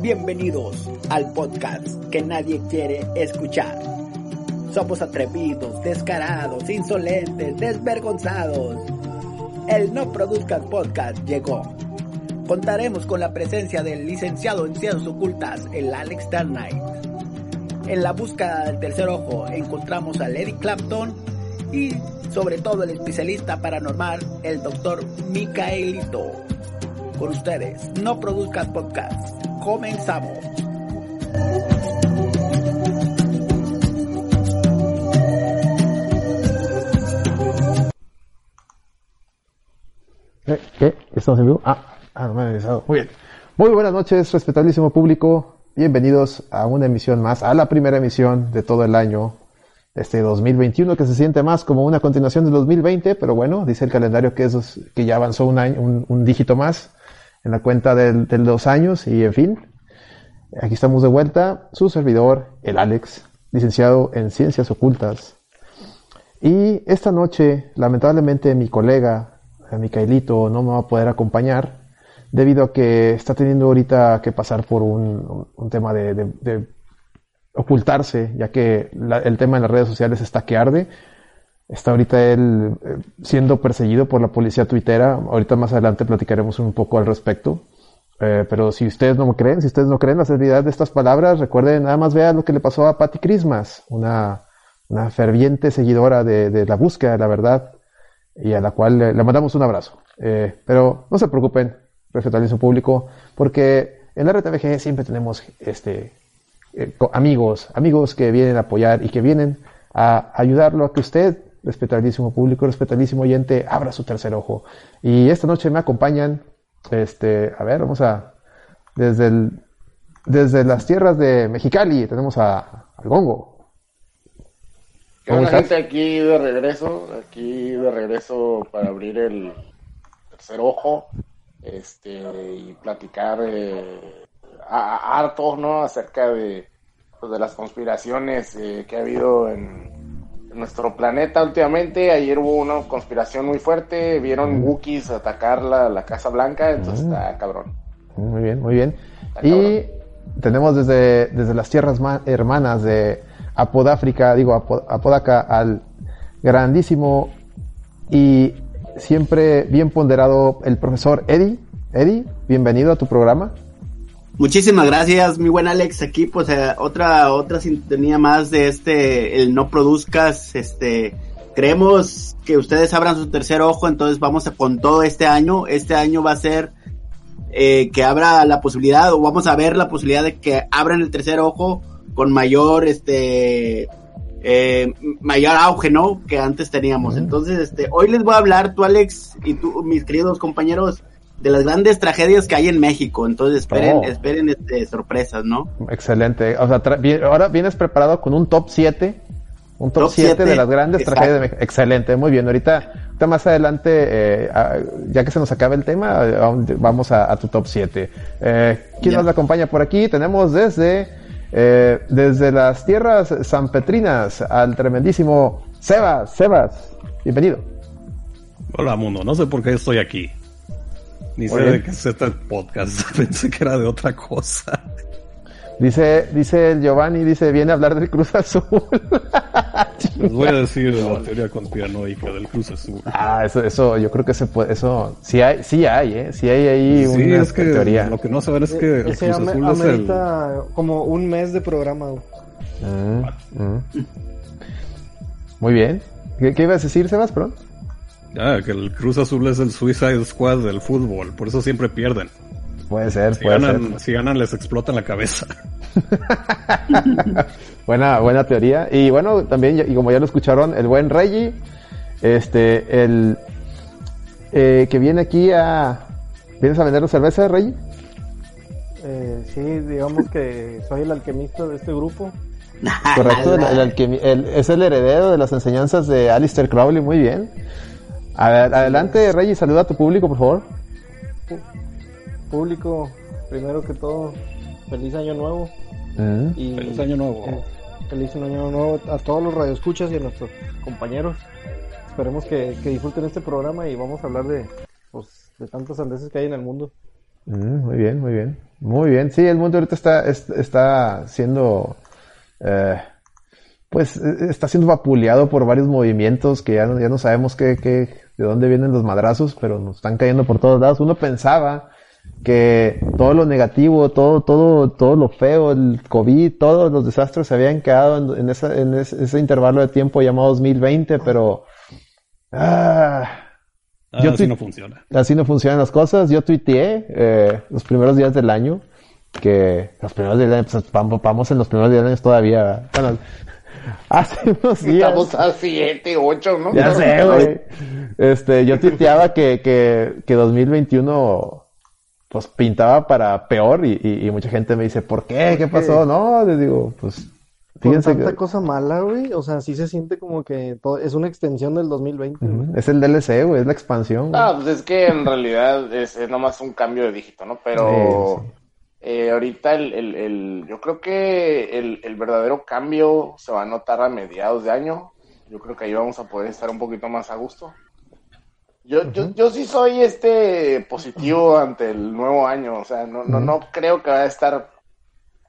Bienvenidos al podcast que nadie quiere escuchar. Somos atrevidos, descarados, insolentes, desvergonzados. El No Produzcas Podcast llegó. Contaremos con la presencia del licenciado en Ciencias Ocultas, el Alex Knight. En la búsqueda del tercer ojo encontramos a Lady Clapton y sobre todo el especialista paranormal, el doctor Micaelito. Con ustedes, No Produzcas Podcast. Comenzamos. ¿Qué? ¿Estamos en vivo? Ah, ah, no me he avisado. Muy bien. Muy buenas noches, respetabilísimo público. Bienvenidos a una emisión más, a la primera emisión de todo el año, este 2021, que se siente más como una continuación del 2020, pero bueno, dice el calendario que, eso que ya avanzó un, año, un, dígito más en la cuenta de los años y en fin. Aquí estamos de vuelta, su servidor, el Alex, licenciado en Ciencias Ocultas. Y esta noche, lamentablemente, mi colega, Micaelito, no me va a poder acompañar debido a que está teniendo ahorita que pasar por un, un tema de, de, de, ocultarse, ya que la, el tema en las redes sociales está que arde. Está ahorita él eh, siendo perseguido por la policía tuitera. Ahorita más adelante platicaremos un poco al respecto. Eh, pero si ustedes no me creen, si ustedes no creen la seriedad de estas palabras, recuerden, nada más vean lo que le pasó a Patty Christmas, una, una ferviente seguidora de, de, la búsqueda de la verdad y a la cual le, le mandamos un abrazo. Eh, pero no se preocupen, respetabilismo público, porque en la RTVG siempre tenemos este, eh, amigos, amigos que vienen a apoyar y que vienen a ayudarlo a que usted, respetabilísimo público, respetabilísimo oyente, abra su tercer ojo. Y esta noche me acompañan, este, a ver, vamos a, desde el, desde las tierras de Mexicali tenemos a, al Gongo. ¿Qué onda, gente? Aquí de regreso, aquí de regreso para abrir el tercer ojo, este, y platicar eh, a, a hartos, ¿no? Acerca de, pues, de las conspiraciones eh, que ha habido en, en, nuestro planeta últimamente. Ayer hubo una conspiración muy fuerte, vieron mm. Wookiees atacar la, la Casa Blanca, entonces mm. está cabrón. Muy bien, muy bien. Y tenemos desde, desde las tierras hermanas de Apodáfrica, digo Apod Apodaca, al grandísimo y siempre bien ponderado el profesor Eddie. Eddie, bienvenido a tu programa. Muchísimas gracias, mi buen Alex. Aquí, pues, eh, otra, otra sintonía más de este, el no produzcas, este, creemos que ustedes abran su tercer ojo, entonces vamos a, con todo este año. Este año va a ser, eh, que abra la posibilidad, o vamos a ver la posibilidad de que abran el tercer ojo con mayor, este, eh, mayor auge, ¿no? Que antes teníamos. Mm. Entonces, este, hoy les voy a hablar, tú, Alex, y tú, mis queridos compañeros, de las grandes tragedias que hay en México. Entonces esperen, oh. esperen este, sorpresas, ¿no? Excelente. O sea, ahora vienes preparado con un top 7. Un top, 7 de las grandes Exacto. tragedias de México. Excelente, muy bien. Ahorita, ahorita más adelante, eh, ya que se nos acabe el tema, vamos a, a tu top 7. Eh, ¿Quién ya. nos acompaña por aquí? Tenemos desde, eh, desde las tierras sanpetrinas al tremendísimo Sebas. Sebas, bienvenido. Hola mundo, no sé por qué estoy aquí. Ni sé de qué es este podcast. Pensé que era de otra cosa. Dice, dice el Giovanni, dice, viene a hablar del Cruz Azul. Les voy a decir de la teoría conspiranoica del Cruz Azul. Ah, eso, eso, yo creo que se puede, eso, sí hay, sí hay, eh, sí hay ahí sí, una es que teoría. Lo que no saben es que el Cruz Azul es el... como un mes de programa. Mm, mm. Muy bien. ¿Qué, ¿Qué, ibas a decir, Sebas, perdón? Ah, que el Cruz Azul es el Suicide Squad del fútbol, por eso siempre pierden. Puede ser, si puede ganan, ser. Si ganan les explotan la cabeza. buena, buena teoría. Y bueno, también, y como ya lo escucharon, el buen Reggie, este, el eh, que viene aquí a... ¿Vienes a vender cerveza, Reggie? Eh, sí, digamos que soy el alquimista de este grupo. Correcto, el, el alquimi el, es el heredero de las enseñanzas de Alistair Crowley, muy bien. A ver, adelante, Reggie, saluda a tu público, por favor. Público, primero que todo, feliz año nuevo. Mm. Y, feliz año nuevo. Eh, feliz año nuevo a todos los radioescuchas y a nuestros compañeros. Esperemos que, disfruten este programa y vamos a hablar de, pues, de tantos andeses que hay en el mundo. Mm, muy bien, muy bien. Muy bien. Sí, el mundo ahorita está, está siendo... Eh, pues está siendo vapuleado por varios movimientos que ya, ya no sabemos qué, qué, de dónde vienen los madrazos, pero nos están cayendo por todos lados. Uno pensaba que todo lo negativo, todo, todo, todo lo feo, el COVID, todos los desastres se habían quedado en, esa, en ese, intervalo de tiempo llamado 2020, pero ah, así no funciona. Así no funcionan las cosas. Yo tuiteé eh, los primeros días del año que los primeros días del año, pues, vamos en los primeros días del año todavía. Bueno, Hace unos días. Estamos a 7, 8, ¿no? Ya sé, güey. Este, yo tuiteaba que, que, que 2021 pues pintaba para peor y, y, mucha gente me dice, ¿por qué? ¿Qué pasó? No, les digo, pues fíjense tanta cosa mala, güey, o sea, sí se siente como que todo, es una extensión del 2020. Es el DLC, güey, es la expansión. Ah, pues es que en realidad es, es nomás un cambio de dígito, ¿no? Pero eh, ahorita el, el, el, yo creo que el, el, verdadero cambio se va a notar a mediados de año. Yo creo que ahí vamos a poder estar un poquito más a gusto. Yo, yo, yo sí soy este positivo ante el nuevo año. O sea, no, no, no creo que vaya a estar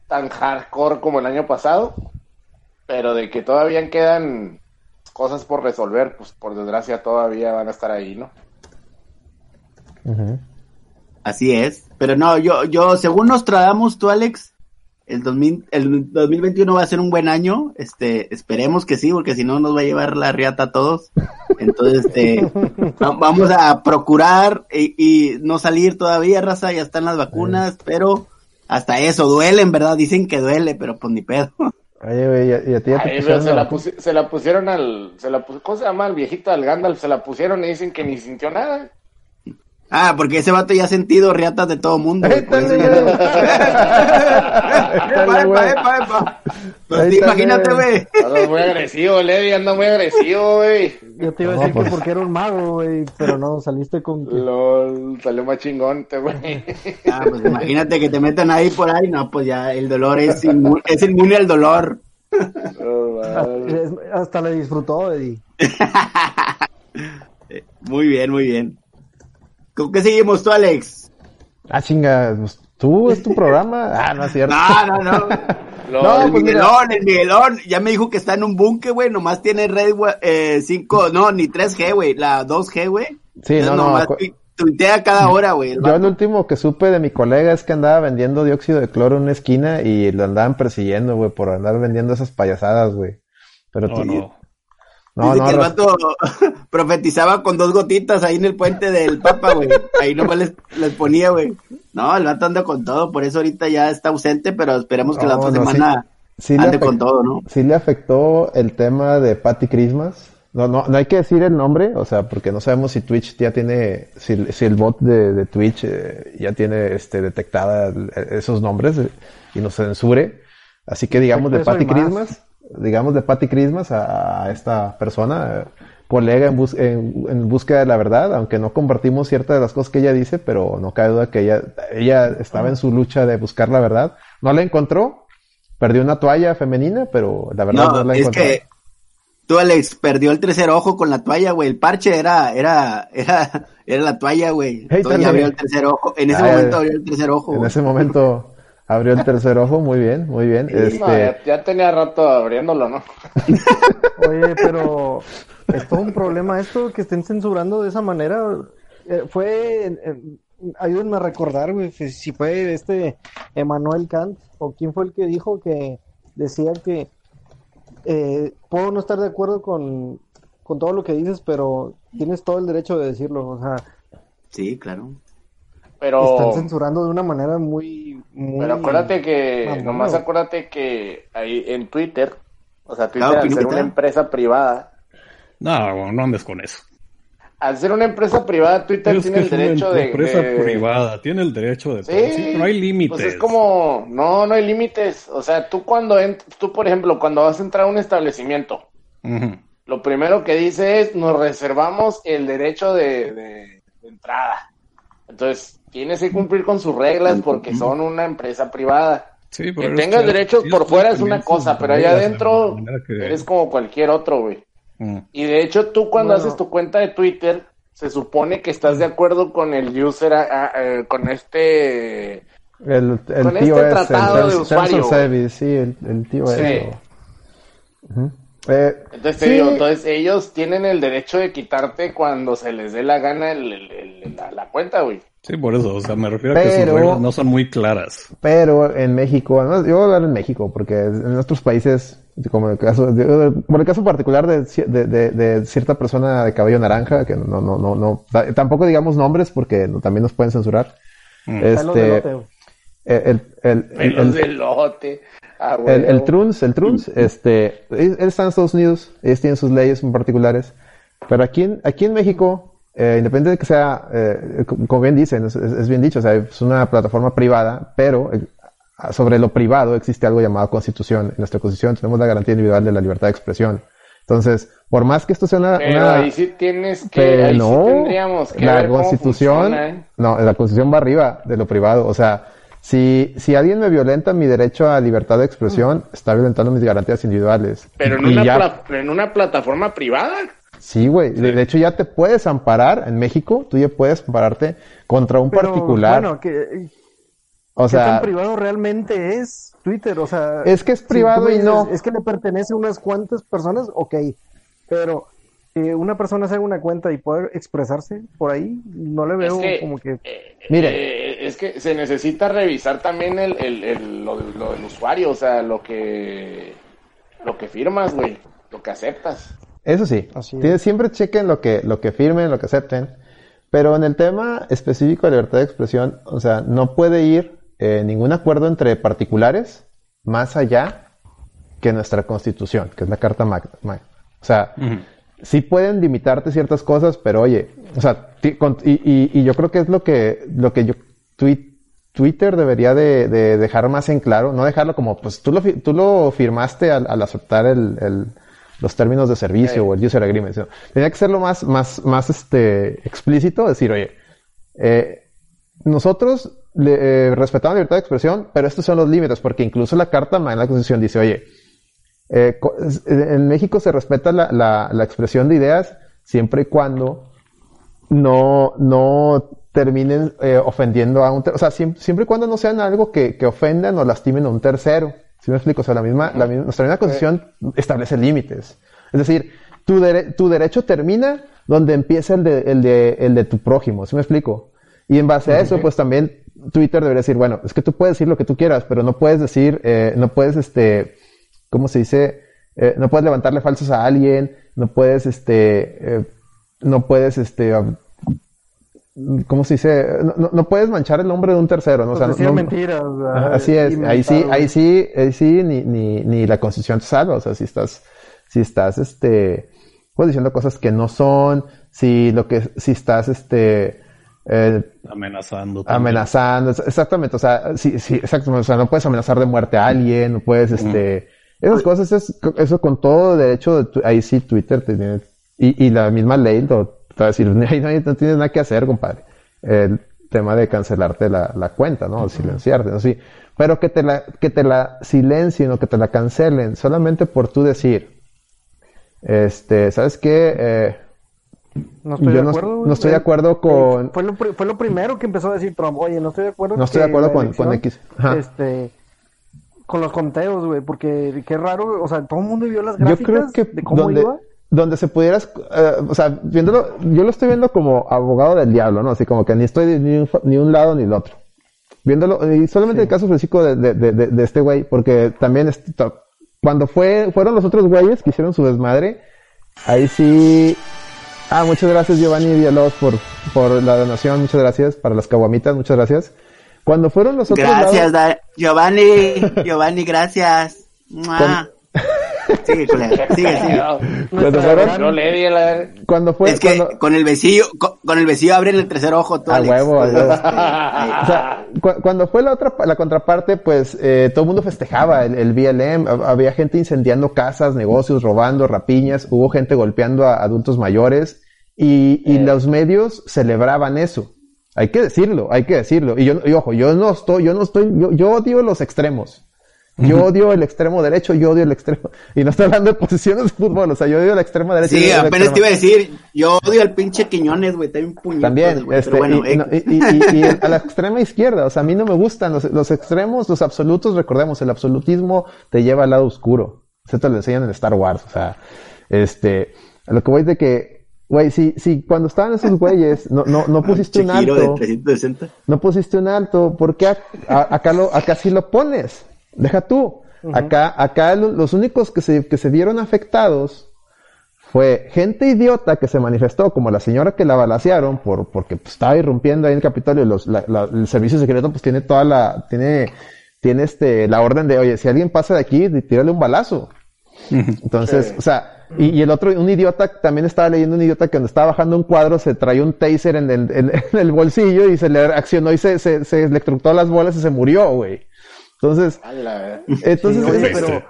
tan hardcore como el año pasado. Pero de que todavía quedan cosas por resolver, pues por desgracia todavía van a estar ahí, ¿no? Así es. Pero no, yo, yo, según nos tratamos tú, Alex, el, 2000, el 2021 va a ser un buen año. Este, esperemos que sí, porque si no nos va a llevar la riata a todos. Entonces, este, vamos a procurar y, no salir todavía, raza, ya están las vacunas, pero hasta eso, duele, en verdad, dicen que duele, pero pues ni pedo. Oye, güey, y a, ti ya te se, la se, la pusieron al, se la ¿cómo se llama? El viejito al Gandalf, se la pusieron y dicen que ni sintió nada. Ah, porque ese vato ya ha sentido riatas de todo mundo. Pues imagínate, güey. Anda muy agresivo, Levi, anda muy agresivo, güey. Yo te iba a decir que pues. porque era un mago, güey, pero no, saliste con... LOL, salió más chingón, güey. Ah, pues imagínate que te metan ahí por ahí, no, pues ya el dolor es inmune, es inmune al dolor. Hasta le disfrutó, Eddie. muy bien, muy bien. ¿Con qué seguimos tú, Alex? Ah, chinga, pues, tú, es tu programa. Ah, no es cierto. No, no, no. no, el pues Miguelón, el Miguelón, ya me dijo que está en un búnker, güey, nomás tiene red, eh, 5, no, ni 3G, güey, la 2G, güey. Sí, no, no. Nomás tuitea cada hora, güey. Yo el último que supe de mi colega es que andaba vendiendo dióxido de cloro en una esquina y lo andaban persiguiendo, güey, por andar vendiendo esas payasadas, güey. Pero tú, no. No, Dice que el vato profetizaba con dos gotitas ahí en el puente del Papa, güey. Ahí nomás les, les ponía, güey. No, el vato anda con todo, por eso ahorita ya está ausente, pero esperemos que la otra semana ande con todo, ¿no? Sí le afectó el tema de Patty Christmas. No, no, no hay que decir el nombre, o sea, porque no sabemos si Twitch ya tiene, si, si el bot de, de Twitch eh, ya tiene este detectada esos nombres eh, y nos censure. Así que digamos de Patty Christmas digamos, de Patty Christmas a, esta persona, colega en, en, búsqueda de la verdad, aunque no compartimos ciertas de las cosas que ella dice, pero no cabe duda que ella, ella estaba en su lucha de buscar la verdad. No la encontró, perdió una toalla femenina, pero la verdad no, la encontró. Es que tú, Alex, perdió el tercer ojo con la toalla, güey. El parche era, era, era, era la toalla, güey. Entonces abrió el tercer ojo. En ese momento abrió el tercer ojo. En ese momento Abrió el tercer ojo, muy bien, muy bien. este... ya, tenía rato abriéndolo, ¿no? Oye, pero es todo un problema esto que estén censurando de esa manera. Eh, fue, ayúdenme a recordar, güey, si fue este Emanuel Kant o quién fue el que dijo que decía que eh, puedo no estar de acuerdo con, con todo lo que dices, pero tienes todo el derecho de decirlo, o sea. Sí, claro. Pero... Están censurando de una manera muy... pero acuérdate que, nomás acuérdate que ahí en Twitter, o sea, Twitter al ser una empresa privada... No, no andes con eso. Al ser una empresa privada, Twitter tiene el derecho de... empresa privada, tiene el derecho de... Sí, no hay límites. Pues es como, no, no hay límites. O sea, tú cuando, tú por ejemplo, cuando vas a entrar a un establecimiento, lo primero que dice es, nos reservamos el derecho de entrada. Entonces, tienes que cumplir con sus reglas porque son una empresa privada. que tengas derechos por fuera es una cosa, pero allá adentro eres como cualquier otro, güey. Mm. Y de hecho, tú cuando haces tu cuenta de Twitter, se supone que estás de acuerdo con el user, eh, con este... El, el con tío este tratado de usuario. sí, el, tío sí. Eh, entonces te digo, entonces ellos tienen el derecho de quitarte cuando se les dé la gana la, cuenta, güey. Sí, por eso, o sea, me refiero a que sus reglas no son muy claras. Pero en México, yo voy a hablar en México, porque en otros países, como el caso, por el caso particular de, de, cierta persona de cabello naranja, que no, no, no, no, tampoco digamos nombres porque también nos pueden censurar. Mm. Este, el, el, el, el, lote. Ah, el, el, Truns, el Truns, este, él, está en Estados Unidos, ellos tienen sus leyes muy particulares, pero aquí en, aquí en México, eh, independiente de que sea, eh, como bien dicen, es, bien dicho, o sea, es una plataforma privada, pero eh, sobre lo privado existe algo llamado constitución. En nuestra constitución tenemos la garantía individual de la libertad de expresión. Entonces, por más que esto sea una... Pero ahí sí tienes que... ahí no, tendríamos que la constitución... no, la constitución va arriba de lo privado. O sea, si, si alguien me violenta mi derecho a libertad de expresión, está violentando mis garantías individuales. Pero en, una, en una plataforma privada. Sí, güey. De, hecho, ya te puedes amparar en México. Tú ya puedes ampararte contra un particular. Bueno, que, o sea, ¿qué tan privado realmente es Twitter? O sea, es que es privado y no. Es que le pertenece a unas cuantas personas, ok. Pero que una persona se haga una cuenta y poder expresarse por ahí, no le veo como que... Eh, Mire. Eh, es que se necesita revisar también el, el, lo, del usuario, o sea, lo que, lo que firmas, güey, lo que aceptas. Eso sí, siempre chequen lo que, lo que firmen, lo que acepten, pero en el tema específico de libertad de expresión, o sea, no puede ir eh, ningún acuerdo entre particulares más allá que nuestra constitución, que es la Carta Magna. O sea, sí pueden limitarte ciertas cosas, pero oye, o sea, y, y, yo creo que es lo que, lo que yo, Twitter debería de, dejar más en claro, no dejarlo como, pues tú lo, tú lo firmaste al, aceptar el, el, los términos de servicio o el user agreement. Tenía que serlo más, más, más este, explícito, decir, oye, eh, nosotros le, eh, respetamos la libertad de expresión, pero estos son los límites, porque incluso la carta en la Constitución dice, oye, eh, en México se respeta la, la, expresión de ideas siempre y cuando no, no terminen eh, ofendiendo a un tercero. O sea, siempre, y cuando no sean algo que, que ofendan o lastimen a un tercero. Si me explico? O sea, la misma, la misma, nuestra misma constitución establece límites. Es decir, tu, tu derecho termina donde empieza el de, el de, el de tu prójimo. ¿Sí me explico? Y en base a eso, pues también Twitter debería decir, bueno, es que tú puedes decir lo que tú quieras, pero no puedes decir, eh, no puedes, este, ¿cómo se dice? Eh, no puedes levantarle falsos a alguien, no puedes, este, eh, no puedes, este, ¿cómo se dice? No, no, puedes manchar el nombre de un tercero, ¿no? O sea, pues no, mentiras. así es, ahí sí, ahí sí, ahí sí, ni, ni, ni la constitución te salva, o sea, si estás, si estás, este, pues diciendo cosas que no son, si lo que, si estás, este, eh, amenazando. Amenazando, exactamente, o sea, sí, sí, exactamente, o sea, no puedes amenazar de muerte a alguien, no puedes, este, esas cosas, es, eso con todo derecho, de ahí sí Twitter tiene, y, y la misma ley, lo, te va a decir, ahí no, tienes nada que hacer, compadre. El tema de cancelarte la, la cuenta, ¿no? O silenciarte, ¿no? Sí. Pero que te la, que te la silencien o que te la cancelen solamente por tú decir, este, ¿sabes qué? Eh, no estoy de acuerdo. No, estoy de acuerdo con. Fue lo, fue lo primero que empezó a decir Trump. Oye, no estoy de acuerdo. No estoy de acuerdo con, con, X. Este, con los conteos, güey, porque qué raro, o sea, todo el mundo vio las gráficas yo creo que de cómo donde, iba. Donde se pudiera, uh, o sea, viéndolo, yo lo estoy viendo como abogado del diablo, ¿no? Así como que ni estoy ni un, ni un lado ni el otro. Viéndolo, y solamente sí. el caso específico de, de, de, de este güey, porque también este, cuando fue, fueron los otros güeyes que hicieron su desmadre, ahí sí, Ah, muchas gracias Giovanni Villalobos por, por la donación, muchas gracias para las caguamitas, muchas gracias. Cuando fueron los otros Gracias, Giovanni, Giovanni, gracias. Sigue, colega, sigue, sigue. Cuando fueron, cuando fue, es que con el besillo, con, el besillo abren el tercer ojo, todo. A huevo, a huevo. o sea, cuando fue la otra, la contraparte, pues, eh, todo el mundo festejaba el, el, BLM, había gente incendiando casas, negocios, robando, rapiñas, hubo gente golpeando a adultos mayores, y, y eh. los medios celebraban eso. Hay que decirlo, hay que decirlo. Y yo, y ojo, yo no estoy, yo no estoy, yo, yo odio los extremos. Yo odio el extremo derecho, yo odio el extremo. Y no estoy hablando de posiciones de fútbol, o sea, yo odio la extrema derecha. Sí, apenas te iba a decir, yo odio al pinche Quiñones, güey, también puñetas, También, este, bueno, y, y, y, y, a la extrema izquierda, o sea, a mí no me gustan los, los extremos, los absolutos, recordemos, el absolutismo te lleva al lado oscuro. Eso te lo enseñan en Star Wars, o sea, este, a lo que voy de que, güey, si, si cuando estaban esos güeyes, no, no, no pusiste un alto. De 360. No pusiste un alto, ¿por qué acá, lo, acá sí lo pones? Deja tú. Acá, acá los únicos que se, que se vieron afectados fue gente idiota que se manifestó, como la señora que la balacearon por, porque pues, estaba irrumpiendo ahí en el Capitolio. Los, la, la, el servicio secreto pues tiene toda la, tiene, tiene este, la orden de, oye, si alguien pasa de aquí, tírale un balazo. Entonces, sí. o sea, y, y, el otro, un idiota, también estaba leyendo un idiota que cuando estaba bajando un cuadro se traía un taser en el, en, en el bolsillo y se le accionó y se, se, se electrocutó las bolas y se murió, güey. Entonces, entonces, sí, pero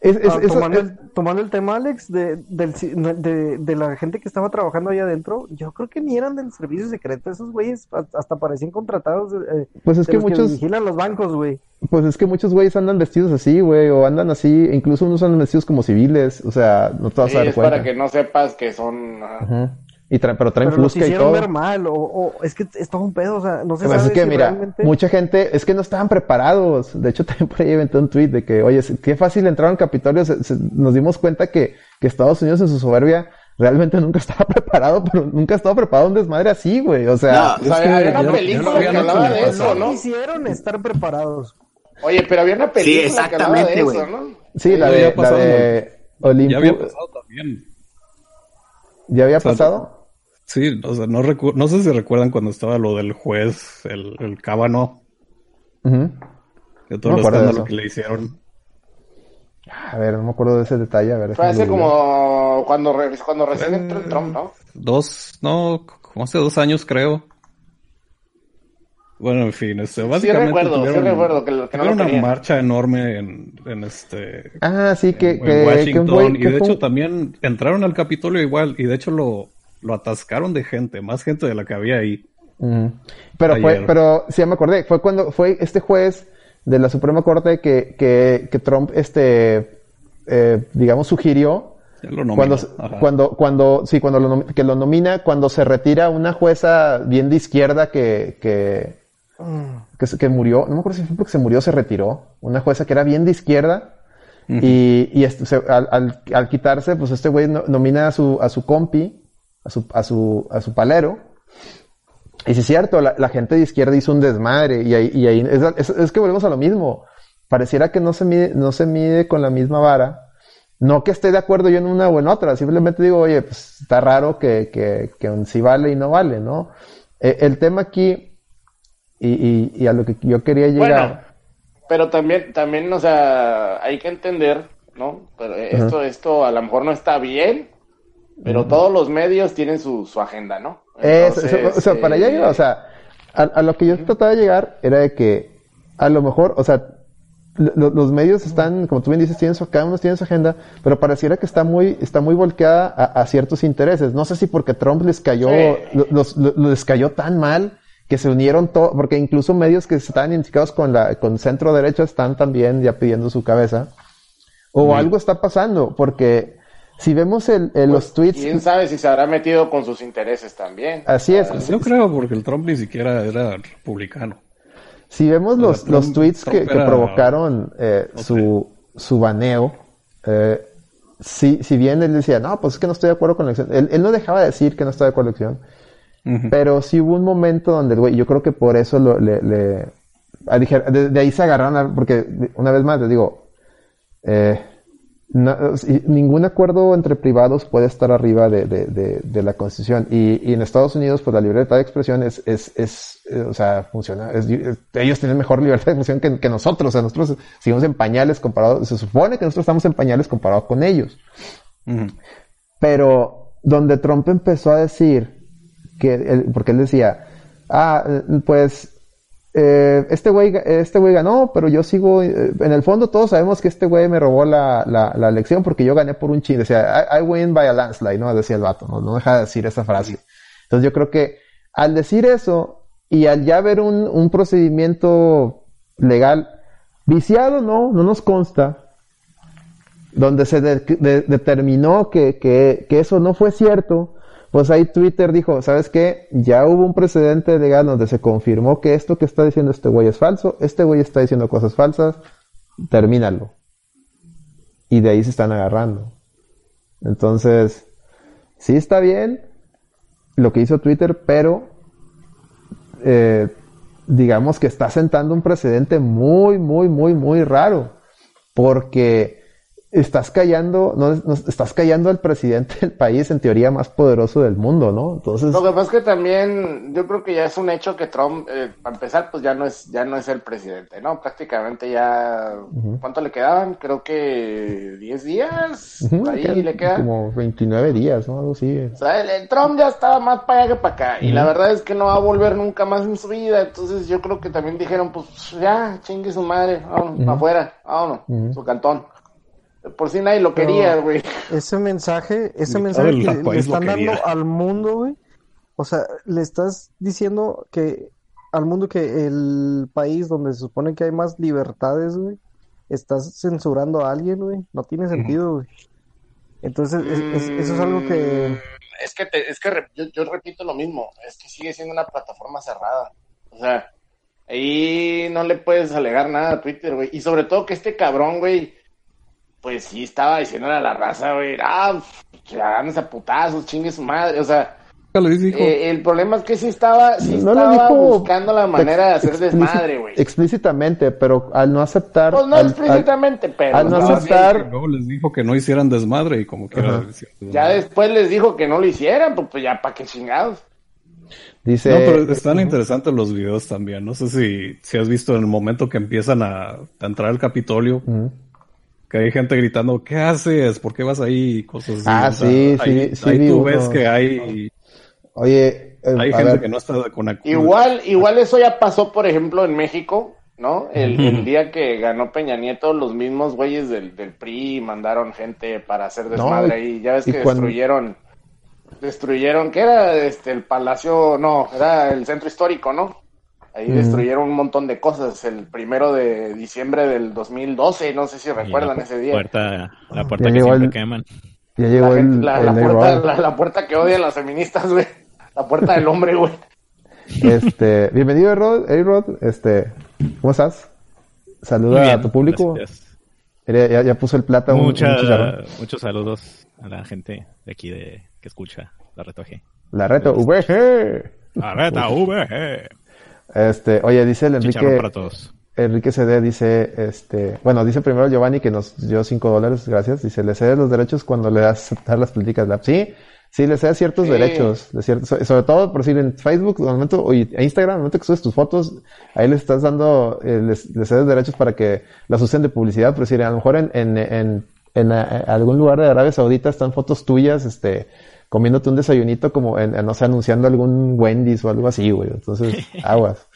es, es, ah, tomando, el, tomando, el, tema, Alex, de, del, de, de, la gente que estaba trabajando ahí adentro, yo creo que ni eran del servicio secreto, esos güeyes hasta parecían contratados. Eh, pues es que muchos. Que vigilan los bancos, güey. Pues es que muchos güeyes andan vestidos así, güey, o andan así, incluso unos andan vestidos como civiles, o sea, no te vas sí, a dar es cuenta. para que no sepas que son. Uh -huh. Y tra pero traen pero fusca y todo. ver mal, o, o, es que es todo un pedo, o sea, no se pues sabe es que, si mira, realmente... mucha gente, es que no estaban preparados. De hecho, también por ahí inventé un tweet de que, oye, qué fácil entrar al Capitolio. Se, se, nos dimos cuenta que, que Estados Unidos en su soberbia realmente nunca estaba preparado, pero nunca estaba preparado un desmadre así, güey. O sea, no, o sea, había una película que hablaba de eso, ¿no? Quisieron estar preparados. Oye, pero había una película sí, exactamente, que hablaba de eso, ¿no? Sí, la de, la de Olimpo. Ya había pasado también. ¿Ya había o sea, pasado? Sí, o sea, no, no sé si recuerdan cuando estaba lo del juez, el, el cábano. Uh -huh. De todo no el escándalo que le hicieron. A ver, no me acuerdo de ese detalle. A ver, Fue hace como cuando, cuando recién entró el Trump, ¿no? Dos, no, como hace dos años creo. Bueno, en fin, este, básicamente sí recuerdo, tuvieron, sí recuerdo que, que no una marcha enorme en, en, este ah sí que, en, que en Washington que fue, y de hecho también entraron al Capitolio igual y de hecho lo lo atascaron de gente, más gente de la que había ahí. Mm. Pero Ayer. fue, pero sí me acordé, fue cuando fue este juez de la Suprema Corte que, que, que Trump, este, eh, digamos, sugirió lo cuando, cuando, cuando, sí, cuando lo, que lo nomina, cuando se retira una jueza bien de izquierda que, que, que, que murió, no me acuerdo si fue porque se murió o se retiró, una jueza que era bien de izquierda, uh -huh. y, y este, se, al, al, al, quitarse, pues este güey nomina a su, a su compi, a su, a su, a su palero. Y si es cierto, la, la, gente de izquierda hizo un desmadre y ahí, y ahí es, es, es, que volvemos a lo mismo. Pareciera que no se mide, no se mide con la misma vara. No que esté de acuerdo yo en una o en otra, simplemente digo, oye, pues está raro que, que, que sí vale y no vale, ¿no? Eh, el tema aquí, y, y, y, a lo que yo quería llegar. Bueno, pero también, también, o sea, hay que entender, ¿no? Pero esto, uh -huh. esto a lo mejor no está bien, pero todos los medios tienen su, su agenda, ¿no? Entonces, Eso, o sea, para allá iba, o sea, a, a, lo que yo trataba de llegar era de que a lo mejor, o sea, lo, los medios están, como tú bien dices, tienen su, cada uno tiene su agenda, pero pareciera que está muy, está muy volcada a, a ciertos intereses. No sé si porque Trump les cayó, sí. los, los, les cayó tan mal que se unieron todo, porque incluso medios que estaban identificados con la, con centro derecha están también ya pidiendo su cabeza. O algo está pasando, porque si vemos el, el, pues, los tweets. Quién sabe si se habrá metido con sus intereses también. Así es. Yo creo, porque el Trump ni siquiera era republicano. Si vemos los, Trump, los tweets que, que, provocaron eh, okay. su, su baneo, eh, si, si bien él decía, no, pues es que no estoy de acuerdo con la elección. Él, él no dejaba de decir que no estaba de acuerdo con la elección. Uh -huh. Pero sí hubo un momento donde, güey, yo creo que por eso lo, le, le de, de, ahí se agarraron, porque una vez más les digo, eh, no, ningún acuerdo entre privados puede estar arriba de, de, de, de la Constitución. Y, y, en Estados Unidos, pues la libertad de expresión es, es, es eh, o sea, funciona. Es, ellos tienen mejor libertad de expresión que, que, nosotros. O sea, nosotros seguimos en pañales comparados, se supone que nosotros estamos en pañales comparados con ellos. Uh -huh. Pero donde Trump empezó a decir que, él, porque él decía, ah, pues eh, este güey este güey ganó, pero yo sigo, eh, en el fondo todos sabemos que este güey me robó la, la, la, elección porque yo gané por un chin, decía, I, I, win by a landslide, ¿no? Decía el vato, ¿no? Deja de decir esa frase. Entonces yo creo que al decir eso, Y al ya ver un, un procedimiento legal, viciado no, no nos consta, donde se determinó que, que, que, eso no fue cierto, pues ahí Twitter dijo, ¿sabes qué? Ya hubo un precedente legal donde se confirmó que esto que está diciendo este güey es falso, este güey está diciendo cosas falsas, termínalo. Y de ahí se están agarrando. Entonces, sí está bien lo que hizo Twitter, pero eh, digamos que está sentando un precedente muy, muy, muy, muy raro. Porque estás callando, no, estás callando al presidente del país en teoría más poderoso del mundo, ¿no? Entonces. Lo que pasa es que también, yo creo que ya es un hecho que Trump, eh, para empezar, pues ya no es, ya no es el presidente, ¿no? Prácticamente ya, ¿cuánto le quedaban? Creo que 10 días, ahí le quedan. Como 29 días, ¿no? Algo así. O sea, el, Trump ya estaba más para allá que para acá, y la verdad es que no va a volver nunca más en su vida, entonces yo creo que también dijeron, pues ya, chingue su madre, vámonos, afuera, vámonos, su cantón. Por si nadie lo quería, güey. Ese mensaje, ese mensaje que le están dando al mundo, güey. O sea, le estás diciendo que al mundo que el país donde se supone que hay más libertades, güey, estás censurando a alguien, güey. No tiene sentido, güey. Entonces, eso es algo que... Mm, es que, es que yo, yo, repito lo mismo, es que sigue siendo una plataforma cerrada. O sea, ahí no le puedes alegar nada a Twitter, güey. Y sobre todo que este cabrón, güey, pues sí estaba diciendo a la raza, güey, ah, que hagan a putazos, chingue su madre, o sea, eh, el problema es que sí estaba, sí estaba buscando la manera de hacer desmadre, güey. Explícitamente, pero al no aceptar. Pues no explícitamente, pero. Al no aceptar. Luego les dijo que no hicieran desmadre y como que Ya después les dijo que no lo hicieran, pues, pues ya para qué chingados. Dice. No, pero están interesantes los videos también. No sé si, si has visto en el momento que empiezan a, entrar al Capitolio que hay gente gritando, ¿qué haces? ¿Por qué vas ahí? Cosas así. Ah, sí, sí, sí. Ahí tú ves que hay... Oye, eh, hay gente que no está con Igual, igual eso ya pasó, por ejemplo, en México, ¿no? El, día que ganó Peña Nieto, los mismos güeyes del, del PRI mandaron gente para hacer desmadre ahí. Ya ves que destruyeron, destruyeron, ¿qué era? Este, el palacio, no, era el centro histórico, ¿no? Ahí destruyeron un montón de cosas. El primero de diciembre del 2012, no sé si recuerdan ese día. Puerta, la puerta que siempre queman. Ya llegó la, la, puerta, la, puerta, que odian las feministas, güey. La puerta del hombre, güey. Este, bienvenido, Rod. Hey, Rod. Este, ¿cómo estás? Saluda a tu público. Ya, ya, puso el plata. Mucha, muchos saludos a la gente de aquí de que escucha la Reto G. La Reto VG. La Reto VG. Este, oye, dice el Enrique. para todos. Enrique CD dice, este, bueno, dice primero Giovanni que nos dio 5 dólares, gracias. Dice, le cedes los derechos cuando le das aceptar las políticas de la Sí, sí, le cedes ciertos derechos, de ciertos, sobre todo por decir en Facebook, al momento, y Instagram, al momento que subes tus fotos, ahí les estás dando, eh, les, cedes derechos para que las usen de publicidad, por decir, a lo mejor en, en, en, en, eh, algún lugar de Arabia Saudita están fotos tuyas, este, comiéndote un desayunito como, en, no sé, anunciando algún Wendy's o algo así, güey. Entonces, aguas.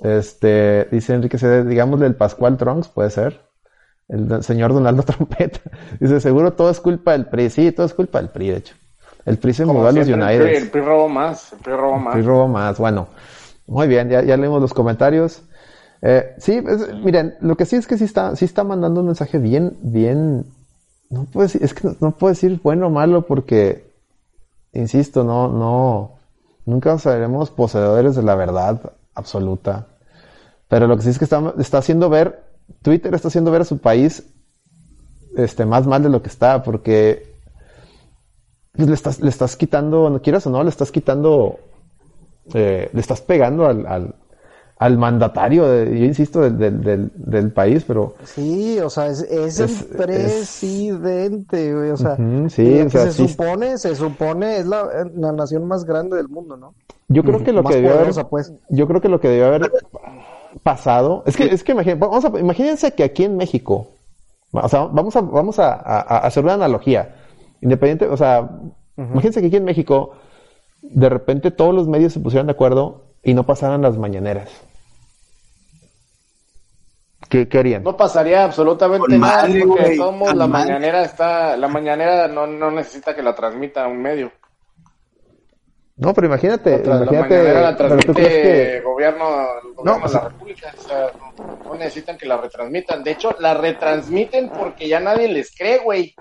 este, dice Enrique C. digámosle el Pascual Trunks, puede ser. El señor Donaldo Trompeta. Dice, seguro todo es culpa del PRI. Sí, todo es culpa del PRI, de hecho. El PRI se mudó a los United. El PRI, robó más. El PRI robó más. El PRI robó más. Bueno, muy bien, ya, ya leímos los comentarios. Eh, sí, miren, lo que sí es que sí está, sí está mandando un mensaje bien, bien, no puedo decir, es que no, no puedo decir bueno o malo porque insisto, no, no, nunca seremos poseedores de la verdad absoluta. Pero lo que sí es que está, está haciendo ver, Twitter está haciendo ver a su país este, más mal de lo que está, porque pues, le, estás, le estás quitando, no quieras o no, le estás quitando, eh, le estás pegando al, al mandatario, yo insisto, del, del, del, país, pero... Sí, o sea, es, es, el presidente, güey, o sea, sí, se supone, se supone, es la, la, nación más grande del mundo, ¿no? Yo creo que lo que debió haber, pues. yo creo que lo que debió haber pasado, es que, es que vamos a, imagínense que aquí en México, o sea, vamos a, vamos a, a, hacer una analogía, independiente, o sea, imagínense que aquí en México, de repente todos los medios se pusieran de acuerdo y no pasaran las mañaneras. ¿Qué, harían? No pasaría absolutamente nada porque somos, la mañanera está, la mañanera no, no necesita que la transmita un medio. No, pero imagínate, Otra, imagínate, la que el gobierno, el gobierno No, de la República, o sea, no, no necesitan que la retransmitan. De hecho, la retransmiten porque ya nadie les cree, güey.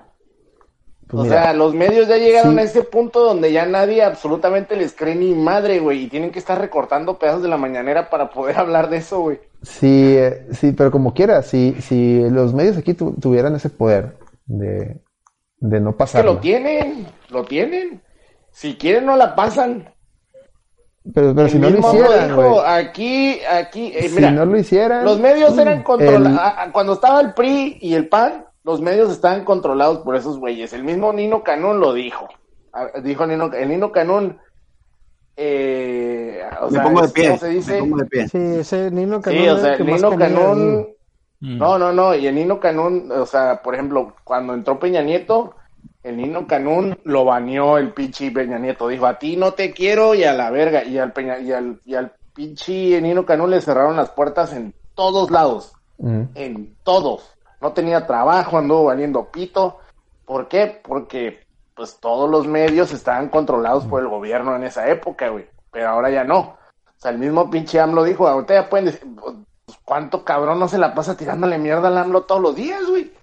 Pues o mira, sea, los medios ya llegaron sí. a ese punto donde ya nadie absolutamente les cree ni madre, güey, y tienen que estar recortando pedazos de la mañanera para poder hablar de eso, güey. Sí, eh, sí, pero como quiera, si, si los medios aquí tu- tuvieran ese poder de, de no Es que pasar. lo tienen, lo tienen. Si quieren no la pasan. Pero, pero si no lo hicieran, dijo, aquí, aquí, eh, Si no lo hicieran. Los medios eran controlados. Cuando estaba el PRI y el PAN, los medios estaban controlados por esos güeyes. El mismo Nino Canún lo dijo. Dijo Nino, el Nino Canún. Eh, o Me sea, pongo de pie. ¿cómo se dice? Me pongo de pie. Sí, ese Nino Canón Sí, o sea, el Nino. Mm. No, no, no. Y el Nino Canún, o sea, por ejemplo, cuando entró Peña Nieto, el Nino Canún lo baneó el pinche Peña Nieto. Dijo, a ti no te quiero y a la verga. Y al, Peña, y al, y al pinche Nino Canún le cerraron las puertas en todos lados mm, en todos. No tenía trabajo, anduvo valiendo pito. ¿Por qué? Porque pues todos los medios estaban controlados por el gobierno en esa época, güey. Pero ahora ya no. O sea, el mismo pinche AMLO dijo, ahorita ya pueden decir, pues, ¿cuánto cabrón no se la pasa tirándole mierda al AMLO todos los días, güey?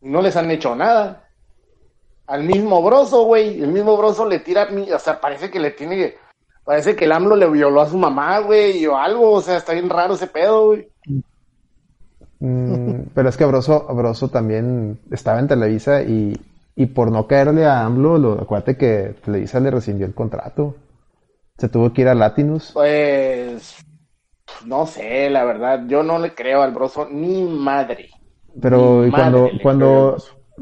No les han hecho nada. Al mismo Broso, güey. El mismo Broso le tira, o sea, parece que le tiene, parece que el AMLO le violó a su mamá, güey, o algo. O sea, está bien raro ese pedo, güey. mm, pero es que Broso, Broso también estaba en Televisa y, y por no caerle a AMLO, lo, acuérdate que Televisa le rescindió el contrato. Se tuvo que ir a Latinus. Pues no sé, la verdad, yo no le creo al broso ni madre. Pero Ni y cuando, cuando.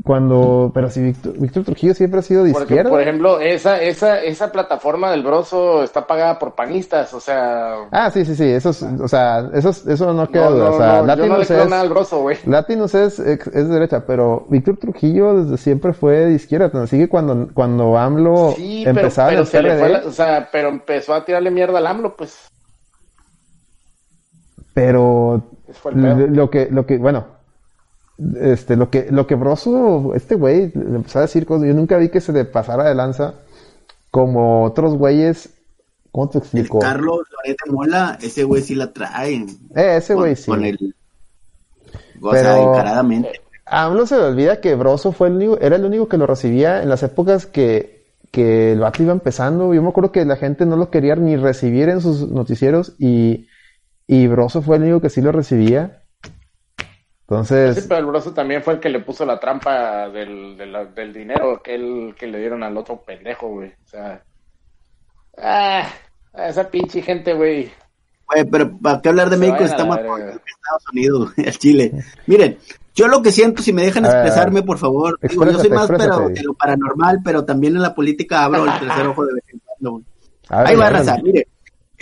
Cuando, pero si Víctor, Víctor Trujillo siempre ha sido de Porque, izquierda. por ejemplo, esa, esa, esa plataforma del broso está pagada por panistas, o sea, Ah, sí, sí, sí, eso, es- o sea, eso, es- eso no queda no, duda. no, o sea, no, yo no le Latinus es, nada al broso, güey. Latinus es, es derecha, pero Víctor Trujillo desde siempre fue de izquierda, así que cuando, cuando AMLO Sí, pero, empezaba pero en el PRD, la- o sea, pero empezó a tirarle mierda al AMLO, pues. pero lo que, lo que, bueno, este, lo que, lo que Broso, este güey, le empezó a decir cosas, yo nunca vi que se le pasara de lanza como otros güeyes, ¿cómo te El explico? Carlos Loret de Mola, ese güey sí la trae. Eh, ese güey sí. Con el. O sea, Pero- encaradamente. A AMLO se le olvida que Broso fue el único, era el único que lo recibía en las épocas que, que el vato iba empezando. Yo me acuerdo que la gente no lo quería ni recibir en sus noticieros y, y Broso fue el único que sí lo recibía. Entonces, Sí, pero el broso también fue el que le puso la trampa del, del, del dinero que, él, que le dieron al otro pendejo, güey. O sea, ah, esa pinche gente, güey. Güey, pero ¿para qué hablar de Se México? jodido que Estados Unidos, el Chile. Miren, yo lo que siento, si me dejan A ver, expresarme, por favor. Digo, yo soy más pero, de lo paranormal, pero también en la política hablo el tercer ojo de vez en cuando. Ahí va a ándale. arrasar, mire.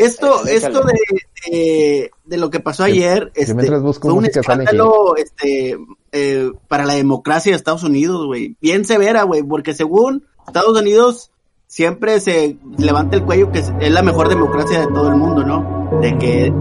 Esto, esto de, de, de lo que pasó ayer, yo este, mientras busco fue un escándalo, este, eh, para la democracia de Estados Unidos, güey. Bien severa, güey, porque según Estados Unidos siempre se levanta el cuello que es, es la mejor democracia de todo el mundo, ¿no? De que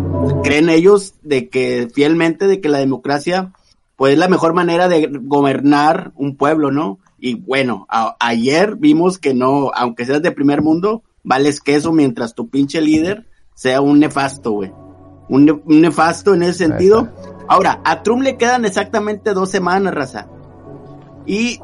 creen ellos de que fielmente de que la democracia pues es la mejor manera de gobernar un pueblo, ¿no? Y bueno, a- ayer vimos que no, aunque seas de primer mundo, vales queso mientras tu pinche líder sea un nefasto, güey. Un, ne- un nefasto en ese sentido. Ahora, a Trump le quedan exactamente dos semanas, raza. Y,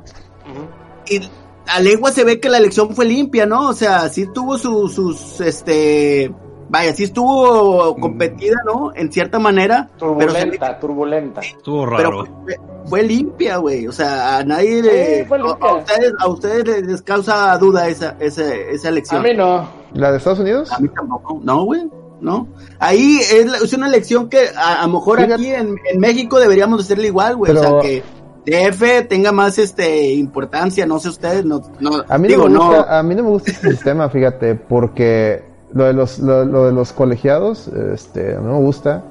y a legua se ve que la elección fue limpia, ¿no? O sea, sí tuvo su- sus, este, vaya, sí estuvo competida, ¿no? En cierta manera. Pero se- Turbulenta, turbulenta. Estuvo pero raro. fue, fue limpia, güey. O sea, a nadie le. a, a ustedes, a ustedes les- causa duda esa, esa, esa A elección. mí no. ¿La de Estados Unidos? A mí tampoco. No, güey. No. Ahí es, la- es una elección que a, a lo mejor Fíjate. aquí en, en México deberíamos hacerle igual, güey. O Pero- sea, que DF tenga más este importancia. No sé ustedes. No, no, A mí, digo, no me no. gusta, a mí no me gusta este sistema, fíjate, porque lo de los, lo, lo de los colegiados, este, no me gusta.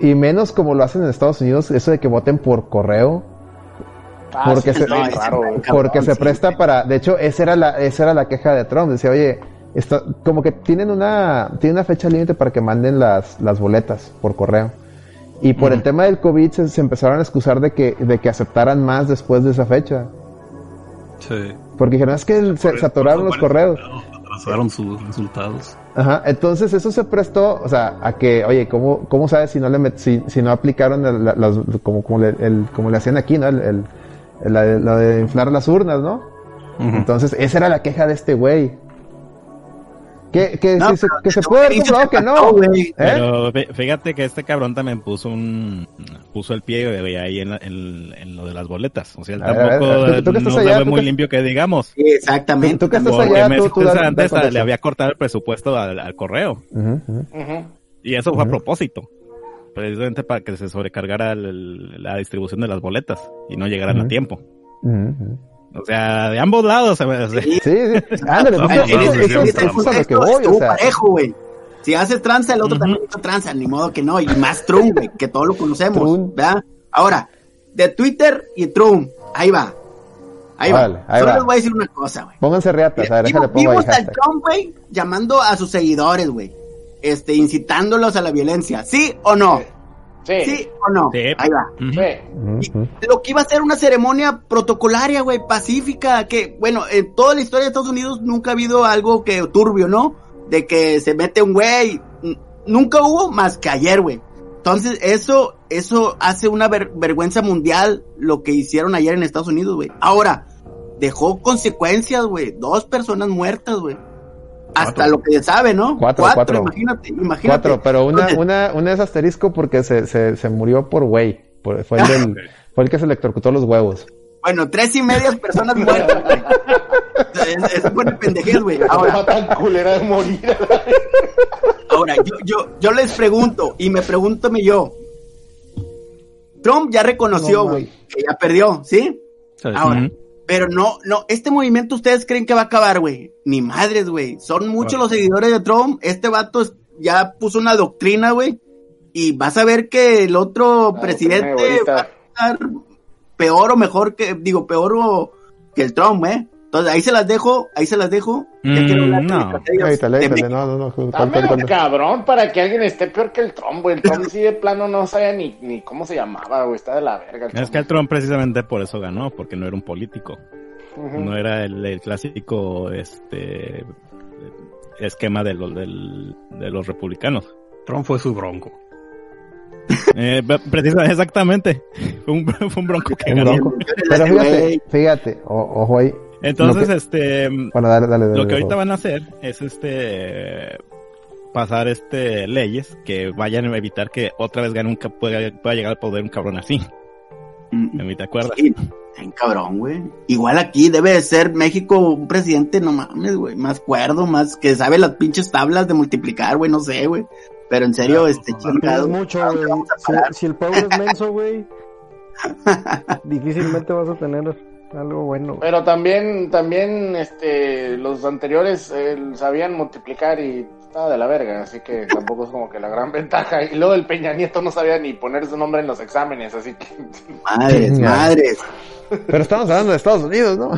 Y menos como lo hacen en Estados Unidos, eso de que voten por correo, Ah, Porque sí, se- está No, raro, está cabrón, porque se sí. presta para, de hecho, esa era la, esa era la queja de Trump, decía, oye, esto, como que tienen una, tienen una fecha límite para que manden las, las boletas por correo. Y por el tema del COVID se, se empezaron a excusar de que, de que aceptaran más después de esa fecha. Sí. Porque dijeron, es que se, se atoraron los correos. Pasaron sus resultados. Ajá, entonces eso se prestó, o sea, a que, oye, ¿cómo, cómo sabes si no le si, si no aplicaron el, como, como, le, el, como le hacían aquí, ¿no? El, el, la, de inflar las urnas, ¿no? Entonces, esa era la queja de este güey. Que, que, se, que se puede haber comprobado que no. ¿eh? Pero fíjate que este cabrón también puso un puso el pie ahí en, en, lo de las boletas. O sea, él tampoco no se ve muy limpio que digamos. Sí, exactamente. Tú, que estás allá, tú, antes le había cortado el presupuesto al, correo. Y eso fue a propósito. Precisamente para que se sobrecargara la distribución de las boletas y no llegaran a tiempo. O sea, de ambos lados. Sí, sí, Ándale, eso, es que voy. O sea. parejo, güey. Si haces tranza, el otro también hizo tranza, ni modo que no. Y más Trump, güey, que todos lo conocemos, ¿verdad? Ahora, de Twitter y Trump, ahí va. Ahí va. Ahí Solo les voy a decir una cosa, güey. Pónganse reatas, a ver, déjale pongo Vimos al Trump, güey, llamando a sus seguidores, güey. Este, incitándolos a la violencia. ¿Sí o no? Sí. o no? Ahí va. lo que iba a ser una ceremonia protocolaria, güey, pacífica, que, bueno, en toda la historia de Estados Unidos nunca ha habido algo que turbio, ¿no? De que se mete un güey. Nunca hubo más que ayer, güey. Entonces, eso, eso hace una vergüenza mundial lo que hicieron ayer en Estados Unidos, güey. Ahora, dejó consecuencias, güey. Dos personas muertas, güey. Hasta lo que sabe, ¿no? Cuatro, cuatro, Imagínate, imagínate. Cuatro, pero una, una, una es asterisco porque se, se, se murió por güey. Fue, el del, fue el que se electrocutó los huevos. Bueno, tres y medias personas muertas, güey. Es, buena pendejez, güey. Ahora, tan culera de morir. ahora yo, yo, yo les pregunto, y me pregunto yo. Trump ya reconoció, güey, que ya perdió, ¿sí? Ahora, pero no, no, este movimiento ustedes creen que va a acabar, güey. Ni madres, güey. Son muchos los seguidores de Trump. Este vato ya puso una doctrina, güey. Y vas a ver que el otro presidente va a estar peor o mejor que, digo, peor o que el Trump, ¿eh? Entonces ahí se las dejo, ahí se las dejo. Ya quiero hablar no. no, no, no. cabrón para que alguien esté peor que el Trump, güey. El Trump sí de plano no sabía ni, ni cómo se llamaba, güey. Está de la verga. es que el Trump precisamente por eso ganó, porque no era un político. No era el, clásico este esquema de los, del, de los republicanos. Trump fue su bronco. Eh, precisamente, exactamente. Fue un, fue un bronco que ganó. Pero fíjate, fíjate, ojo ahí, entonces, este, lo que ahorita van a hacer es este pasar este leyes que vayan a evitar que otra vez gane un pueda, pueda llegar al poder un cabrón así. Mm. ¿Te acuerdas? Sí, en cabrón, güey. Igual aquí debe ser México un presidente, no mames, güey, más cuerdo, más que sabe las pinches tablas de multiplicar, güey, no sé, güey. Pero en serio, este chingado. mucho, güey. Si, si, el pueblo es menso, güey, difícilmente vas a tener algo bueno. Pero también, también, este, los anteriores eh, sabían multiplicar y estaba de la verga, así que tampoco es como que la gran ventaja. Y luego el Peña Nieto no sabía ni poner su nombre en los exámenes, así que. Madres, madres. Pero estamos hablando de Estados Unidos, ¿no?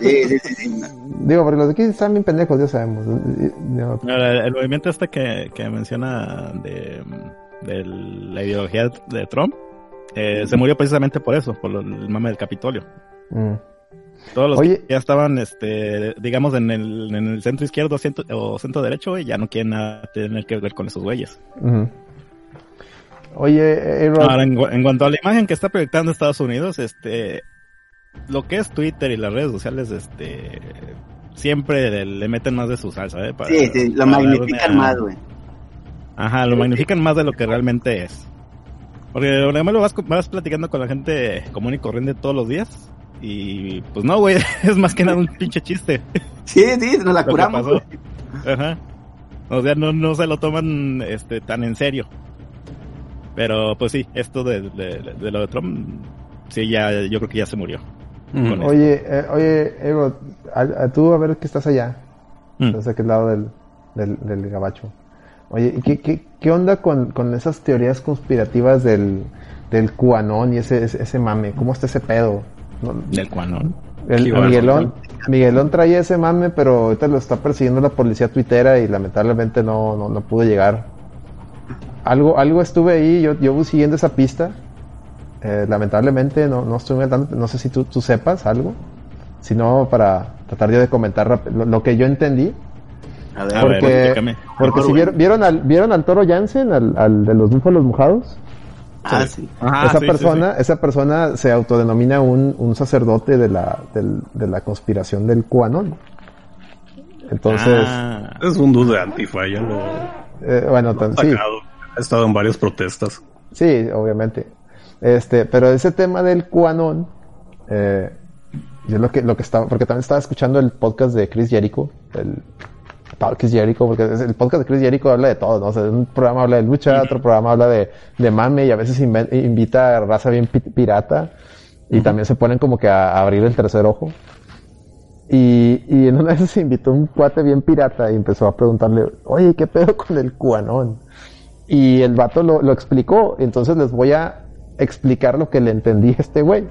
Sí, sí, sí, Digo, porque los de aquí están bien pendejos, ya sabemos. El, movimiento este que, que menciona de, de la ideología de Trump eh, se murió precisamente por eso, por el mame del Capitolio. Mm. Todos los que ya estaban, este, digamos, en el, en el centro izquierdo o centro derecho, y ya no quieren nada tener que ver con esos güeyes. Oye, Ahora, en, cuanto a la imagen que está proyectando Estados Unidos, este, lo que es Twitter y las redes sociales, este, siempre le, meten más de su salsa, ¿eh? sí, sí, lo magnifican más, güey. Ajá, lo magnifican más de lo que realmente es. Porque además lo vas, vas platicando con la gente común y corriente todos los días. Y pues no, güey, es más que nada un pinche chiste. Sí, sí, nos la curamos. Ajá. O sea, no, no se lo toman este tan en serio. Pero pues sí, esto de, de, lo de Trump, sí, ya, yo creo que ya se murió. Oye, eh, oye, Ego, a, tú a ver que estás allá. Mm. Estás a aquel lado del, del, del gabacho. Oye, ¿qué, qué, qué onda con, con, esas teorías conspirativas del, del QAnon y ese, ese, mame? ¿Cómo está ese pedo? ¿Del QAnon? El, Miguelón, Miguelón traía ese mame, pero ahorita lo está persiguiendo la policía tuitera y lamentablemente no, no, no pudo llegar. Algo, algo estuve ahí, yo, yo siguiendo esa pista. Eh, lamentablemente no, no estoy no sé si tú, tú sepas algo. Si no, para, tratar yo de comentar lo, que yo entendí. A ver, porque, porque si vieron, vieron al, vieron al toro Jansen, al, al de los búfalos mojados. Ah, sí. esa persona, esa persona se autodenomina un, un sacerdote de la, de la conspiración del QAnon. Entonces. Ah. es un dude de Antifa, ya lo. Eh, bueno, sí. Ha estado en varias protestas. Sí, obviamente. Este, pero ese tema del QAnon, eh, yo lo que, lo que estaba, porque también estaba escuchando el podcast de Chris Jericho, el Chris Jericho, porque el podcast de Chris Jericho habla de todo, ¿no? O sea, un programa habla de lucha, otro programa habla de, de mame y a veces invita a raza bien pirata y también se ponen como que a, abrir el tercer ojo. Y, y en una vez se invitó un cuate bien pirata y empezó a preguntarle, oye, ¿qué pedo con el cuanón? Y el vato lo, lo explicó, entonces les voy a explicar lo que le entendí a este güey.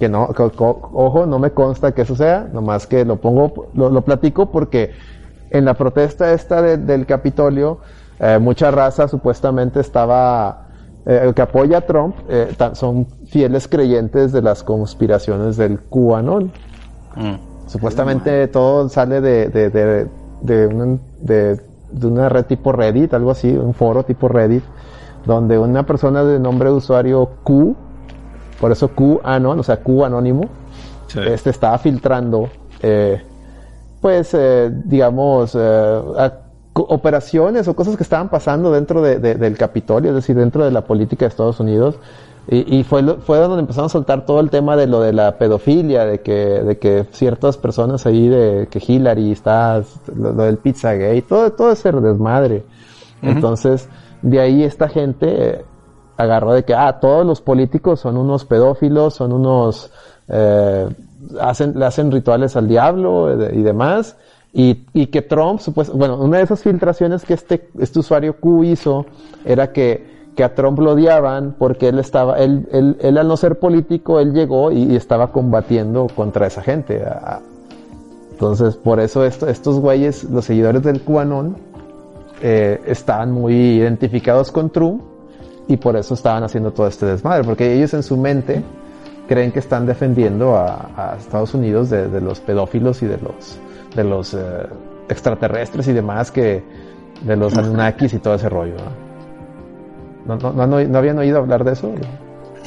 Que no, ojo, no me consta que eso sea, nomás que lo pongo, lo, lo platico porque en la protesta esta del Capitolio, eh, mucha raza supuestamente estaba, eh, que apoya a Trump, eh, son fieles creyentes de las conspiraciones del QAnon. Mm. Supuestamente todo sale de, de, de, de, de, una red tipo Reddit, algo así, un foro tipo Reddit, donde una persona de nombre de usuario Q, por eso QAnon, o sea, Q anónimo, este estaba filtrando eh, pues, eh, digamos, eh, operaciones o cosas que estaban pasando dentro de, del Capitolio, es decir, dentro de la política de Estados Unidos. Y, y fue, fue donde empezaron a soltar todo el tema de lo de la pedofilia, de que, de que ciertas personas ahí, de que Hillary está, lo, del Pizzagate, todo, todo ese desmadre. Entonces, de ahí esta gente agarró de que, ah, todos los políticos son unos pedófilos, son unos, eh, hacen, le hacen rituales al diablo y demás. Y, y que Trump, supuesto, bueno, una de esas filtraciones que este, este usuario Q hizo era que, que a Trump lo odiaban porque él estaba, él, él, él al no ser político, él llegó y, estaba combatiendo contra esa gente. Entonces, por eso esto, estos güeyes, los seguidores del QAnon, eh, estaban muy identificados con Trump y por eso estaban haciendo todo este desmadre, porque ellos en su mente creen que están defendiendo a, Estados Unidos de, los pedófilos y de los, de los eh, extraterrestres y demás que de los Anunnakis y todo ese rollo. ¿no? ¿No, habían oído hablar de eso?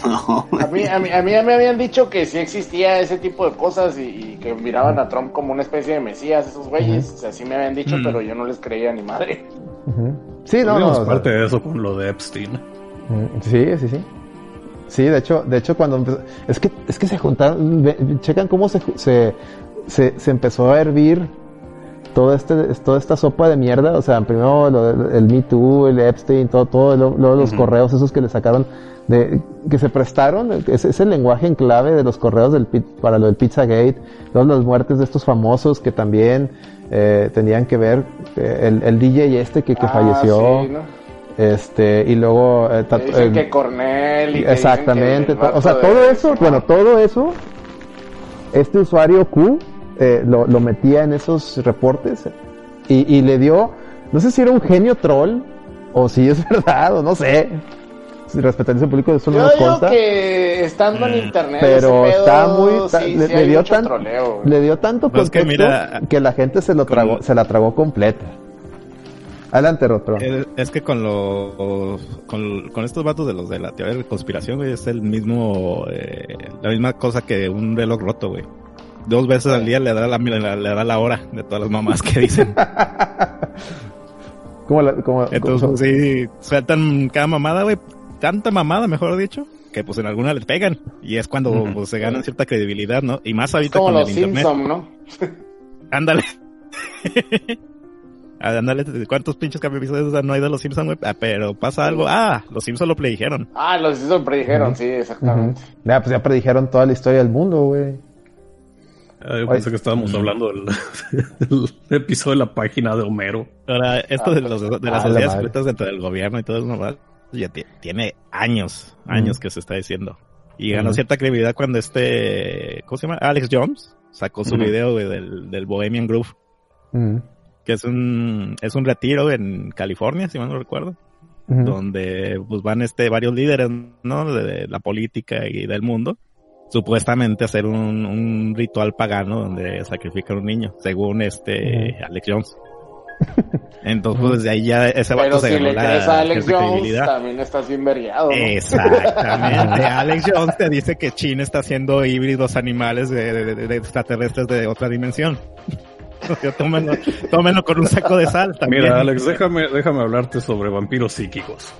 A, mí, a, mí, a mí me habían dicho que sí existía ese tipo de cosas y, que miraban a Trump como una especie de mesías, esos güeyes. O sea, sí me habían dicho, pero yo no les creía ni madre. Sí, no, no. parte de eso con lo de Epstein. Sí, sí, sí. Sí, de hecho, de hecho cuando es que es que se juntaron, checan cómo se, se, se, empezó a hervir todo este, toda esta sopa de mierda, o sea, primero el Me Too, el Epstein, todo, todo, luego los correos esos que le sacaron, de, que se prestaron, ese, es el lenguaje en clave de los correos del, para lo del Pizzagate, luego las muertes de estos famosos que también eh, tenían que ver, eh, el, el DJ este que, que ah, falleció. Este, y luego... Eh, eh, que Cornell y Exactamente. o sea, todo eso, bueno, todo eso, este usuario Q eh, lo, lo, metía en esos reportes y, y, le dio, no sé si era un genio troll o si es verdad o no sé. Si ese público, eso no nos consta. que estando en internet, pero está muy, le, dio tanto, le dio tanto pues contexto que, que, la gente se lo tragó, se la tragó completa. Adelante, Rotro. Es, que con los con, estos vatos de los de la teoría de conspiración, güey, es el mismo, eh, la misma cosa que un reloj roto, güey. Dos veces al día le da la, le, da la hora de todas las mamás que dicen. ¿Cómo la, cómo, Entonces, sí, sueltan cada mamada, güey. Tanta mamada, mejor dicho, que pues en alguna le pegan. Y es cuando pues, se ganan cierta credibilidad, ¿no? Y más ahorita con el internet. ¿no? Ándale. Ándale, ¿cuántos pinches episodios no hay de los Simpsons, güey? Ah, pero pasa algo. Ah, los Simpsons lo predijeron. Ah, los Simpsons predijeron, sí, exactamente. Ya, pues ya predijeron toda la historia del mundo, güey. Ah, yo pensé que estábamos hablando del, episodio de la página de Homero. Ahora, esto de, los, de las ah, sociedades secretas dentro del gobierno y todo eso, ya tiene años, años que se está diciendo. Y ganó cierta credibilidad cuando este, ¿cómo se llama? Alex Jones sacó su video, güey, del, del Bohemian Groove que es un, es un retiro en California, si mal no recuerdo, donde pues van este, varios líderes, ¿no? De, la política y del mundo, supuestamente hacer un, un ritual pagano donde sacrifican un niño, según este Alex Jones. Entonces, pues, desde ahí ya ese vato se si le crees a Alex Jones, también estás bien veriado. Exactamente. Alex Jones te dice que China está haciendo híbridos animales de, de, extraterrestres de otra dimensión. tómenlo, tómenlo, con un saco de sal también. Mira, Alex, déjame, déjame hablarte sobre vampiros psíquicos.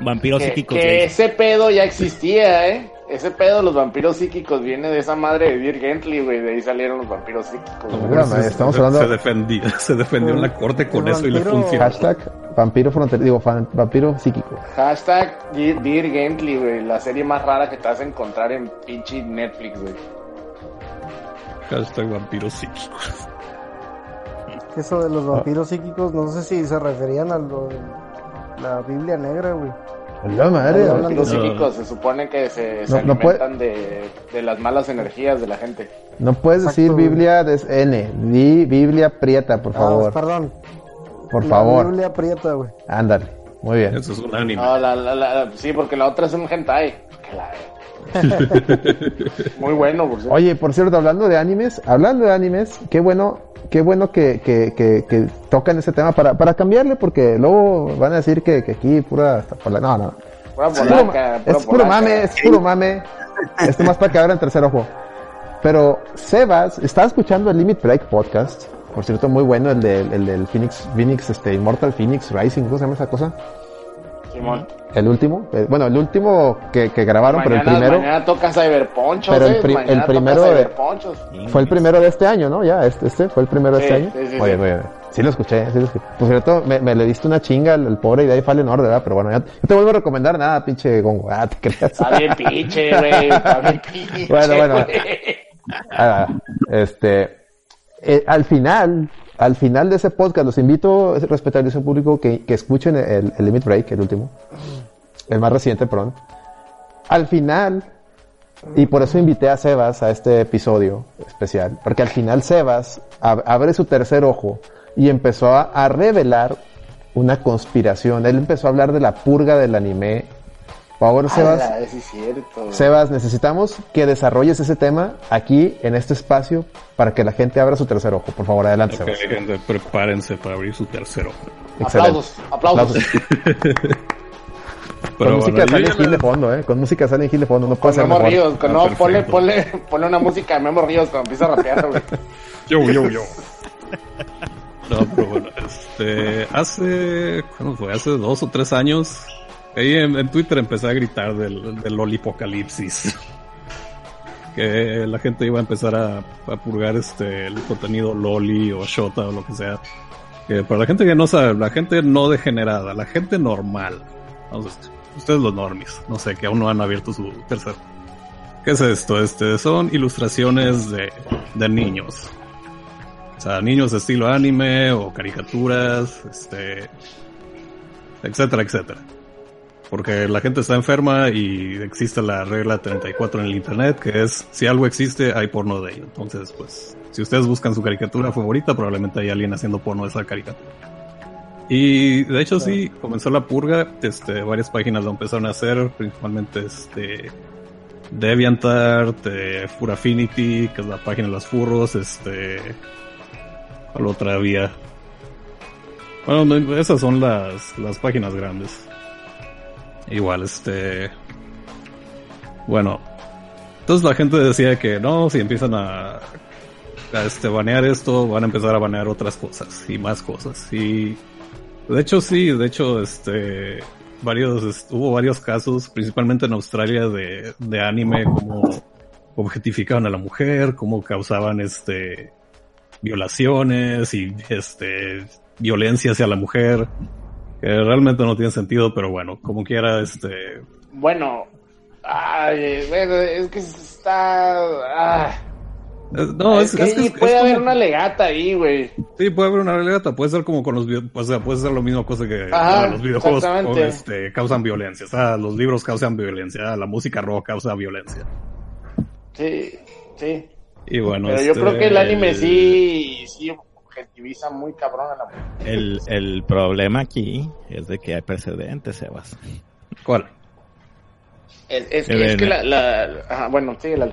Vampiros psíquicos. Que ese pedo ya existía, ¿eh? Ese pedo de los vampiros psíquicos viene de esa madre de Dirk Gently, güey. De ahí salieron los vampiros píquicos. se, estamos hablando... se, defendía, se defendió en la corte con eso y le funcionó. Hashtag vampiro fronterizo, digo, vampiro psíquico. Hashtag Dear Gently, güey. La serie más rara que te vas a encontrar en pinche Netflix, güey. Hashtag vampiros psíquicos. Eso de los vampiros psíquicos, no sé si se referían a lo, la Biblia negra, güey. La madre. Los psíquicos se supone que se, se alimentan de, de, las malas energías de la gente. No puedes decir Biblia de N, di Biblia prieta, por ah, favor. perdón. Por favor. Biblia prieta, güey. Ándale, muy bien. Eso es un anime. No, la, la, sí, porque la otra es un hentai. muy bueno, por cierto. Oye, por cierto, hablando de animes, hablando de animes, qué bueno qué bueno que, que, que, tocan ese tema para, para cambiarle, porque luego van a decir que, que aquí pura... No, no. es, puro, mame, es puro mame. Esto más para que abran tercer ojo. Pero Sebas, estaba escuchando el Limit Break podcast. Por cierto, muy bueno el, de, el del Phoenix, Phoenix, este, Immortal Phoenix Rising, ¿cómo se llama esa cosa? Simón. El último, eh, bueno, el último que, que grabaron, pero el primero. Mañana toca Cyberponchos, pero el, eh, el primero de, fue el primero de este año, ¿no? Ya, este, este fue el primero de este año. Sí, sí, Oye, sí. sí lo escuché, sí lo escuché. Por cierto, me, me le diste una chinga al, pobre y de ahí fue en orden, ¿verdad? Pero bueno, ya, no te vuelvo a recomendar nada, pinche gongo. Ah, te creas. Está bien pinche, güey. Está bien pinche. Bueno, bueno. Ah, este, eh, al final, al final de ese podcast, los invito, a respetar ese público, que, que escuchen el, Limit Break, el último. El más reciente, perdón. Al final, y por eso invité a Sebas a este episodio especial, porque al final Sebas abre su tercer ojo y empezó a, a revelar una conspiración. Él empezó a hablar de la purga del anime por favor, Sebas. Sebas, necesitamos que desarrolles ese tema aquí en este espacio para que la gente abra su tercer ojo. Por favor, adelante, okay, Sebas. Gente, prepárense para abrir su tercer ojo. Aplausos, aplausos. con música sale en de fondo, ¿eh? Con música sale en de fondo, no puede ser Memo Ríos, con, no, ah, ponle, ponle, ponle, una música de Memo Ríos cuando empieza a rapear, güey. Yo, yo, yo. No, pero bueno, este, hace, ¿cuándo fue? Hace dos o tres años Ahí en, Twitter empecé a gritar del, del lolipocalipsis. que la gente iba a empezar a, purgar este el contenido loli o shota o lo que sea. Que para la gente que no sabe, la gente no degenerada, la gente normal. ustedes los normis, no sé, que aún no han abierto su tercer. ¿Qué es esto? Este, son ilustraciones de, de niños. O sea, niños de estilo anime o caricaturas, este, etcétera, etcétera porque la gente está enferma y existe la regla 34 en el internet, que es si algo existe, hay porno de ello. Entonces, pues, si ustedes buscan su caricatura favorita, probablemente hay alguien haciendo porno de esa caricatura. Y de hecho sí, comenzó la purga, este, varias páginas lo empezaron a hacer, principalmente este DeviantArt, eh, Furafinity, que es la página de los furros, este, ¿cuál otra vía? Bueno, esas son las, las páginas grandes. Igual, este. Bueno. Entonces la gente decía que no, si empiezan a, este, banear esto, van a empezar a banear otras cosas y más cosas. Y de hecho sí, de hecho, este, varios, hubo varios casos, principalmente en Australia, de, de anime, como objetificaban a la mujer, como causaban este, violaciones y este, violencia hacia la mujer que realmente no tiene sentido, pero bueno, como quiera, este... Bueno, ay, es que está... Ah. No, es, que, puede haber una legata ahí, güey. Sí, puede haber una legata. Puede ser como con los o sea, puede ser lo mismo cosa que los videojuegos este, causan violencia. O sea, los libros causan violencia, la música rock causa violencia. Sí, sí. Y bueno, Pero yo creo que el este, anime sí, sí muy cabrón a la mujer. El, el problema aquí es de que hay precedentes, Sebas. ¿Cuál? Es, que, la, bueno, sí, la...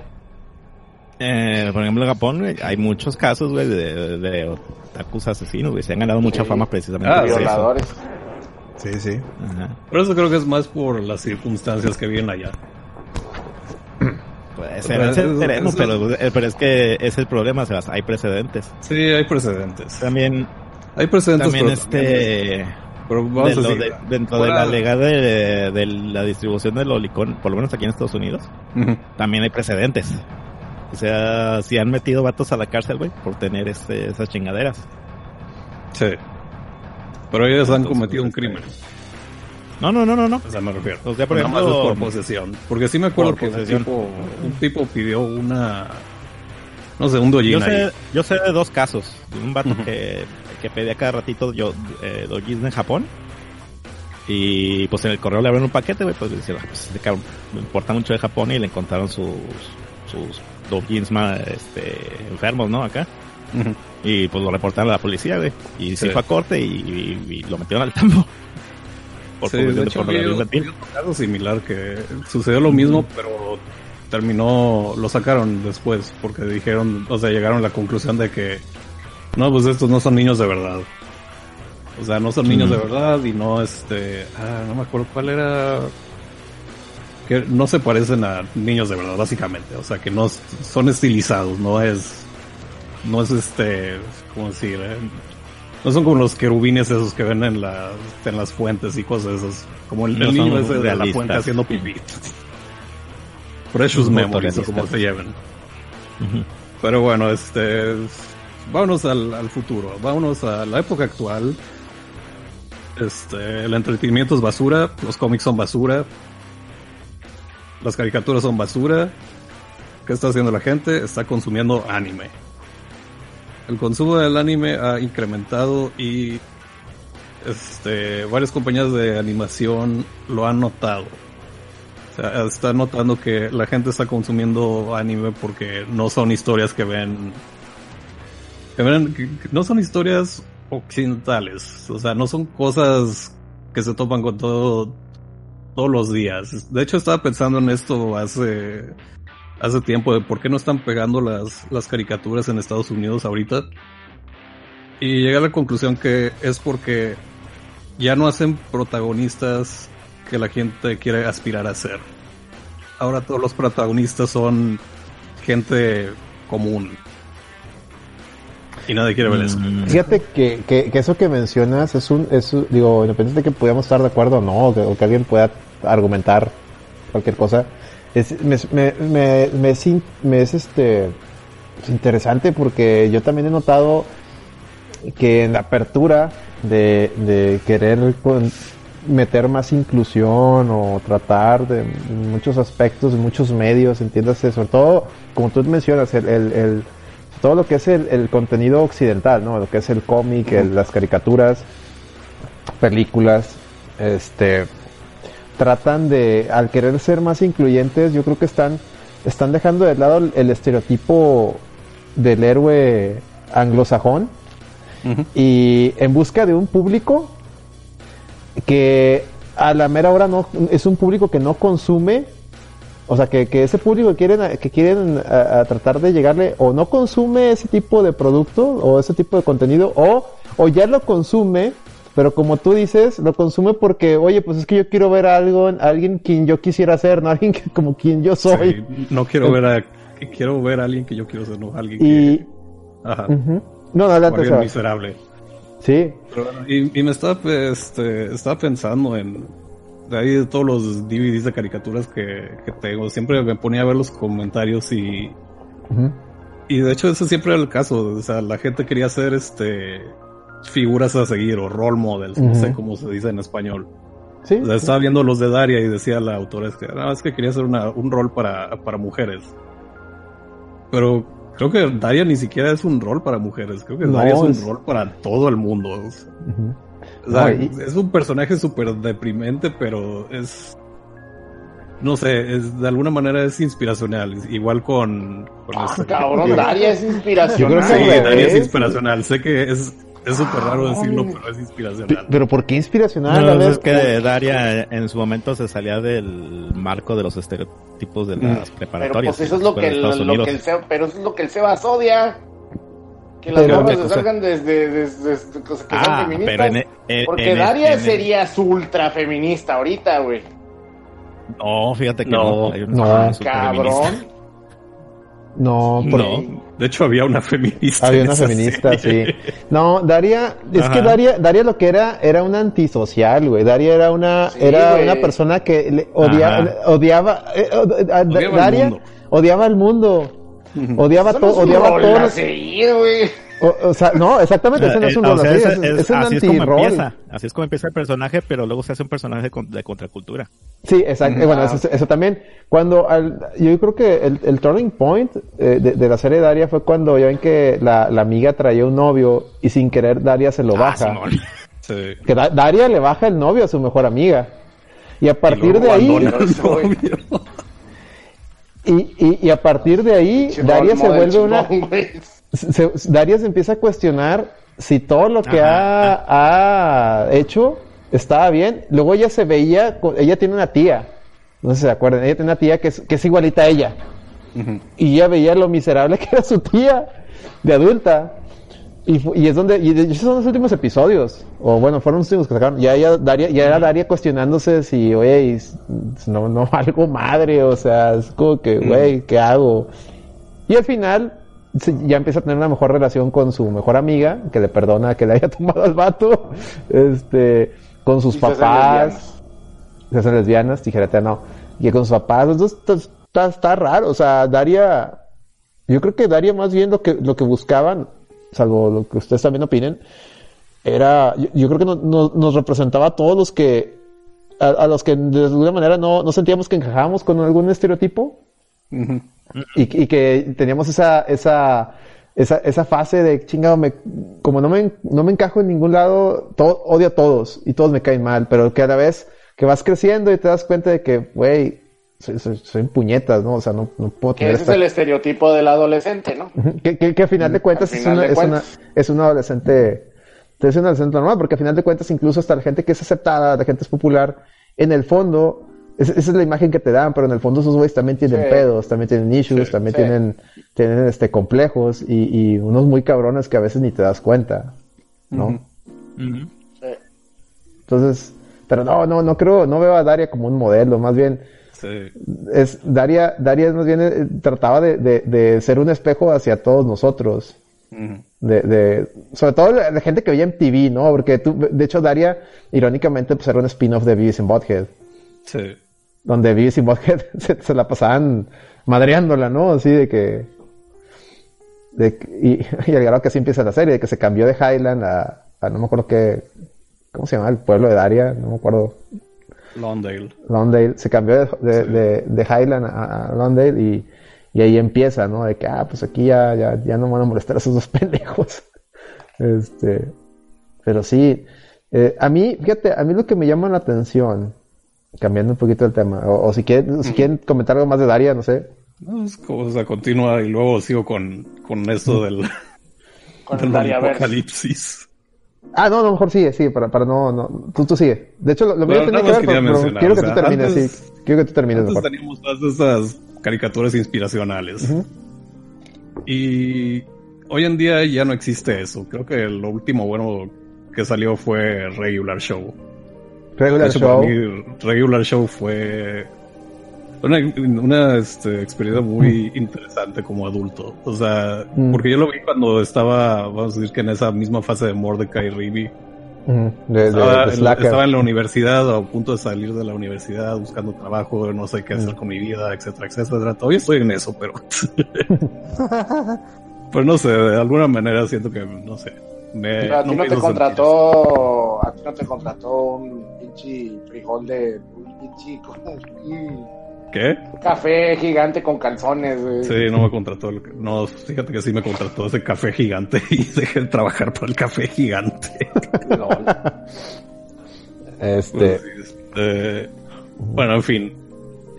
Eh, por ejemplo, en Japón hay muchos casos, güey, de, de, otakus asesinos, güey. Se han ganado mucha fama precisamente ah, violadores. Sí, sí. Pero eso creo que es más por las circunstancias que vienen allá. Puede ser, pero, eh, pero, es que es el problema, sea, hay precedentes. Sí, hay precedentes. También hay precedentes. También este... dentro de la legada de, la distribución del olicón, por lo menos aquí en Estados Unidos, también hay precedentes. O sea, si han metido vatos a la cárcel, güey, por tener este, esas chingaderas. Sí. Pero ellos han cometido un crimen. No, no, no, no, no. O sea, me refiero. O sea, por ejemplo, por posesión. Porque sí me acuerdo que un tipo, un tipo, pidió una... No sé, un doujin yo sé, Yo sé de dos casos. Un vato que, que pedía cada ratito yo, eh, en Japón. Y pues en el correo le abrieron un paquete, güey, pues decía, pues este me importa mucho de Japón y le encontraron sus, sus doujins más este, enfermos, ¿no? Acá. Y pues lo reportaron a la policía, güey. Y se fue a corte y, lo metieron al tambo. Por sí, de hecho, un caso similar que sucedió lo mismo, pero terminó, lo sacaron después porque dijeron, o sea, llegaron a la conclusión de que no, pues estos no son niños de verdad. O sea, no son niños de verdad y no este, ah, no me acuerdo cuál era que no se parecen a niños de verdad, básicamente. O sea, que no son estilizados, no es no es este, ¿cómo decir? Eh? No son como los querubines esos que ven en, las en las fuentes y cosas esas. Como el, niño ese de la fuente haciendo pipí. Precious memories, como se lleven. Pero bueno, este. Vámonos al, al futuro. Vámonos a la época actual. Este, el entretenimiento es basura, los cómics son basura, las caricaturas son basura. ¿Qué está haciendo la gente? Está consumiendo anime el consumo del anime ha incrementado y este, varias compañías de animación lo han notado. O sea, están notando que la gente está consumiendo anime porque no son historias que ven, que ven, no son historias occidentales. O sea, no son cosas que se topan con todo, todos los días. De hecho, estaba pensando en esto hace hace tiempo de por qué no están pegando las, las caricaturas en Estados Unidos ahorita. Y llegué a la conclusión que es porque ya no hacen protagonistas que la gente quiere aspirar a ser. Ahora todos los protagonistas son gente común. Y nadie quiere ver eso. Mm. Fíjate que, que, eso que mencionas es un, es, digo, independientemente de que podamos estar de acuerdo o no, o que alguien pueda argumentar cualquier cosa, es, me, me, me, es, este interesante porque yo también he notado que en la apertura de, de querer meter más inclusión o tratar de muchos aspectos, de muchos medios, entiéndase, sobre todo, como tú mencionas, el, el, todo lo que es el, el, contenido occidental, ¿no? Lo que es el cómic, las caricaturas, películas, este, tratan de, al querer ser más incluyentes, yo creo que están, están dejando de lado el, estereotipo del héroe anglosajón. Y en busca de un público que a la mera hora no es un público que no consume o sea que, que ese público que quieren que quieren tratar de llegarle o no consume ese tipo de producto o ese tipo de contenido o o ya lo consume pero como tú dices, lo consume porque, oye, pues es que yo quiero ver algo, alguien quien yo quisiera ser, no alguien que, como quien yo soy. no quiero ver a, quiero ver a alguien que yo quiero ser, no alguien que... Ajá. No, adelante. Alguien miserable. Sí. y, me estaba, este, estaba pensando en, de ahí de todos los DVDs de caricaturas que, que tengo, siempre me ponía a ver los comentarios y... Y de hecho ese siempre era el caso, o sea, la gente quería hacer este figuras a seguir o role models, no sé cómo se dice en español. Sí. estaba viendo los de Daria y decía la autora es que, ah, es que quería hacer una, un rol para, para mujeres. Pero creo que Daria ni siquiera es un rol para mujeres, creo que Daria es un rol para todo el mundo. Es un personaje súper deprimente, pero es no sé, es, de alguna manera es inspiracional. Igual con. con ah, cabrón, Daria es inspiracional. sí, Daria es inspiracional. Sé que es Es súper raro decirlo, pero es inspiracional. ¿Pero por qué inspiracional? No, es que Daria en su momento se salía del marco de los estereotipos de las preparatorias. Pero pues eso es lo que, el, lo que el pero eso es lo que el Sebas odia. Que las morras se salgan desde, desde, desde, que son ah, feministas. Pero en, porque en, Daria sería su ultra feminista ahorita, güey. No, fíjate que no. No, no. cabrón. No, no. De hecho, había una feminista. Había una feminista, sí. No, Daria, es que Daria, Daria lo que era, era una antisocial, güey. Daria era una, era una persona que le odia, odiaba, eh, Daria odiaba al mundo. Odiaba, todo, odiaba todo. O, sea, no, exactamente, ese no es un rol así, es, un así es como empieza, así es como empieza el personaje, pero luego se hace un personaje de contracultura. Sí, exacto, bueno, eso, también, cuando, yo creo que el, el turning point eh, de, la serie Daria fue cuando ya ven que la, la, amiga traía un novio y sin querer Daria se lo ah, baja. Sí. Que Daria le baja el novio a su mejor amiga. Y a partir de ahí... Y, y, y, a partir de ahí, Daria se vuelve una se, Daria se empieza a cuestionar si todo lo que ha, ha, hecho estaba bien. Luego ella se veía, ella tiene una tía, no sé si se acuerdan, ella tiene una tía que es, que es igualita a ella. Y ella veía lo miserable que era su tía de adulta. Y, y, es donde, y esos son los últimos episodios, o bueno, fueron los últimos que sacaron. Ya ella, Daria, ya era Daria cuestionándose si, oye, no, no, algo madre, o sea, es como que, güey, ¿qué hago? Y al final, ya empieza a tener una mejor relación con su mejor amiga, que le perdona que le haya tomado al vato, este, con sus papás, se hacen lesbianas, tijerete no, y con sus papás, entonces está, está, raro, o sea, Daria, yo creo que Daria más bien lo que, lo que buscaban, salvo lo que ustedes también opinen, era, yo, creo que nos representaba a todos los que, a, los que de alguna manera no, no sentíamos que encajábamos con algún estereotipo, y, que teníamos esa, esa, esa, esa fase de chingado, me, como no me, no me encajo en ningún lado, todo, odio a todos y todos me caen mal, pero que a la vez que vas creciendo y te das cuenta de que, güey, soy, puñetas, ¿no? O sea, no, no puedo tener. ese es el estereotipo del adolescente, ¿no? que, que, que, a final de cuentas, es, una, es, una, es un adolescente. Es un adolescente normal, porque a final de cuentas, incluso hasta la gente que es aceptada, la gente es popular, en el fondo esa es la imagen que te dan, pero en el fondo esos güeyes también tienen pedos, también tienen issues, también tienen, tienen este complejos y, y, unos muy cabrones que a veces ni te das cuenta, ¿no? Entonces, pero no, no, no creo, no veo a Daria como un modelo, más bien es Daria, Daria más bien eh, trataba de, de, de, ser un espejo hacia todos nosotros. de, de, sobre todo la, gente que veía en TV, ¿no? Porque tú, de hecho Daria, irónicamente, pues era un spin-off de Beavis and Butthead. Sí donde Beavis y Butthead se, la pasaban madreándola, ¿no? Así de que... De, y, y al grado que así empieza la serie, de que se cambió de Highland a, a no me acuerdo qué... ¿Cómo se llama el pueblo de Daria? No me acuerdo. Londale. Londale. Se cambió de, de, de, Highland a, a Londale y, y, ahí empieza, ¿no? De que, ah, pues aquí ya, ya, ya no van a molestar a esos dos pendejos. Este... Pero sí... Eh, a mí, fíjate, a mí lo que me llama la atención cambiando un poquito el tema. O, si, quieren, si quieren comentar algo más de Daria, no sé. No, es como, o sea, continúa y luego sigo con, con esto del, con del Daria apocalipsis. Ah, no, a lo mejor sigue, sí, para, para no, no, tú, tú sigue. De hecho, lo, mío tenía que ver, pero, quiero que tú termines, sí. Quiero que tú termines. Antes teníamos todas esas caricaturas inspiracionales. Y hoy en día ya no existe eso. Creo que lo último bueno que salió fue Regular Show. Regular Show. Regular Show fue una, una este, experiencia muy mm. interesante como adulto. O sea, mm. porque yo lo vi cuando estaba, vamos a decir que en esa misma fase de Mordecai y Riby. Mm. estaba, en la universidad, a punto de salir de la universidad, buscando trabajo, no sé qué hacer con mi vida, etcétera, etcétera. Todavía estoy en eso, pero. pero no sé, de alguna manera siento que, no sé. Me, a ti no, te contrató, a ti no te contrató un pinche frijol de un pinche ¿Qué? Café gigante con calzones, güey. Sí, no me contrató. No, fíjate que sí me contrató ese café gigante y dejé de trabajar por el café gigante. este... este... Bueno, en fin.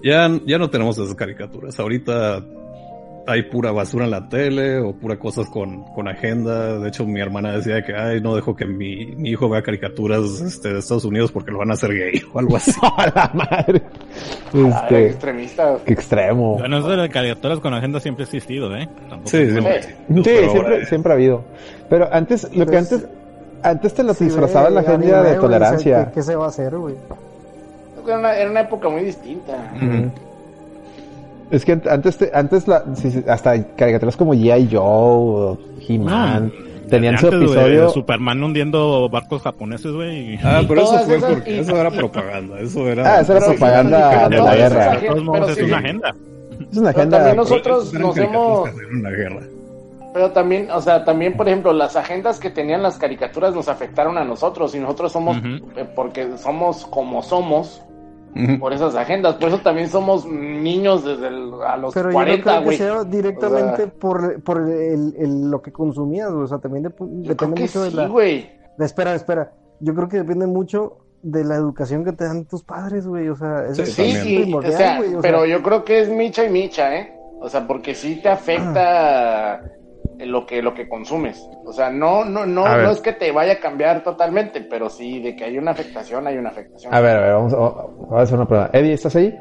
Ya, ya no tenemos esas caricaturas. Ahorita hay pura basura en la tele o pura cosas con, con agenda. De hecho, mi hermana decía que, ay, no dejo que mi, mi hijo vea caricaturas este, de Estados Unidos porque lo van a hacer gay o algo así. ¡A la madre! Este, extremista. Qué extremo. Bueno, eso de las caricaturas con agenda siempre ha existido, ¿eh? Tampoco sí, siempre, sí, siempre, siempre, ha habido. Pero antes, lo que pues, antes, antes te lo disfrazaba la agenda de tolerancia. ¿Qué, se va a hacer, güey? Era una, era una época muy distinta. Es que antes, antes la, hasta caricaturas como G.I. Joe, He-Man, tenían su episodio. Superman hundiendo barcos japoneses, güey. Ah, pero eso fue porque eso era propaganda. Eso era, ah, eso era propaganda de la guerra. es una agenda. Es una agenda. También nosotros nos hemos. Pero también, o sea, también, por ejemplo, las agendas que tenían las caricaturas nos afectaron a nosotros y nosotros somos, eh, porque somos como somos, por esas agendas. Por eso también somos niños desde a los Pero 40, güey. directamente por, por el, lo que consumías, O sea, también depende mucho de la. güey. espera, espera. Yo creo que depende mucho de la educación que te dan tus padres, güey. O sea, eso sí, sí, o sea, pero yo creo que es micha y micha, ¿eh? O sea, porque sí te afecta lo que lo que consumes. O sea, no no no no es que te vaya a cambiar totalmente, pero sí de que hay una afectación, hay una afectación. A ver, a ver, vamos a, hacer una prueba. Eddie, ¿estás ahí?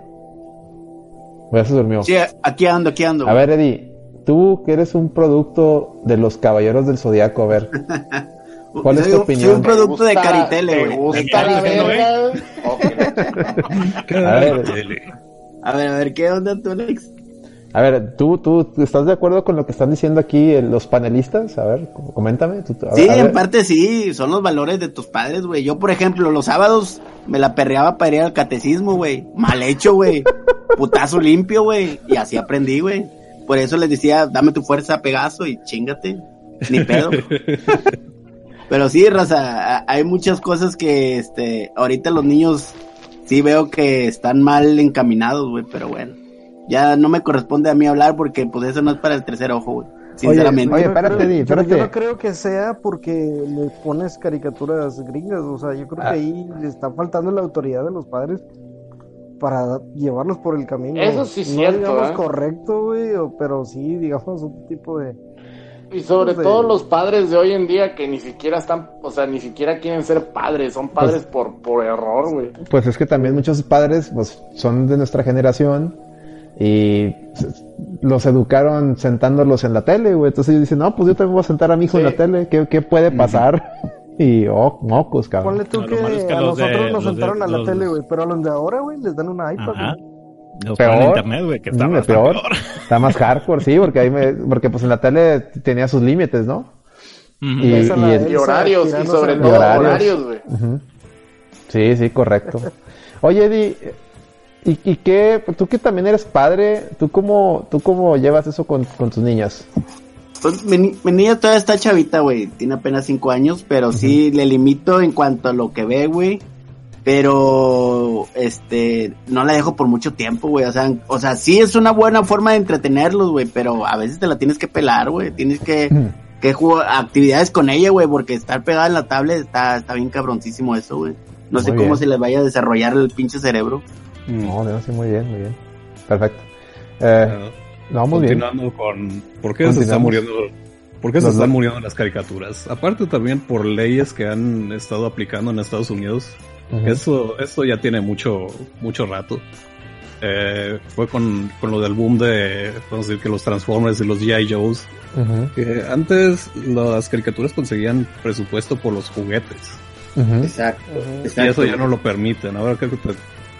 Ya se durmió. Sí, aquí ando, aquí ando. A ver, Eddie, tú que eres un producto de los Caballeros del Zodiaco, a ver. ¿Cuál es tu opinión? Soy un producto de Caritele, güey. A ver, a ver, a ver, ¿qué onda tú, Alex? A ver, ¿tú, ¿tú estás de acuerdo con lo que están diciendo aquí los panelistas? A ver, coméntame. sí, en parte sí, son los valores de tus padres, güey. Yo, por ejemplo, los sábados me la perreaba para ir al catecismo, güey. Mal hecho, güey. Putazo limpio, güey. Y así aprendí, güey. Por eso les decía, dame tu fuerza, Pegaso, y chingate. Ni pedo. Pero sí, raza, hay muchas cosas que, este, ahorita los niños sí veo que están mal encaminados, güey, pero bueno ya no me corresponde a mí hablar porque pues eso no es para el tercer ojo, güey. Sinceramente. Oye, espérate, espérate. Yo, no creo que sea porque le pones caricaturas gringas, o sea, yo creo que ah. ahí le está faltando la autoridad de los padres para llevarlos por el camino. Eso sí es no cierto, digamos ¿eh? correcto, güey, pero sí, digamos, un tipo de... Y sobre todo los padres de hoy en día que ni siquiera están, o sea, ni siquiera quieren ser padres, son padres pues por, por error, güey. Pues es que también muchos padres, pues, son de nuestra generación y los educaron sentándolos en la tele, güey. Entonces ellos dicen, no, pues yo también voy a sentar a mi hijo en la tele. ¿Qué, qué puede pasar? y, oh, mocos, cabrón. Ponle tú que, a nosotros nos sentaron a la tele, güey. Pero a los de ahora, güey, les dan una iPad, Los peor, internet, güey, que está, mm, peor. Está más hardcore, sí, porque ahí me, porque pues en la tele tenía sus límites, ¿no? y, y, horarios, y sobre todo horarios, güey. Sí, sí, correcto. Oye, Eddie, ¿Y, y qué, tú que también eres padre, tú cómo, tú cómo llevas eso con, tus niñas? Pues mi, niña todavía está chavita, güey, tiene apenas cinco años, pero sí le limito en cuanto a lo que ve, güey. Pero, este, no la dejo por mucho tiempo, güey. O sea, o sea, sí es una buena forma de entretenerlos, güey, pero a veces te la tienes que pelar, güey. Tienes que, que jugar actividades con ella, güey, porque estar pegada en la tablet está, está bien cabroncísimo eso, güey. No sé cómo se les vaya a desarrollar el pinche cerebro. No, no, sí, muy bien, muy bien. Perfecto. Eh, no, muy continuando con por qué se están muriendo, por qué se están muriendo las caricaturas. Aparte también por leyes que han estado aplicando en Estados Unidos. Eso, eso ya tiene mucho, mucho rato. Eh, fue con, con, lo del boom de, vamos a decir que los Transformers y los G.I. Joes. que antes las caricaturas conseguían presupuesto por los juguetes. Exacto, Y eso ya no lo permiten. Ahora creo que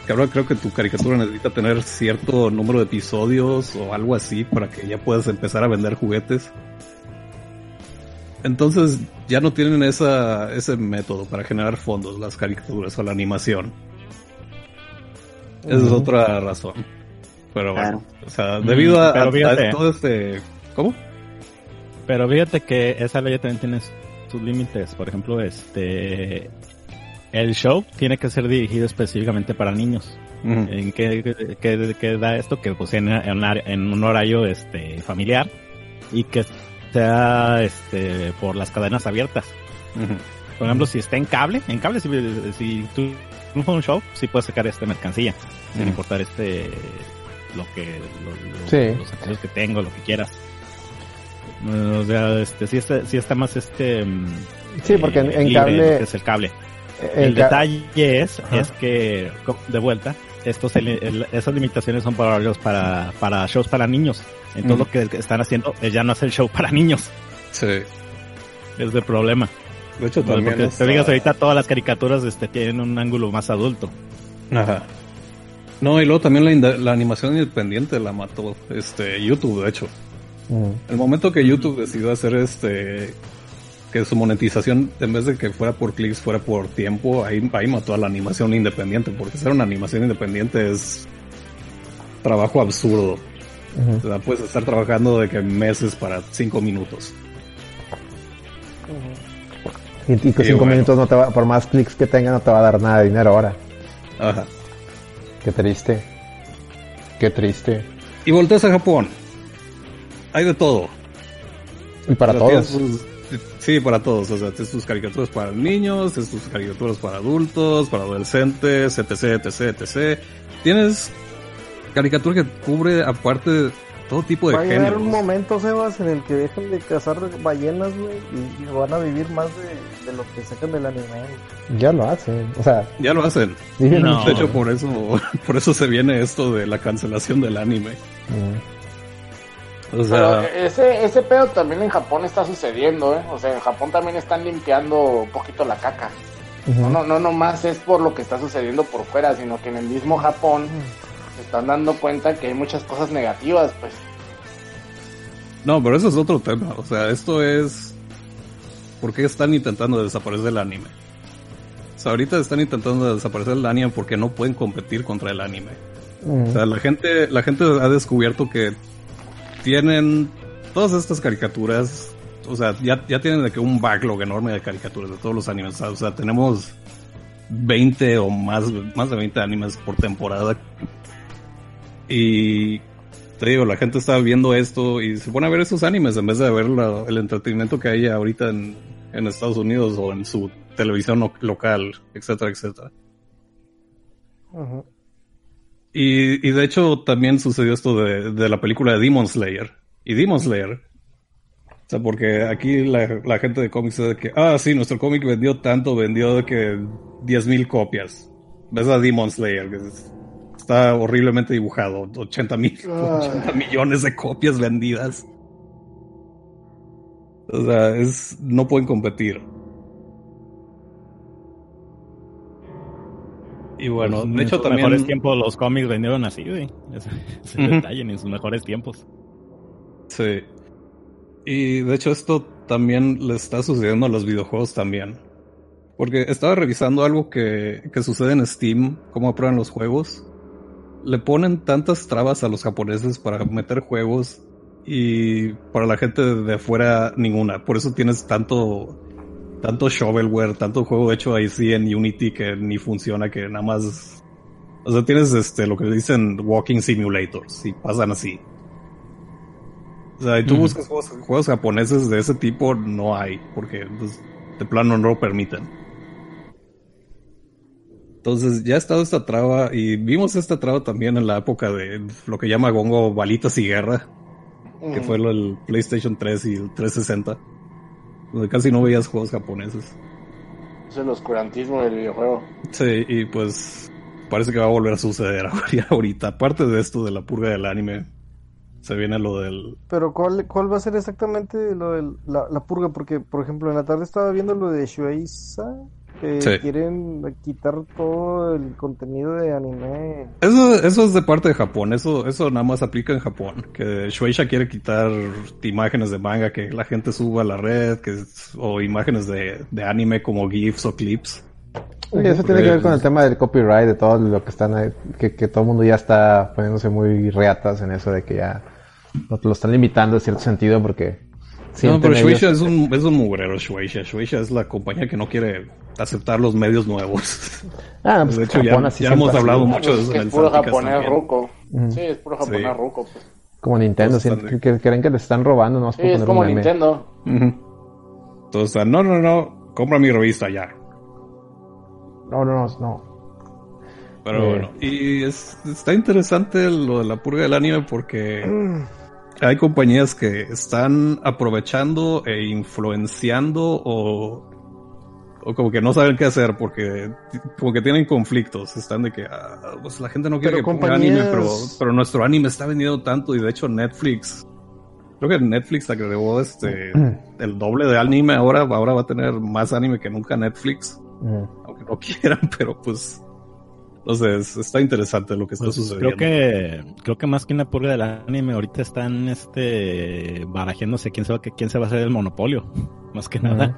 que ahora creo que tu caricatura necesita tener cierto número de episodios o algo así para que ya puedas empezar a vender juguetes. Entonces ya no tienen esa, ese método para generar fondos, las caricaturas o la animación. Esa es otra razón. Pero bueno, o sea, debido a, todo este... ¿Cómo? Pero fíjate que esa ley también tiene sus límites. Por ejemplo, este el show tiene que ser dirigido específicamente para niños. ¿En qué, da esto? Que pues en, en, un horario este familiar y que sea este por las cadenas abiertas. Por ejemplo, si está en cable, en cable si, si tú no un show, sí puedes sacar esta mercancía, sin importar este lo que los accesos que tengo, lo que quieras. O sea, este, sí está, sí está más este... Mm, sí, porque en, cable... Es el cable. El, detalle es, es que, de vuelta, estos, esas limitaciones son para, para, para shows para niños. Entonces lo que están haciendo es ya no hacer show para niños. Sí. Es el problema. De hecho, también. Porque te digas ahorita todas las caricaturas este, tienen un ángulo más adulto. Ajá. No, y luego también la, la animación independiente la mató este YouTube, de hecho. El momento que YouTube decidió hacer este que su monetización en vez de que fuera por clics fuera por tiempo, ahí, ahí mató a la animación independiente, porque hacer una animación independiente es trabajo absurdo. O sea, puedes estar trabajando de que meses para cinco minutos. Y, que cinco minutos no te va, por más clics que tenga no te va a dar nada de dinero ahora. Ajá. Qué triste. Qué triste. Y volteas a Japón. Hay de todo. Y para todos. Sí, para todos. O sea, tienes tus caricaturas para niños, tienes tus caricaturas para adultos, para adolescentes, etc, etc, etc. Tienes caricatura que cubre aparte todo tipo de Va a llegar un momento, Sebas, en el que dejen de cazar ballenas, güey, y, van a vivir más de, lo que sacan del anime. Ya lo hacen, o sea... Ya lo hacen. No. De hecho, por eso, por eso se viene esto de la cancelación del anime. O sea... ese, ese pedo también en Japón está sucediendo, ¿eh? O sea, en Japón también están limpiando un poquito la caca. No, no, no nomás es por lo que está sucediendo por fuera, sino que en el mismo Japón se están dando cuenta que hay muchas cosas negativas, pues. No, pero eso es otro tema. O sea, esto es. ¿Por qué están intentando desaparecer el anime? O sea, ahorita están intentando desaparecer el anime porque no pueden competir contra el anime. O sea, la gente, la gente ha descubierto que tienen todas estas caricaturas. O sea, ya, ya tienen de que un backlog enorme de caricaturas de todos los animes. O sea, tenemos 20 o más, más de 20 animes por temporada y te digo, la gente está viendo esto y se pone a ver esos animes en vez de ver el entretenimiento que hay ahorita en, Estados Unidos o en su televisión local, etcétera, etcétera. Y, y, de hecho también sucedió esto de, la película de Demon Slayer. Y Demon Slayer, o sea, porque aquí la, gente de cómics dice que, ah, sí, nuestro cómic vendió tanto, vendió de que 10.000 copias. Ves a Demon Slayer, que es está horriblemente dibujado. 80, mil, 80 millones de copias vendidas. O sea, es, no pueden competir. Y bueno, pues, de hecho también... En sus mejores tiempos los cómics vendieron así, güey. Ese, detalle, en sus mejores tiempos. Sí. Y de hecho esto también le está sucediendo a los videojuegos también. Porque estaba revisando algo que, que sucede en Steam, cómo aprueban los juegos le ponen tantas trabas a los japoneses para meter juegos y para la gente de afuera ninguna. Por eso tienes tanto tanto shovelware, tanto juego hecho ahí sí en Unity que ni funciona, que nada más o sea, tienes este lo que dicen walking simulators y pasan así. O sea, y tú buscas juegos, juegos, japoneses de ese tipo, no hay, porque pues, de plano no lo permiten. Entonces ya ha estado esta traba y vimos esta traba también en la época de lo que llama Gongo Balitas y Guerra, que fue el PlayStation 3 y el 360, casi no veías juegos japoneses. Es el oscurantismo del videojuego. Sí, y pues parece que va a volver a suceder ahorita. Aparte de esto de la purga del anime, se viene lo del... Pero ¿cuál, cuál va a ser exactamente lo de la, la purga? Porque, por ejemplo, en la tarde estaba viendo lo de Shueisha que quieren quitar todo el contenido de anime. Eso, eso es de parte de Japón, eso, eso nada más aplica en Japón, que Shueisha quiere quitar imágenes de manga que la gente suba a la red, que, o imágenes de, anime como GIFs o clips. eso tiene que ver con el tema del copyright, de todo lo que están, que, que todo el mundo ya está poniéndose muy reatas en eso de que ya lo están limitando en cierto sentido porque no, pero Shueisha es un, es un mugrero, Shueisha. Shueisha es la compañía que no quiere aceptar los medios nuevos. Ah, pues de hecho ya, ya hemos hablado mucho de eso. Es puro japonés ruco. Sí, es puro japonés ruco. Pues. Como Nintendo, que, creen que les están robando, no sí, es como Nintendo. Entonces, no, no, no, compra mi revista ya. No, no, no, no. Pero eh. bueno, y está interesante lo de la purga del anime porque hay compañías que están aprovechando e influenciando o, o como que no saben qué hacer porque como que tienen conflictos. Están de que ah, pues la gente no quiere que ponga anime, pero, pero nuestro anime está vendiendo tanto y de hecho Netflix Creo que Netflix agregó este el doble de anime ahora, ahora va a tener más anime que nunca Netflix. Aunque no quieran, pero pues entonces, está interesante lo que está pues, sucediendo. Creo que, creo que más que una purga del anime, ahorita están este barajeándose quién se va, quién se va a hacer el monopolio. Más que nada.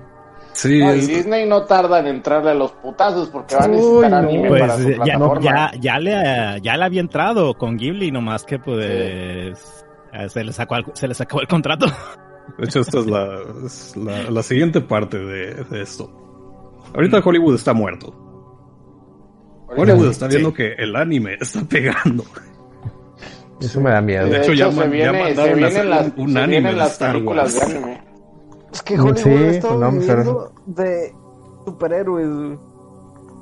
Sí, Disney no tarda en entrarle a los putazos porque van a necesitar anime pues, para su ya, ya, ya, le, ya le había entrado con Ghibli, nomás que pues se le sacó se le sacó el contrato. De hecho, esta es la, la, siguiente parte de, de, esto. Ahorita Hollywood está muerto. Hollywood está viendo que el anime está pegando. Eso me da miedo. De, hecho, ya, se viene, mandaron a hacer las, un, anime de Star Wars. De anime. Es que Hollywood sí, está no, viviendo de superhéroes.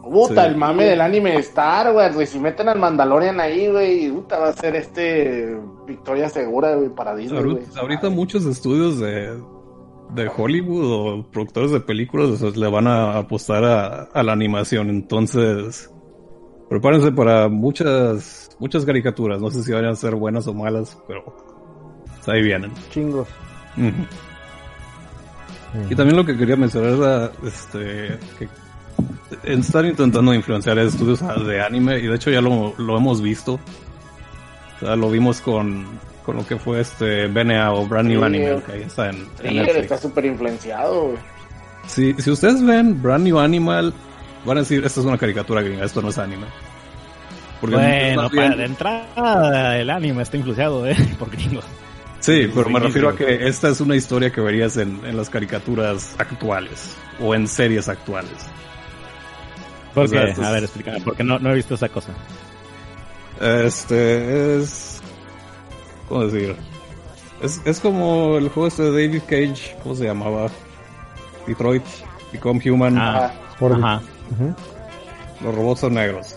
Puta, el mame del anime de Star Wars, güey. Si meten al Mandalorian ahí, güey, puta, va a ser este victoria segura, güey, para Disney. Ahorita, ahorita muchos estudios de, de Hollywood o productores de películas le van a apostar a, a la animación. Entonces, Prepárense para muchas muchas caricaturas. No sé si vayan a ser buenas o malas, pero ahí vienen. Chingos. Y también lo que quería mencionar era este que están intentando influenciar estudios de anime y de hecho ya lo, lo hemos visto. O sea, lo vimos con, con lo que fue este BNA o Brand New Animal, que ahí está en, en está súper influenciado, Si, si ustedes ven Brand New Animal, Van a decir, esta es una caricatura gringa, esto no es anime. bueno, para de entrada el anime está influenciado ¿eh? por gringos. Sí, pero me refiero a que esta es una historia que verías en, en las caricaturas actuales o en series actuales. ¿Por qué? A ver, explícame, porque no, no he visto esa cosa. Este es... ¿Cómo decir? Es, es como el juego este de David Cage, ¿cómo se llamaba? Detroit, Become Human. Ah, ajá. Los robots son negros.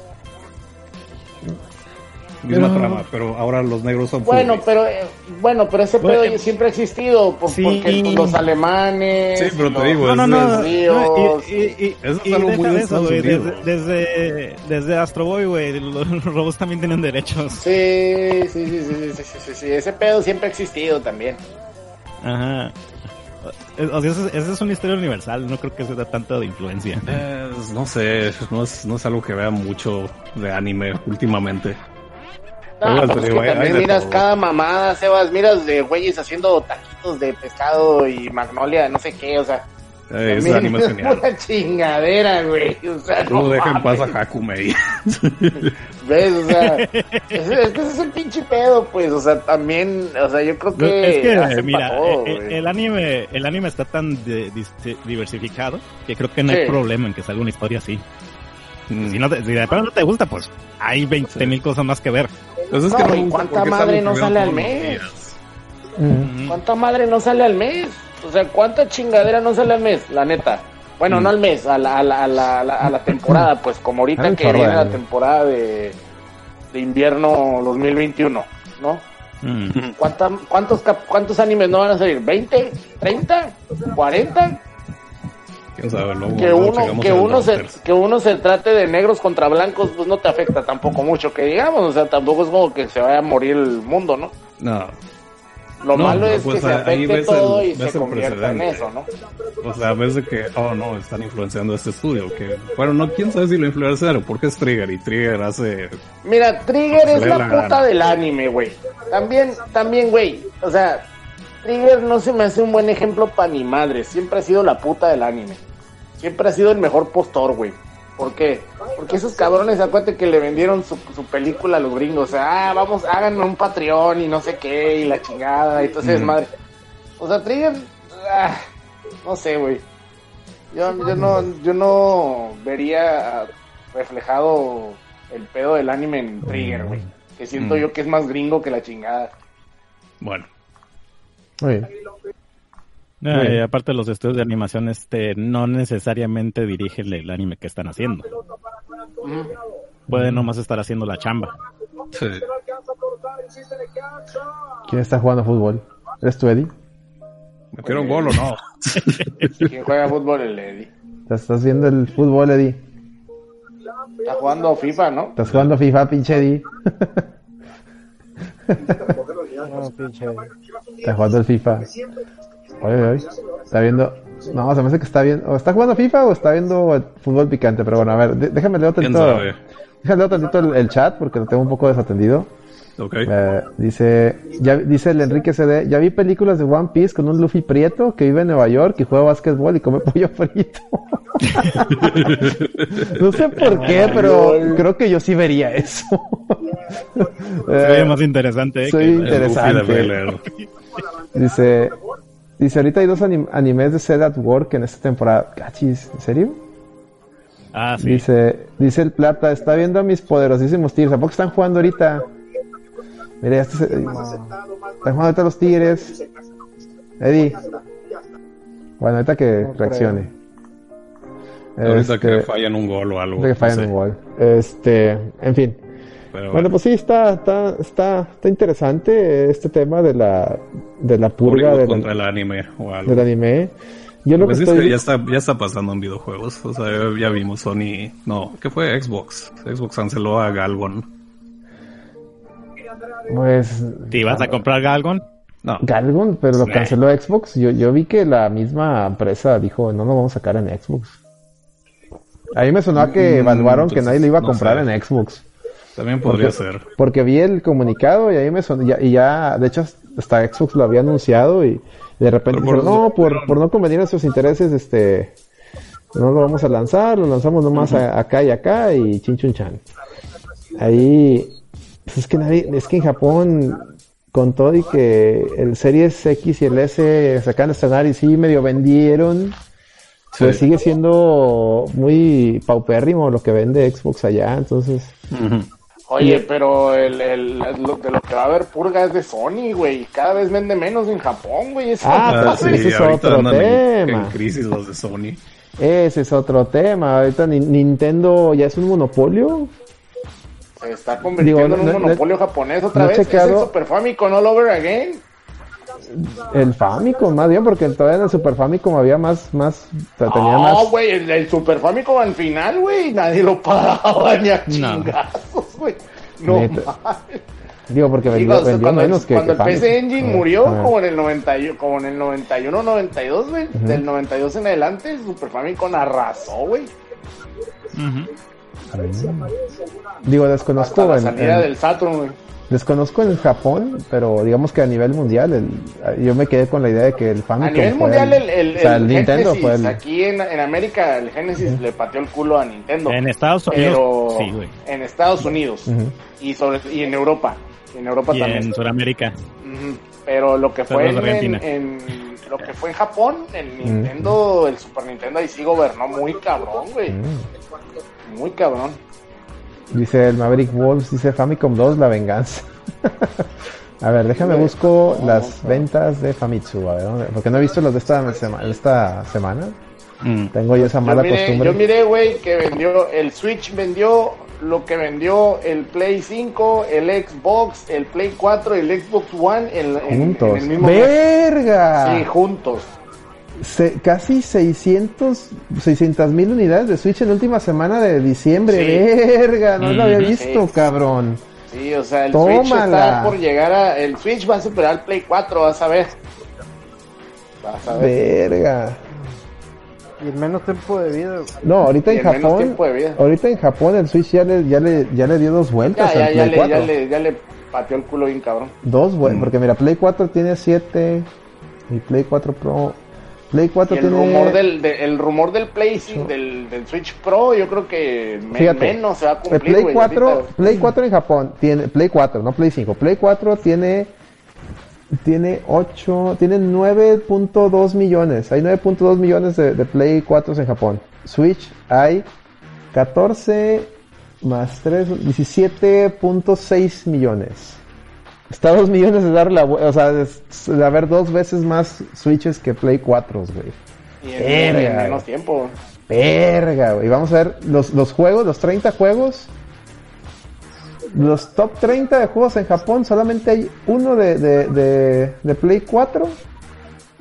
Misma trama, pero ahora los negros son Bueno, pero eh, bueno, pero ese pedo siempre ha existido porque los alemanes, Sí, pero te digo, no, no, no, eso es algo muy desde, desde, desde Astro Boy, güey, los, robots también tienen derechos. Sí, sí, sí, sí, sí, sí, sí, ese pedo siempre ha existido también. Ajá. O sea, esa es una historia universal, no creo que sea tanto de influencia. no sé, no es, no es algo que vea mucho de anime últimamente. No, pues también miras cada mamada, Sebas, miras de güeyes haciendo taquitos de pescado y magnolia, no sé qué, o sea, eh, es anime es pura chingadera, güey. O sea, no, no dejen paz a Hakumei. ¿Ves? O sea, ese, es el pinche pedo, pues. O sea, también, o sea, yo creo que. Es que, mira, el, anime, el anime está tan diversificado que creo que no hay problema en que salga una historia así. Mm. Si, no te, si de pronto no te gusta, pues hay 20 mil cosas más que ver. Pues es que ¿Cuánta madre no sale al mes? ¿Cuánta madre no sale al mes? O sea, ¿cuánta chingadera no sale al mes? La neta. Bueno, no al mes, a la, a la, a la, a la temporada, pues como ahorita que viene la temporada de, de invierno 2021, ¿no? cuántos, ¿Cuántos animes no van a salir? ¿20? ¿30? ¿40? que uno, que, uno se, que uno se trate de negros contra blancos, pues no te afecta tampoco mucho, que digamos, o sea, tampoco es como que se vaya a morir el mundo, ¿no? No, lo malo es pues, que se afecte todo y se convierta en eso, ¿no? O sea, a veces que, oh no, están influenciando este estudio, que, bueno, no, quién sabe si lo influenciaron, porque es Trigger y Trigger hace... Mira, Trigger es la, puta del anime, güey. También, también, güey, o sea, Trigger no se me hace un buen ejemplo para mi madre, siempre ha sido la puta del anime. Siempre ha sido el mejor postor, güey. ¿Por qué? Porque esos cabrones, acuérdate que le vendieron su, su, película a los gringos. O sea, ah, vamos, háganme un Patreon y no sé qué, y la chingada, y entonces, madre. O sea, Trigger, ah, no sé, güey. Yo, yo, no, yo no vería reflejado el pedo del anime en Trigger, güey. Que siento yo que es más gringo que la chingada. Bueno. Muy eh, aparte los estudios de animación este no necesariamente dirigen el anime que están haciendo. puede nomás estar haciendo la chamba. Sí. ¿Quién está jugando fútbol? ¿Eres tú, Eddie? ¿Metieron gol o no? ¿Quién juega fútbol? El Eddie. ¿Estás viendo el fútbol, Eddie? Está jugando FIFA, ¿no? Estás jugando FIFA, pinche Eddie. No, pinche. Está jugando el FIFA. Oye, oye. Está viendo. No, se me hace que está viendo. O está jugando FIFA o está viendo el fútbol picante. Pero bueno, a ver, déjame leer tantito. Déjame leer tantito el, el, chat porque lo tengo un poco desatendido. Okay. Eh, dice, ya, dice el Enrique CD, ya vi películas de One Piece con un Luffy prieto que vive en Nueva York y juega básquetbol y come pollo frito. no sé por qué, pero creo que yo sí vería eso. Sería más interesante. Eh, soy interesante. Dice, dice, ahorita hay dos animes de Set at Work en esta temporada. Cachis, ¿en serio? Ah, sí. Dice, dice el Plata, está viendo a mis poderosísimos tigres. ¿A poco están jugando ahorita? Mira, ya está, están jugando ahorita los tigres. Eddie. Bueno, ahorita que reaccione. Ahorita este, que fallen un gol o algo. que fallen un gol. Este, en fin. Bueno. pues sí, está, está, está, está interesante este tema de la, de la purga del, contra el anime o algo. Del anime. Yo lo pues que es que ya está, ya está pasando en videojuegos. O sea, ya vimos Sony. No, ¿qué fue? Xbox. Xbox canceló a Galgon. Pues. ¿Te ibas a comprar Galgon? No. Galgon, pero lo canceló Xbox. Yo, yo vi que la misma empresa dijo: No, no vamos a sacar en Xbox. A mí me sonó que mm, evaluaron que nadie le iba a comprar en Xbox. También podría ser. Porque vi el comunicado y ahí me sonó, y ya, de hecho, hasta Xbox lo había anunciado y de repente dijeron, no, por, por no convenir a sus intereses, este, no lo vamos a lanzar, lo lanzamos nomás acá y acá y chin chun chan. Ahí, pues es que nadie, es que en Japón, con todo y que el Series X y el S sacan estrenar y sí medio vendieron, pues sigue siendo muy paupérrimo lo que vende Xbox allá, entonces. Oye, pero el, el, lo, de lo que va a haber purga es de Sony, güey. Cada vez vende menos en Japón, güey. ah, pues ese es otro tema. En, crisis los de Sony. Ese es otro tema. Ahorita Nintendo ya es un monopolio. Se está convirtiendo en un monopolio japonés otra vez. Es el Super Famicom all over again. El Famicom, más bien, porque todavía en el Super Famicom había más, más, tenía no, más... güey, el, Super Famicom al final, güey, nadie lo paraba ni a. No, Digo, porque vendió, vendió menos que Cuando el PC Engine murió, como en el 90, como en el 91, 92, güey, del 92 en adelante, el Super Famicom arrasó, güey. Digo, desconozco. Hasta la salida del Saturn, güey. Desconozco en Japón, pero digamos que a nivel mundial, el, yo me quedé con la idea de que el Famicom. A nivel mundial, el, el, o sea, el, Nintendo fue el. Aquí en, en América, el Genesis le pateó el culo a Nintendo. En Estados Unidos. sí, güey. En Estados Unidos. y, sobre, y en Europa. En Europa y también. En Sudamérica. Pero lo que fue en, en, lo que fue en Japón, el Nintendo, el Super Nintendo ahí sí gobernó muy cabrón, güey. Muy cabrón. Dice el Maverick Wolves, dice Famicom 2, la venganza. a ver, déjame busco las ventas de Famitsu, a ver, porque no he visto los de esta, esta semana. Mm. Tengo yo esa mala costumbre. Yo miré, güey, que vendió, el Switch vendió lo que vendió el Play 5, el Xbox, el Play 4 y el Xbox One en, juntos. el mismo ¡Verga! Sí, juntos casi 600 mil unidades de Switch en la última semana de diciembre. Verga, no lo había visto, cabrón. Sí, o sea, el Switch está por llegar a. El Switch va a superar el Play 4, vas a ver. Vas a ver. Verga. Y el menos tiempo de vida. No, ahorita en Japón. Ahorita en Japón el Switch ya le, ya le, ya le dio dos vueltas. Ya, ya, ya, ya, le, ya le pateó el culo bien cabrón. Dos vueltas, mm. porque mira, Play 4 tiene 7 y Play 4 Pro Play 4 el rumor del el rumor del Play del, del, Switch Pro yo creo que menos se va a cumplir Play 4 Play 4 en Japón tiene Play 4 no Play 5 Play 4 tiene tiene 8 tiene 9.2 millones hay 9.2 millones de, de, Play 4 en Japón. Switch hay 14 más 3 17.6 millones Está a dos millones de dar la o sea, de, haber dos veces más Switches que Play 4, güey. Y en, menos tiempo. Verga, güey. Vamos a ver los, los juegos, los 30 juegos los top 30 de juegos en Japón solamente hay uno de, de, de, de Play 4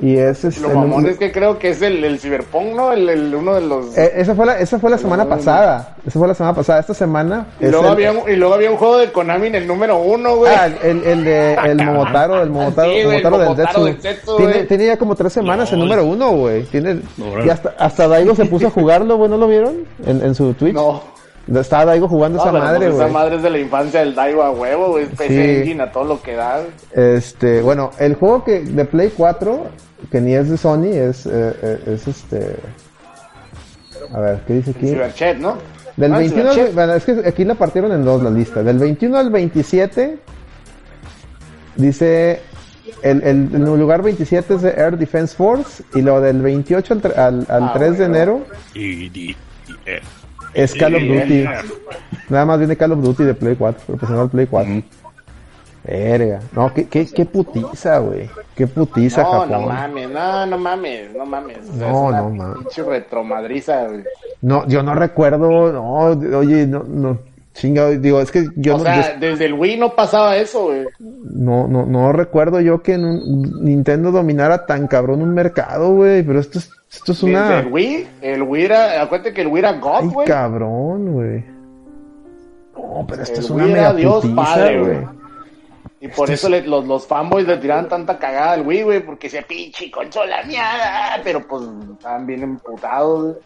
y ese es Lo mamón es que creo que es el, el Cyberpunk, ¿no? El, el uno de los. Eh, esa fue la, esa fue la semana pasada. Esa fue la semana pasada. Esta semana. Y luego, había un, y luego había un juego de Konami en el número uno, güey. Ah, el, el de el Momotaro, el Momotaro, Sí, Momotaro el del Momotaro del Zetsu, Tiene, tiene ya como tres semanas el No, número uno, güey. Tiene, No, y hasta, hasta Daigo se puso a jugarlo, güey. ¿No lo vieron? En, en su Twitch. No. Estaba Daigo jugando No, esa madre, güey. Esa madre es de la infancia del Daigo a huevo, güey. PC Sí. Engine a todo lo que da. Este, bueno, el juego que de Play 4, que ni es de Sony, es, eh, eh, es este. A ver, ¿qué dice aquí? Cyberchat, ¿no? Del Ah, 21 al, bueno, es que aquí la partieron en dos la lista. Del 21 al 27 dice el, el, el lugar 27 es de Air Defense Force y lo del 28 al, al, al Ah, 3 de bueno. enero Y, y- y-. es Call of Duty. Nada más viene Call of Duty de Play 4, proporcional al Play 4. Mm. Verga. No, qué, qué, qué putiza, güey. Qué putiza, No, Japón. no mames, no, no mames, no mames. O sea, No, es una no mames. Pinche retromadriza, güey. No, yo no recuerdo, no, oye, no, no, chinga, digo, es que yo o no, sea, yo- desde el Wii no pasaba eso, güey. no, no, no recuerdo yo que en un- Nintendo dominara tan cabrón un mercado, güey, pero esto es, esto es Desde una, el Wii, el Wii era, acuérdate que el Wii era God, güey. cabrón, güey. No, pero esto El es una Wii era mega Dios putiza, padre, güey. Güey. Y por eso le- los, los fanboys le tiraban tanta cagada al Wii, güey, porque se pinche consola miada, pero pues estaban bien emputados,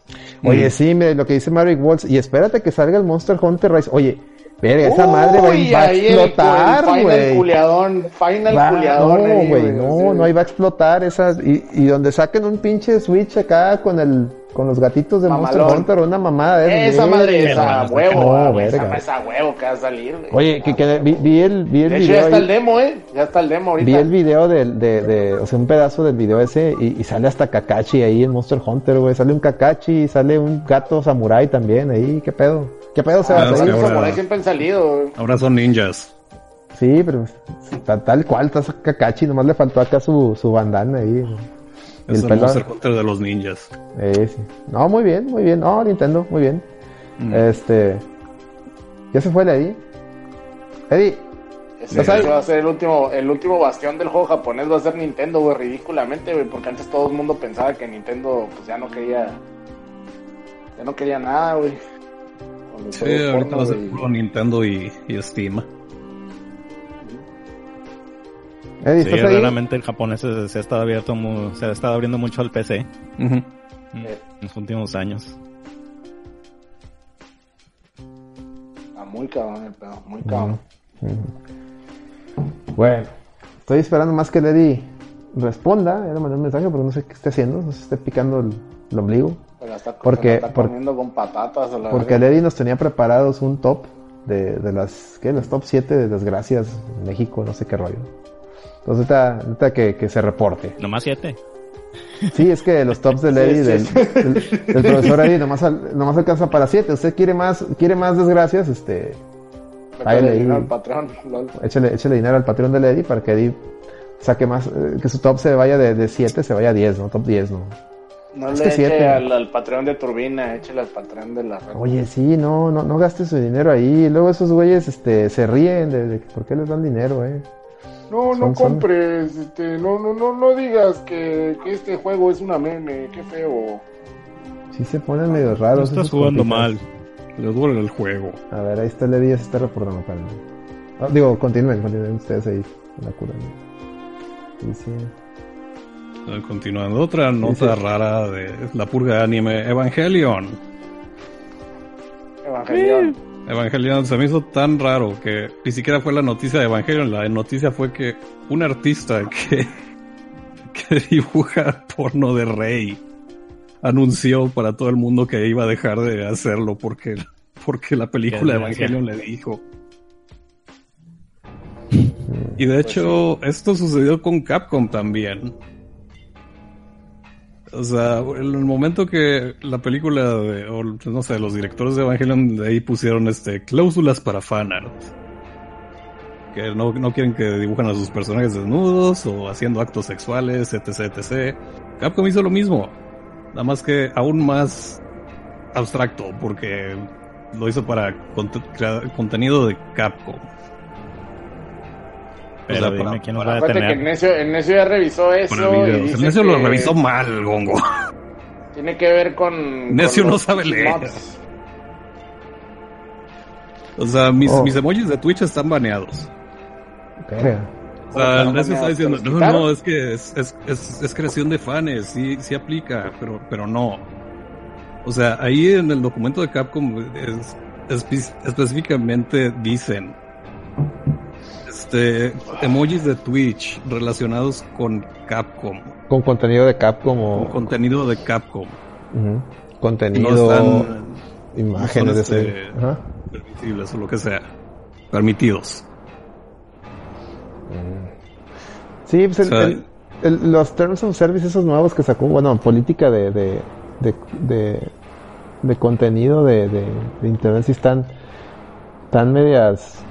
güey. Oye, sí, mire, lo que dice Mario Waltz, y espérate que salga el Monster Hunter Rise. Oye, verga, esa madre va, Uy, va a explotar, el Final güey. culiadón, final Va- culiadón no, güey, no, sí. no, ahí va a explotar esas, y, y donde saquen un pinche Switch acá con el, con los gatitos de Monster. Hunter, una mamada de Esa madre es a huevo, No, güey, verga. esa huevo que va a salir, güey. Oye, que, que vi, vi el, vi el de hecho, video ya está ahí- el demo, eh. Ya está el demo ahorita. Vi el video del- de, de, o sea, un pedazo del video ese y, y sale hasta Kakashi ahí en Monster Hunter, güey. Sale un Kakashi, sale un gato samurai también ahí. ¿Qué pedo? ¿Qué pedo se Ah, va a hacer? ahora- samuráis siempre han salido, güey. Ahora son ninjas. Sí, pero tal, tal cual, está Kakashi. Nomás le faltó acá su, su bandana ahí. Y Es el el. Monster Hunter de los ninjas. Eh, sí. No, muy bien, muy bien. No, Nintendo, muy bien. Mm. Este. ¿Ya se fue el Eddie? Eddie, ese va a ser el último, el último bastión del juego japonés, va a ser Nintendo, güey, ridículamente, güey, porque antes todo el mundo pensaba que Nintendo, pues ya no quería, ya no quería nada, güey. Sí, ahorita va a ser puro Nintendo y, y Steam. Eddie, Sí, realmente el japonés se, se ha estado abierto, mu- se ha estado abriendo mucho al PC mm, en los últimos años. Ah, muy cabrón el pedo, muy cabrón. Bueno, estoy esperando más que el Eddie responda. Ya le mandé un mensaje, pero no sé qué esté haciendo. No sé si esté picando el, el la está, Porque- está por- comiendo con patatas Porque. Eddie nos tenía preparados un top de, de las, ¿qué? Los top 7 de desgracias en México, no sé qué rollo. Entonces, ahorita, ahorita que, que se reporte. Nomás siete. Sí, es que los tops del Eddie, del, sí. del- del profesor Eddie, nomás, al- nomás alcanza para 7. Usted quiere más, quiere más desgracias, este, leí. dinero al patrón, lol. échale, échale dinero al patrón del Eddie para que Eddie saque más, eh, que su top se vaya de 7, se vaya a 10, ¿no? Top 10, ¿no? No Es le que eche siete. al, al patrón de turbina, échale al patrón de la red. Oye, sí, no, no, no gastes su dinero ahí. Luego esos güeyes, este, se ríen de, de por qué les dan dinero, eh. No, no compres, este, no, no, no, no digas que, que este juego es una meme, qué feo. Sí se ponen medio No raros. estás esos jugando compitas. mal. Les duele el juego. A ver, ahí está el Eddie, ya se está reportando, calma. Ah, digo, continúen, continúen ustedes ahí. en La cura. ¿no? Dice... Eh, Continuando, otra nota sí. rara de la purga de anime, Evangelion. Evangelion. Evangelion se me hizo tan raro que ni siquiera fue la noticia de Evangelion, la noticia fue que un artista que, que dibuja porno de rey anunció para todo el mundo que iba a dejar de hacerlo porque, porque la película de. Evangelion le dijo. Y de hecho, esto sucedió con Capcom también. O sea, en el momento que la película de, o no sé, los directores de Evangelion ahí pusieron este cláusulas para fanart. Que no, no quieren que dibujan a sus personajes desnudos o haciendo actos sexuales, etc, etc. Capcom hizo lo mismo. Nada más que aún más abstracto, porque lo hizo para contenido de Capcom. Pero o sea, quién nos va a detener. que el Necio, ya revisó eso. el Necio lo revisó mal, Gongo. Tiene que ver con. Necio no sabe leer. O sea, mis, oh. mis emojis de Twitch están baneados. O sea, el Necio está diciendo, no, no, es que es, es, es, es, creación de fans, sí, sí aplica, pero, pero no. O sea, ahí en el documento de Capcom específicamente dicen este, emojis de Twitch relacionados con Capcom. Con contenido de Capcom o... Con contenido de Capcom. Contenido... imágenes de este, permitibles o lo que sea. Permitidos. Mm. Sí, pues los Terms of Service esos nuevos que sacó, bueno, política de, de, de, contenido de, de, internet si están tan medias,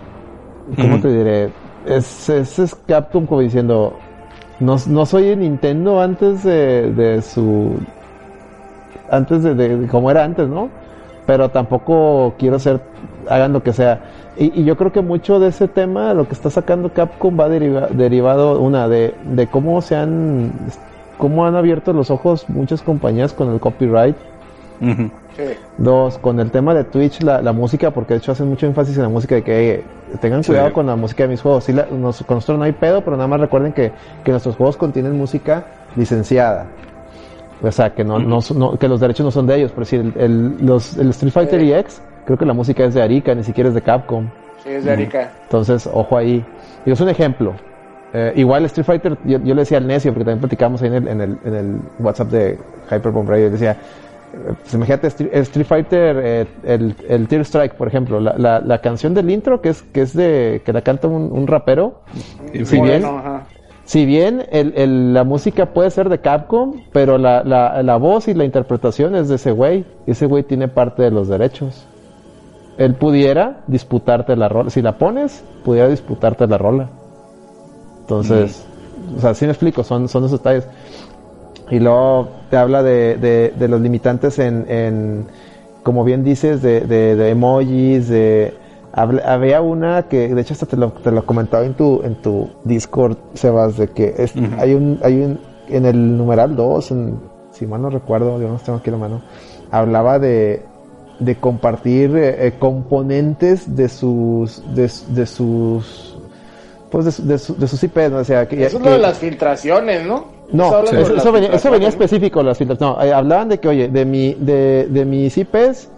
¿cómo te diré? Es, es, Capcom como diciendo, no, no soy Nintendo antes de, de su... Antes de, de, como era antes, ¿no? Pero tampoco quiero ser, hagan lo que sea. Y, yo creo que mucho de ese tema, lo que está sacando Capcom va derivado, una, de, de cómo se han, cómo han abierto los ojos muchas compañías con el copyright. Dos, con el tema de Twitch, la, la, música, porque de hecho hacen mucho énfasis en la música de que tengan cuidado con la música de mis juegos. Sí, con nosotros no hay pedo, pero nada más recuerden que, que nuestros juegos contienen música licenciada. O sea, que, no, no, que los derechos no son de ellos, pero si el, el, los, el Street Fighter EX, creo que la música es de Arica, ni siquiera es de Capcom. Sí, es de Arica. Entonces, ojo ahí. Y es un ejemplo. Eh, igual Street Fighter, yo, le decía al necio, porque también platicamos ahí en el, en el, en el WhatsApp de Hyper Bomb Radio, decía, pues imagínate Street, Fighter, eh, el, el Tear Strike, por ejemplo, la, la, la, canción del intro que es que es de que la canta un, un rapero. si bien, si bien el, el, la música puede ser de Capcom, pero la, la, la voz y la interpretación es de ese güey. Y ese güey tiene parte de los derechos. Él pudiera disputarte la rola. Si la pones, pudiera disputarte la rola. Entonces, o sea, si me explico, son, son esos detalles. Y luego te habla de, de, los limitantes en, en, como bien dices, de, de, emojis, de... Había una que, de hecho, hasta te lo, te lo comentaba en tu, en tu Discord, Sebas, de que es, hay un, hay un, en el numeral 2, si mal no recuerdo, yo no tengo aquí la mano, hablaba de, de compartir eh, eh, componentes de sus, de, de sus, pues de, de, sus IPs, ¿no? O sea, que, Eso es lo de las filtraciones, ¿no? No, eso, venía, específico las No, eh, hablaban de que, oye, de mi, de, de mis IPs,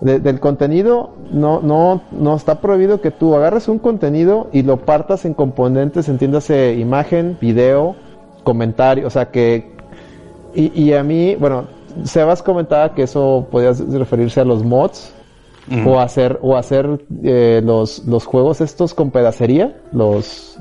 del contenido, no, no, no está prohibido que tú agarres un contenido y lo partas en componentes, entiéndase imagen, video, comentario, o sea que, y, y a mí, bueno, Sebas comentaba que eso podía referirse a los mods, o hacer, o hacer eh, los, los juegos estos con pedacería, los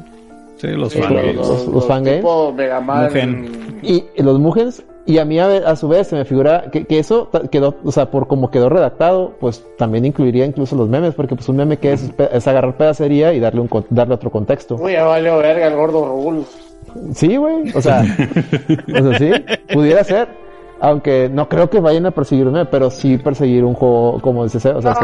Sí, los fangames. Los, los, fangames. Y, los Mugens. Y a mí a, su vez se me figura que, que, eso quedó, o sea, por como quedó redactado, pues también incluiría incluso los memes, porque pues un meme que es, es agarrar pedacería y darle un darle otro contexto. Uy, ya valió verga el gordo Raúl. Sí, güey, o sea, o sea, sí, pudiera ser. Aunque no creo que vayan a perseguirme, pero sí perseguir un juego como dice o sea,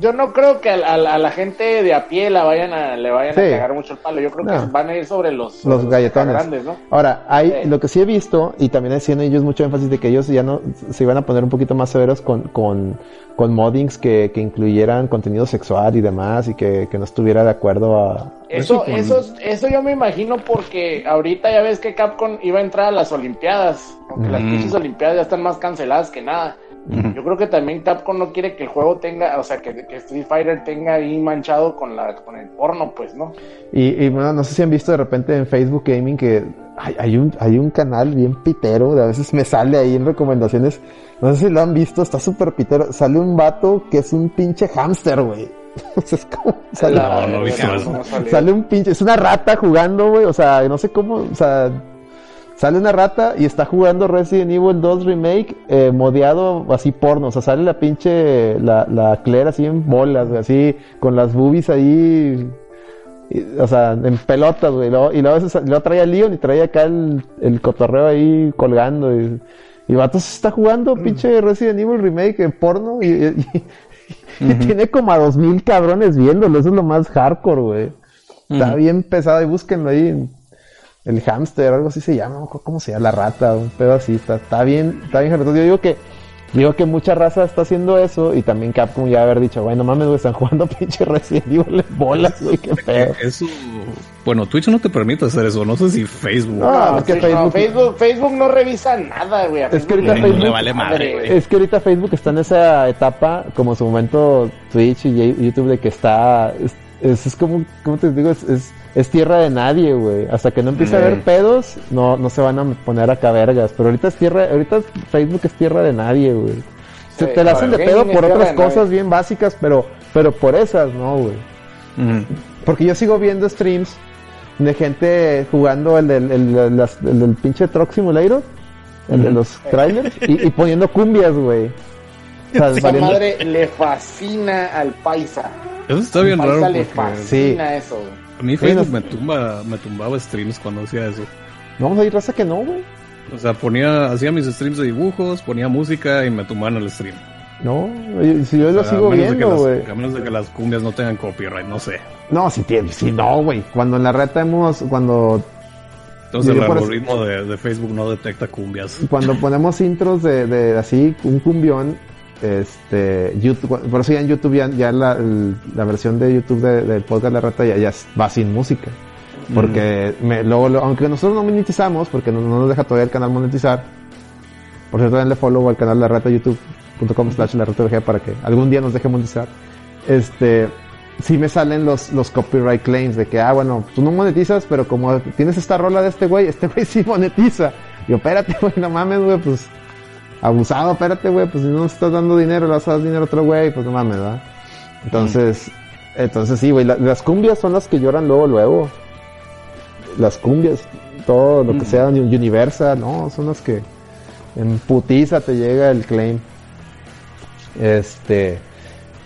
yo, no creo que a, la gente de a pie la vayan a, le vayan a cagar mucho el palo. Yo creo que van a ir sobre los, los, galletones. Grandes, ¿no? Ahora, hay lo que sí he visto, y también haciendo ellos mucho énfasis de que ellos ya no se iban a poner un poquito más severos con, con, con moddings que, que incluyeran contenido sexual y demás, y que, que no estuviera de acuerdo a, eso, eso, eso yo me imagino porque ahorita ya ves que Capcom iba a entrar a las Olimpiadas, aunque las pinches Olimpiadas ya están más canceladas que nada. Yo creo que también Capcom no quiere que el juego tenga, o sea, que, Street Fighter tenga ahí manchado con la con el porno, pues, ¿no? Y, bueno, no sé si han visto de repente en Facebook Gaming que hay, hay, un, hay un canal bien pitero, de a veces me sale ahí en recomendaciones, no sé si lo han visto, está súper pitero, sale un vato que es un pinche hámster, güey. es como, sale, sale un pinche, es una rata jugando, güey, o sea, no sé cómo, o sea, sale una rata y está jugando Resident Evil 2 Remake eh, modeado así porno, o sea, sale la pinche, la, la Claire así en bolas, güey, así, con las boobies ahí, o sea, en pelotas, güey, y luego, y luego, trae a Leon y trae acá el, el cotorreo ahí colgando y... Y vato se está jugando pinche Resident Evil Remake en porno y, y tiene como a dos mil cabrones viéndolo, eso es lo más hardcore, güey. Está bien pesado y búsquenlo ahí. El hamster, algo así se llama, ¿cómo se llama? La rata, un pedo así, está, está bien, está bien Yo digo que Digo que mucha raza está haciendo eso y también Capcom ya haber dicho, bueno, mames, güey, están jugando pinche Resident Evil bolas, güey, qué pedo. Eso, bueno, Twitch no te permite hacer eso, no sé si Facebook. No, es que Facebook... Facebook, no revisa nada, güey. Es que ahorita Facebook, le vale madre, es que ahorita Facebook está en esa etapa, como su momento Twitch y YouTube, de que está, es, es, como, ¿cómo te digo? es es tierra de nadie, güey. Hasta que no empiece a haber pedos, no, no se van a poner acá vergas. Pero ahorita es tierra, ahorita Facebook es tierra de nadie, güey. Se te la hacen de pedo por otras cosas bien básicas, pero, pero por esas, no, güey. Porque yo sigo viendo streams de gente jugando el del, el, pinche Truck Simulator, el de los trailers, y, poniendo cumbias, güey. Esa madre le fascina al paisa. Eso está bien raro. le fascina eso, güey. A mí Facebook me, tumba, me tumbaba streams cuando hacía eso. No, hay raza que no, güey. O sea, ponía, hacía mis streams de dibujos, ponía música y me tumbaban el stream. No, si yo lo sigo viendo, güey. A menos de que las cumbias no tengan copyright, no sé. No, si tiene, si no, güey. Cuando en la reta hemos, cuando... Entonces el algoritmo de, de, Facebook no detecta cumbias. Cuando ponemos intros de, de así, un cumbión, este YouTube por eso ya en YouTube ya, la, la, versión de YouTube del podcast La Rata ya, ya va sin música. Porque luego, aunque nosotros no monetizamos porque no, nos deja todavía el canal monetizar por cierto denle follow al canal La Rata youtube.com slash la rata para que algún día nos deje monetizar. Este sí me salen los, los copyright claims de que ah bueno tú no monetizas pero como tienes esta rola de este güey este güey sí monetiza. Yo espérate güey no mames güey pues abusado, espérate, güey, pues si no estás dando dinero, le vas a dar dinero a otro güey, pues no mames, ¿verdad? Entonces, entonces sí, güey, las cumbias son las que lloran luego, luego. Las cumbias, todo lo que mm. sea Universal, no, son las que en putiza te llega el claim. Este,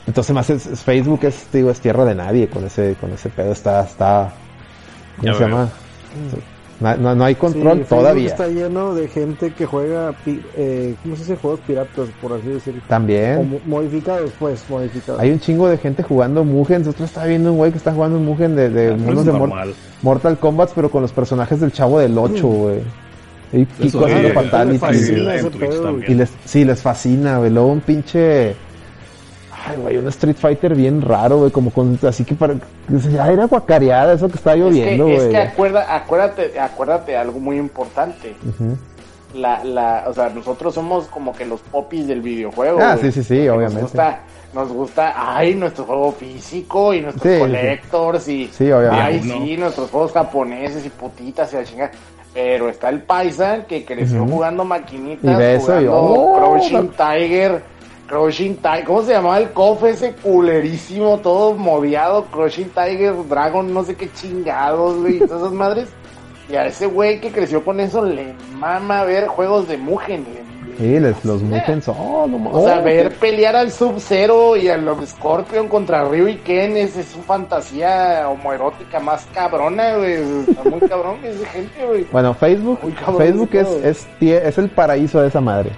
entonces más es, Facebook es, digo, es tierra de nadie con ese, con ese pedo, está, está, ¿cómo se llama? No, no, hay control todavía. Está lleno de gente que juega, eh, ¿cómo se dice? Juegos piratas, por así decirlo. También. modificados, pues, modificados. Hay un chingo de gente jugando Mugen. Nosotros está viendo un güey que está jugando un Mugen de, de, de Mortal Kombat, pero con los personajes del Chavo del 8, mm. güey. Y, y cosas de Fatality. Y les, sí, les fascina, güey. Luego un pinche Ay, güey, un Street Fighter bien raro, güey, como con, así que para, ya era guacareada eso que estaba lloviendo, güey. Es, que, acuerda, acuérdate, acuérdate algo muy importante. La, la, o sea, nosotros somos como que los popis del videojuego. Ah, sí, sí, sí, obviamente. Nos gusta, nos gusta, ay, nuestro juego físico y nuestros collectors y, sí, obviamente. ay, sí, nuestros juegos japoneses y putitas y la chingada. Pero está el paisa que creció jugando maquinitas, jugando oh, Crouching Tiger Crushing Tiger, ¿cómo se llamaba el cofre ese culerísimo, todo moviado? Crushing Tiger, Dragon, no sé qué chingados, güey, todas esas madres. Y a ese güey que creció con eso le mama ver juegos de Mugen. sí, los Mugen son, no, O sea, ver pelear al Sub-Zero y al Scorpion contra Ryu y Ken es, su fantasía homoerótica más cabrona, güey. Está muy cabrón esa gente, güey. Bueno, Facebook, Facebook es, es, es el paraíso de esa madre.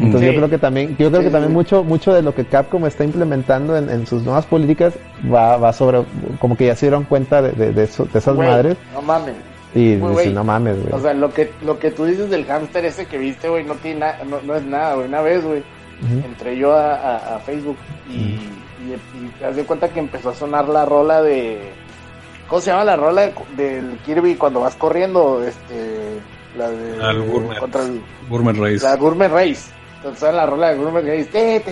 Entonces yo creo que también, yo creo que también mucho, mucho de lo que Capcom está implementando en, sus nuevas políticas va, va sobre, como que ya se dieron cuenta de, de, esas madres. No mames. Y no mames, güey. O sea, lo que, lo que tú dices del hámster ese que viste, güey, no tiene no, no es nada, güey. Una vez, güey, entré yo a, Facebook y, y, te das cuenta que empezó a sonar la rola de, ¿cómo se llama la rola del Kirby cuando vas corriendo? Este, la de... La gourmet, contra el, gourmet Race. La Gourmet Race entonces la rola de Gourmet que dice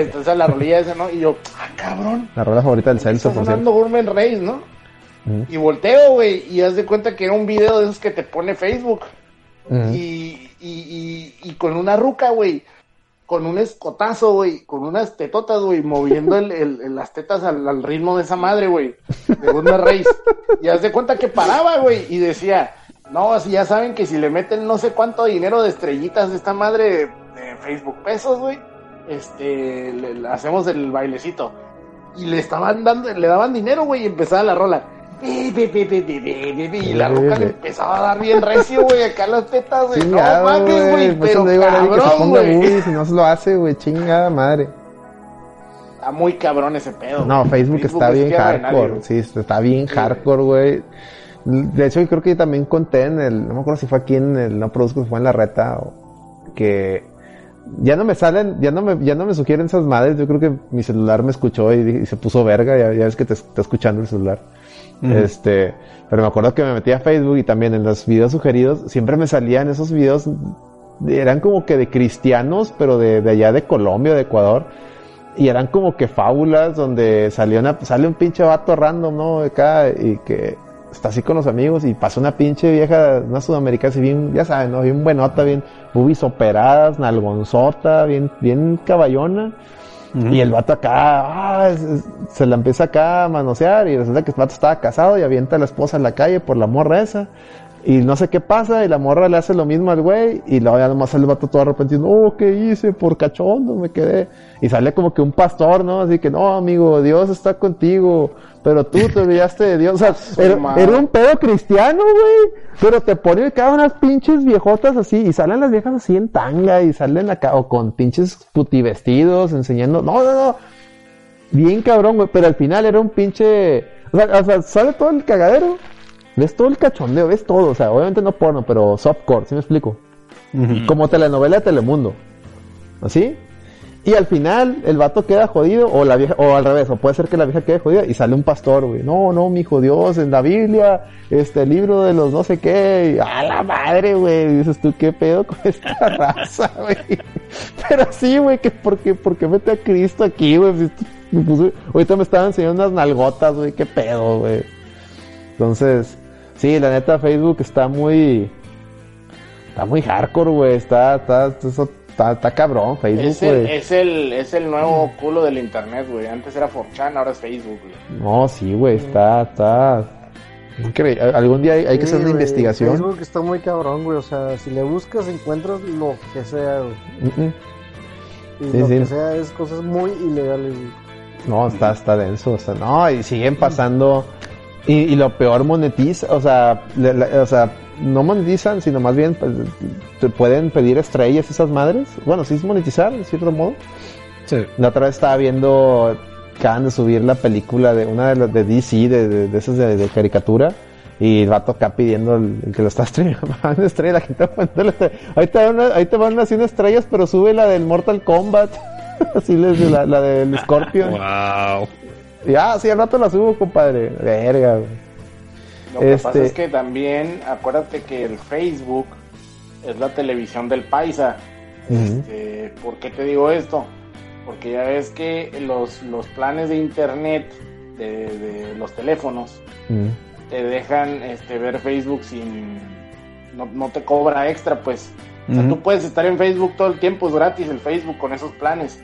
entonces la rolilla esa, ¿no? Y yo, ah, cabrón. La rola favorita del Celso, por cierto. Gourmet Race, ¿no? Y volteo, güey, y haz de cuenta que era un video de esos que te pone Facebook. y, y, y, y, con una ruca, güey, con un escotazo, güey, con unas tetotas, güey, moviendo el, el, las tetas al, al, ritmo de esa madre, güey, de Gourmet Race. Y haz de cuenta que paraba, güey, y decía, no, así ya saben que si le meten no sé cuánto dinero de estrellitas de esta madre de, Facebook pesos, güey, este, le, hacemos el bailecito. Y le estaban dando, le daban dinero, güey, y empezaba la rola. Y la loca le empezaba a dar bien recio, güey, acá las tetas, güey. No mames, güey, pero cabrón, güey. Si no se lo hace, güey, chingada madre. Está muy cabrón ese pedo. No, Facebook, está bien hardcore. Sí, está bien hardcore, güey. De hecho, yo creo que también conté en el, no me acuerdo si fue aquí en el No Produzco, si fue en la reta, que ya no me salen, ya no me, ya no me sugieren esas madres. Yo creo que mi celular me escuchó y, se puso verga. Ya, ya ves que te está escuchando el celular. Este, pero me acuerdo que me metí a Facebook y también en los videos sugeridos siempre me salían esos videos, eran como que de cristianos, pero de, de allá de Colombia, de Ecuador. Y eran como que fábulas donde salió una, sale un pinche vato random, ¿no? Acá y que está así con los amigos y pasa una pinche vieja, una sudamericana así bien, ya saben, ¿no? Bien buenota, bien bubis operadas, nalgonzota, bien, bien caballona. Y el vato acá, ah, se la empieza acá a manosear y resulta que el vato estaba casado y avienta a la esposa en la calle por la morra esa. Y no sé qué pasa, y la morra le hace lo mismo al güey, y luego ya nomás el vato todo arrepentido, oh, ¿qué hice? Por cachondo me quedé. Y sale como que un pastor, ¿no? Así que, no, amigo, Dios está contigo, pero tú te olvidaste de Dios. O sea, era, un pedo cristiano, güey. Pero te pone cada unas pinches viejotas así, y salen las viejas así en tanga, y salen acá, o con pinches putivestidos, enseñando, no, no, no. Bien cabrón, güey, pero al final era un pinche, o sea, o sea sale todo el cagadero ves todo el cachondeo, ves todo, o sea, obviamente no porno, pero softcore, ¿sí me explico? Como telenovela de Telemundo. ¿Así? Y al final el vato queda jodido, o la vieja, o al revés, o puede ser que la vieja quede jodida y sale un pastor, güey. No, no, mi hijo Dios, en la Biblia, este libro de los no sé qué, a la madre, güey. Dices tú, ¿qué pedo con esta raza, güey? Pero sí, güey, que porque, porque mete a Cristo aquí, güey. ahorita me estaban enseñando unas nalgotas, güey, qué pedo, güey. Entonces, Sí, la neta, Facebook está muy. Está muy hardcore, güey. Está, está, está, está, cabrón, Facebook, es el, es el, es el nuevo culo del internet, güey. Antes era 4chan, ahora es Facebook, güey. No, sí, güey. Está, está. Increíble. Algún día hay, que hacer una investigación. Facebook está muy cabrón, güey. O sea, si le buscas, encuentras lo que sea, güey. Y lo que sea es cosas muy ilegales, güey. No, está, está denso. O sea, no, y siguen pasando. Y, lo peor monetiza, o sea, o sea, no monetizan, sino más bien pues, te pueden pedir estrellas esas madres. Bueno, sí es monetizar, de cierto modo. Sí. La otra vez estaba viendo, acaban de subir la película de una de las de DC, de, de, esas de, caricatura. Y va a tocar pidiendo el, que lo está streamando una estrella, la gente ahí te van, ahí te van haciendo estrellas, pero sube la del Mortal Kombat. Así les la, la del Scorpion. wow. Ya, sí, al rato la subo, compadre. Verga, Lo que pasa es este que también, acuérdate que el Facebook es la televisión del paisa. Este, ¿Por qué te digo esto? Porque ya ves que los, los planes de internet de, los teléfonos te dejan este, ver Facebook sin. No, te cobra extra, pues. O sea, tú puedes estar en Facebook todo el tiempo, es gratis el Facebook con esos planes.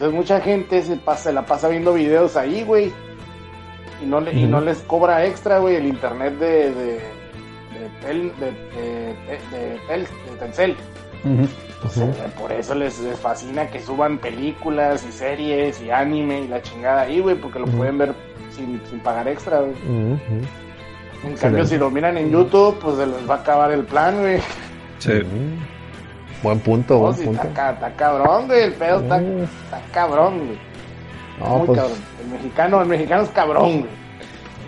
Entonces mucha gente se, pasa, la pasa viendo videos ahí, güey. Y no, le, y no les cobra extra, güey, el internet de, de, de, de, Telcel. por eso les, fascina que suban películas y series y anime y la chingada ahí, güey, porque lo pueden ver sin, sin pagar extra, güey. En cambio, si lo miran en YouTube, pues se les va a acabar el plan, güey. Sí. Buen punto, buen punto. Está, cabrón, güey. El pedo está, está cabrón, güey. No, Muy pues, cabrón. El mexicano, el mexicano es cabrón, güey.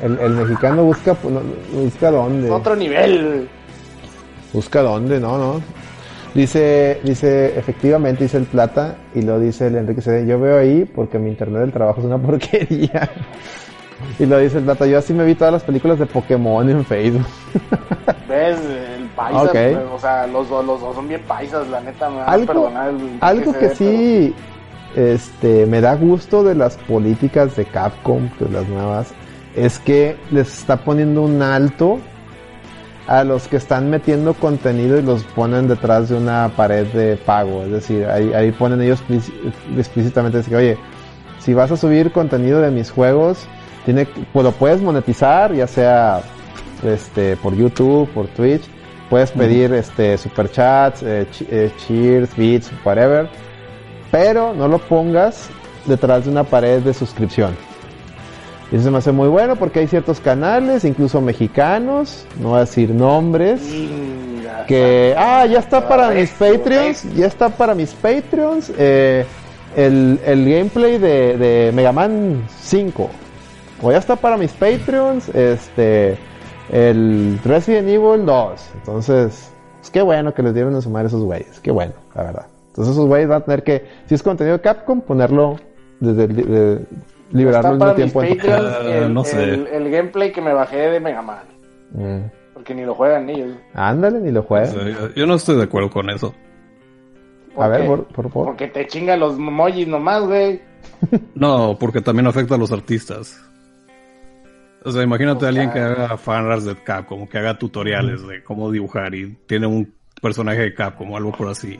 El, el mexicano busca, pues, busca dónde. otro nivel, güey. Busca dónde, no, no. Dice, dice, efectivamente, dice el Plata, y lo dice el Enrique C. Yo veo ahí porque mi internet del trabajo es una porquería. Y lo dice el Plata, yo así me vi todas las películas de Pokémon en Facebook. ¿Ves? paisas, o sea, los, los, dos son bien paisas, la neta, me algo, algo que sí este, me da gusto de las políticas de Capcom, de las nuevas, es que les está poniendo un alto a los que están metiendo contenido y los ponen detrás de una pared de pago. Es decir, ahí, ahí ponen ellos explícitamente, decir, oye, si vas a subir contenido de mis juegos, tiene, pues lo puedes monetizar, ya sea este, por YouTube, por Twitch, Puedes pedir este superchats, eh, eh, cheers, beats, whatever, pero no lo pongas detrás de una pared de suscripción. Y eso se me hace muy bueno porque hay ciertos canales, incluso mexicanos, no voy a decir nombres, que, ah, ya está para mis Patreons, ya está para mis Patreons, eh, el, el, gameplay de, de Mega Man 5. O ya está para mis Patreons, este, el Resident Evil 2. Entonces, pues qué bueno que les dieron a sumar esos güeyes, qué bueno, la verdad. Entonces esos güeyes van a tener que, si es contenido de Capcom, ponerlo desde, de, liberarlo al mismo tiempo. el, no sé. El, gameplay que me bajé de Mega Man. Mm. Porque ni lo juegan ellos. Ándale, ni lo juegan. yo no estoy de acuerdo con eso. A ver, por, por, Porque te chingan los emojis nomás, güey. no, porque también afecta a los artistas. O sea, imagínate a alguien que haga fanras de Capcom, que haga tutoriales de cómo dibujar y tiene un personaje de Capcom o algo por así.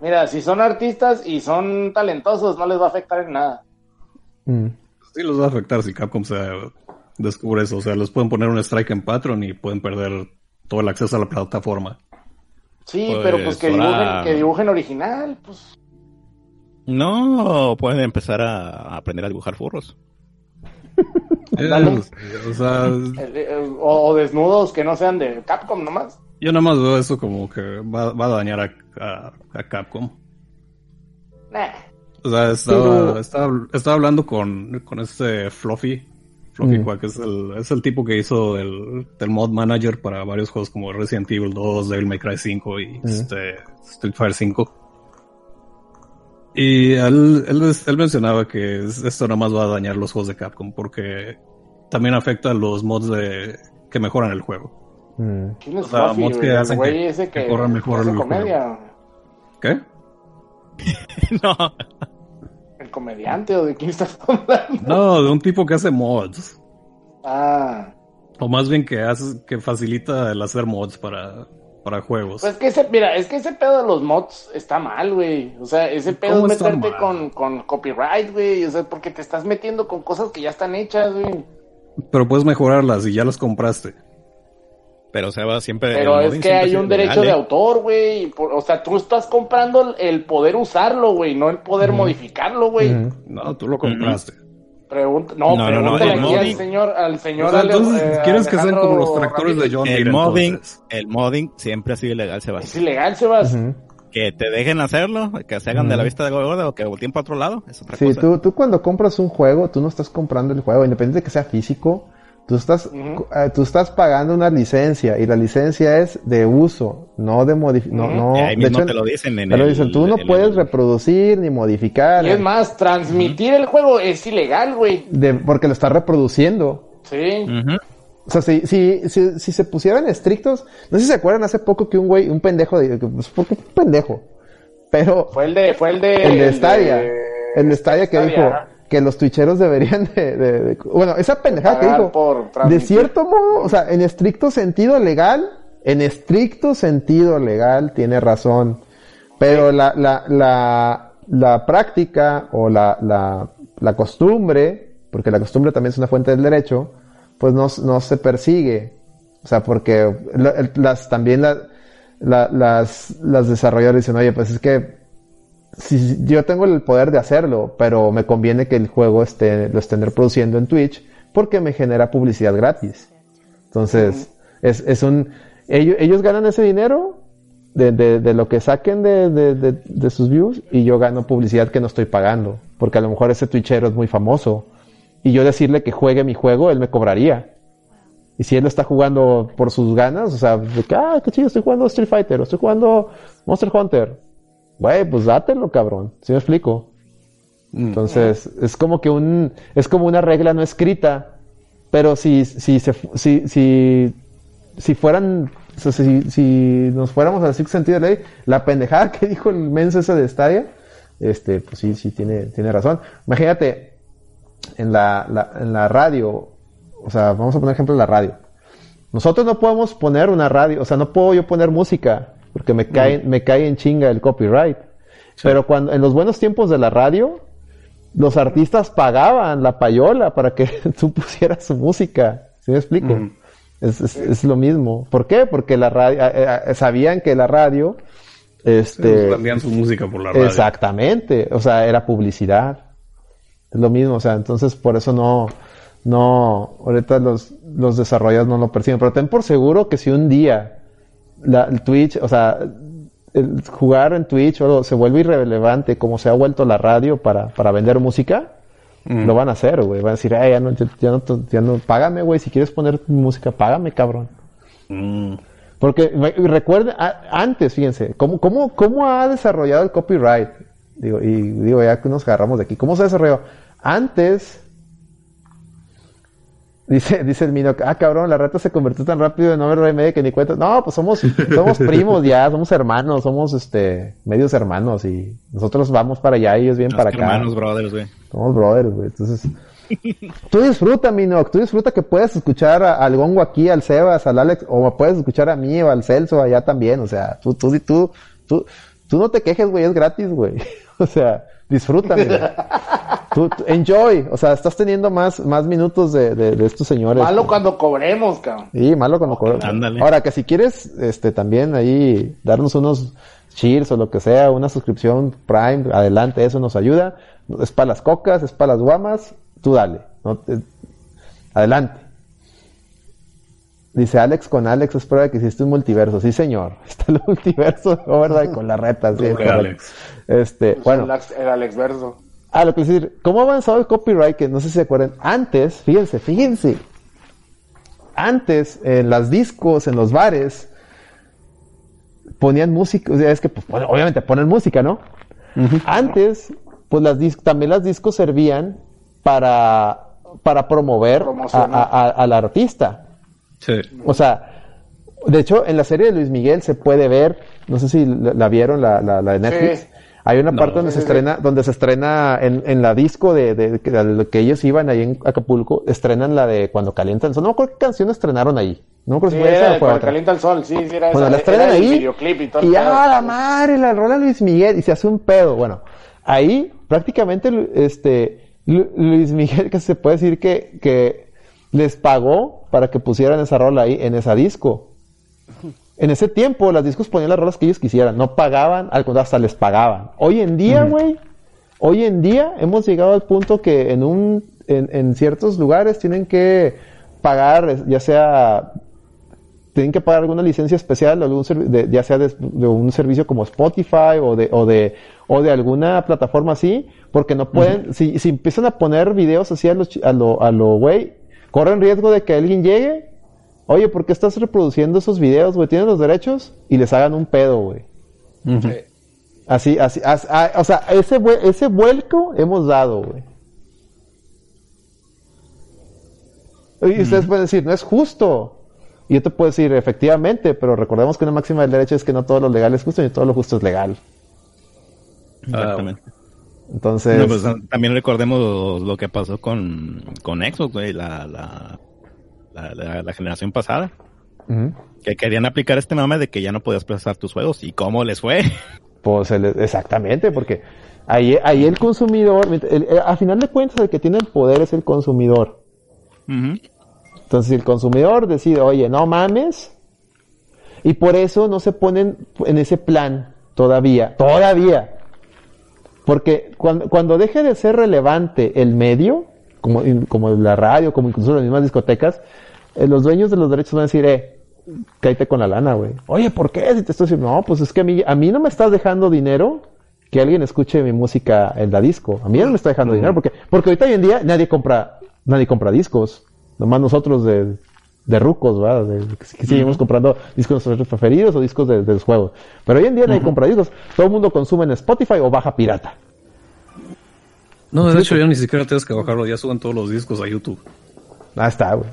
Mira, si son artistas y son talentosos, no les va a afectar en nada. Mm. Sí, los va a afectar si Capcom se descubre eso. O sea, les pueden poner un strike en Patreon y pueden perder todo el acceso a la plataforma. Sí, pero pues que, dibujen, que dibujen original, pues. No, pueden empezar a aprender a dibujar furros. Eh, eh, eh, o, desnudos que no sean de Capcom nomás. Yo nomás veo eso como que va, a dañar a, Capcom. O sea, estaba, estaba, hablando con, con este Fluffy. Fluffy mm. que es el, es el tipo que hizo el, mod manager para varios juegos como Resident Evil 2, Devil May Cry 5 y mm. este, Street Fighter 5. Y él, él, mencionaba que esto nada más va a dañar los juegos de Capcom porque también afecta a los mods de que mejoran el juego. Mm. ¿Quién es o sea, mods que hacen que, ese que, corran mejor el comedia? ¿Qué? no. ¿El comediante o de quién estás hablando? No, de un tipo que hace mods. Ah. O más bien que hace, que facilita el hacer mods para para juegos. Pues que ese, mira, es que ese pedo de los mods está mal, güey. O sea, ese pedo es meterte con, con copyright, güey. O sea, porque te estás metiendo con cosas que ya están hechas, güey. Pero puedes mejorarlas y ya las compraste. Pero o sea, va siempre. Pero es que hay un derecho de ¿eh? autor, güey. O sea, tú estás comprando el poder usarlo, güey, no el poder modificarlo, güey. No, tú lo compraste. Pregunta, no, no, no, no al señor, al señor. entonces, eh, ¿quieres que sean como los tractores de John El modding, el modding siempre ha sido ilegal, Sebastián. Es ilegal, Sebastián. Que te dejen hacerlo, que se hagan de la vista de gorda o que volteen para otro lado, es otra sí, tú, tú cuando compras un juego, tú no estás comprando el juego, independiente de que sea físico, Tú estás, eh, tú estás pagando una licencia y la licencia es de uso, no de modificación. no, ahí mismo te lo dicen en el, dicen, tú no puedes reproducir ni modificar. Y es más, transmitir el juego es ilegal, güey. porque lo estás reproduciendo. Sí. O sea, si, si, si, se pusieran estrictos, no sé si se acuerdan hace poco que un güey, un pendejo, pues, un pendejo, pero... Fue el de, fue el de... El de Stadia. El de, Stadia que dijo, que los twitcheros deberían de, bueno, esa pendejada que dijo, de cierto modo, o sea, en estricto sentido legal, en estricto sentido legal tiene razón, pero la, la, la, la práctica o la, la, la costumbre, porque la costumbre también es una fuente del derecho, pues no, no se persigue, o sea, porque las, también la, las, las desarrolladoras dicen, oye, pues es que si yo tengo el poder de hacerlo, pero me conviene que el juego esté, lo estén reproduciendo en Twitch porque me genera publicidad gratis. Entonces, es, es un, ellos, ellos ganan ese dinero de, de, lo que saquen de, de, sus views y yo gano publicidad que no estoy pagando, porque a lo mejor ese Twitchero es muy famoso y yo decirle que juegue mi juego, él me cobraría. Y si él está jugando por sus ganas, o sea, de que, ah, qué chido, estoy jugando Street Fighter, o estoy jugando Monster Hunter, güey, pues dátelo, cabrón. ¿Sí me explico? Mm. Entonces, es como que un, es como una regla no escrita, pero si, si, se, si, si, si fueran, si, si nos fuéramos al sentido de ley, la pendejada que dijo el menso ese de Stadia, este, pues sí, sí tiene, tiene razón. Imagínate, en la, la, en la radio, o sea, vamos a poner ejemplo en la radio. Nosotros no podemos poner una radio, o sea, no puedo yo poner música porque me cae, me cae en chinga el copyright. Pero cuando, en los buenos tiempos de la radio, los artistas pagaban la payola para que tú pusieras su música. ¿Sí me explico? es, es, lo mismo. ¿Por qué? Porque la radio, eh, eh, sabían que la radio, este... Sí, su música por la radio. Exactamente. O sea, era publicidad. Es lo mismo. O sea, entonces por eso no, no, ahorita los, los desarrolladores no lo persiguen, pero ten por seguro que si un día la, el Twitch, o sea, el jugar en Twitch o se vuelve irrelevante como se ha vuelto la radio para, para vender música, mm. lo van a hacer, güey. Van a decir, ya no, ya no, ya no, págame, güey, si quieres poner música, págame, cabrón. Mm. Porque recuerden, antes, fíjense, ¿cómo, cómo, ¿cómo ha desarrollado el copyright? Digo, y digo, ya que nos agarramos de aquí, ¿cómo se ha desarrollado? Antes, Dice, dice el Mino, ah, cabrón, la rata se convirtió tan rápido en ver medio que ni cuenta. No, pues somos, somos primos ya, somos hermanos, somos este, medios hermanos y nosotros vamos para allá y ellos vienen para acá. Hermanos, brothers, güey. Somos brothers, güey. Entonces, tú disfruta, Mino, tú disfruta que puedas escuchar al Gongo aquí, al Sebas, al Alex, o puedes escuchar a mí o al Celso allá también, o sea, tú, tú, tú, tú, tú no te quejes, güey, es gratis, güey. o sea, disfruta, Tú, enjoy, o sea, estás teniendo más, más minutos de, de, estos señores. Malo cuando cobremos, cabrón. Sí, malo cuando cobremos. Ahora, que si quieres, este, también ahí, darnos unos cheers o lo que sea, una suscripción Prime, adelante, eso nos ayuda. Es para las cocas, es para las guamas, tú dale. adelante. Dice Alex con Alex es prueba que existe un multiverso. Sí, señor. Está el multiverso, ¿verdad? con la reta, sí. Alex. Este, bueno. El Alex verso. Ah, lo que decir, ¿cómo ha avanzado el copyright? Que no sé si se acuerdan. Antes, fíjense, fíjense. Antes, en las discos, en los bares, ponían música. O sea, es que, pues, obviamente ponen música, ¿no? Antes, pues las también las discos servían para, para promover al artista. Sí. O sea, de hecho, en la serie de Luis Miguel se puede ver, no sé si la, vieron, la, la, de Netflix. Hay una parte donde se estrena, donde se estrena en, en la disco de, de, que ellos iban ahí en Acapulco, estrenan la de Cuando calienta el sol. No me acuerdo qué canción estrenaron ahí. No me acuerdo si fue esa o fue Cuando calienta el sol, sí, sí, era Cuando la estrenan ahí. y, y ah, la madre, la rola Luis Miguel, y se hace un pedo. Bueno, ahí prácticamente este Luis Miguel, que se puede decir que, que les pagó para que pusieran esa rola ahí en esa disco. En ese tiempo, las discos ponían las rolas que ellos quisieran, no pagaban, al contrario, hasta les pagaban. Hoy en día, güey, hoy en día hemos llegado al punto que en un, en, ciertos lugares tienen que pagar, ya sea, tienen que pagar alguna licencia especial, algún ya sea de, un servicio como Spotify o de, o de, o de alguna plataforma así, porque no pueden, si, si empiezan a poner videos así a, a lo, a lo, güey, corren riesgo de que alguien llegue Oye, ¿por qué estás reproduciendo esos videos, güey? ¿Tienes los derechos? Y les hagan un pedo, güey. Así, así, ah, o sea, ese, ese vuelco hemos dado, güey. Y ustedes pueden decir, no es justo. Y yo te puedo decir, efectivamente, pero recordemos que una máxima del derecho es que no todo lo legal es justo y todo lo justo es legal. Exactamente. Entonces. Pues, también recordemos lo que pasó con, con Xbox, güey, la, la la, generación pasada. Que querían aplicar este mame de que ya no podías procesar tus juegos. ¿Y cómo les fue? Pues exactamente, porque ahí, ahí el consumidor, a final de cuentas el que tiene el poder es el consumidor. Entonces el consumidor decide, oye, no mames, y por eso no se ponen en ese plan todavía, todavía. Porque cuando, cuando deje de ser relevante el medio, como, como la radio, como incluso las mismas discotecas, eh, los dueños de los derechos van a decir, eh, cállate con la lana, güey. Oye, ¿por qué? Si te estoy diciendo, no, pues es que a mí, a mí no me estás dejando dinero que alguien escuche mi música en la disco. A mí no me está dejando dinero porque, porque ahorita hoy en día nadie compra, nadie compra discos. Nomás nosotros de, de rucos, ¿verdad? De, que seguimos comprando discos de nuestros preferidos o discos de, los juegos. Pero hoy en día nadie compra discos. Todo el mundo consume en Spotify o baja pirata. No, de hecho ya ni siquiera tienes que bajarlo, ya suben todos los discos a YouTube. Ah, está, güey.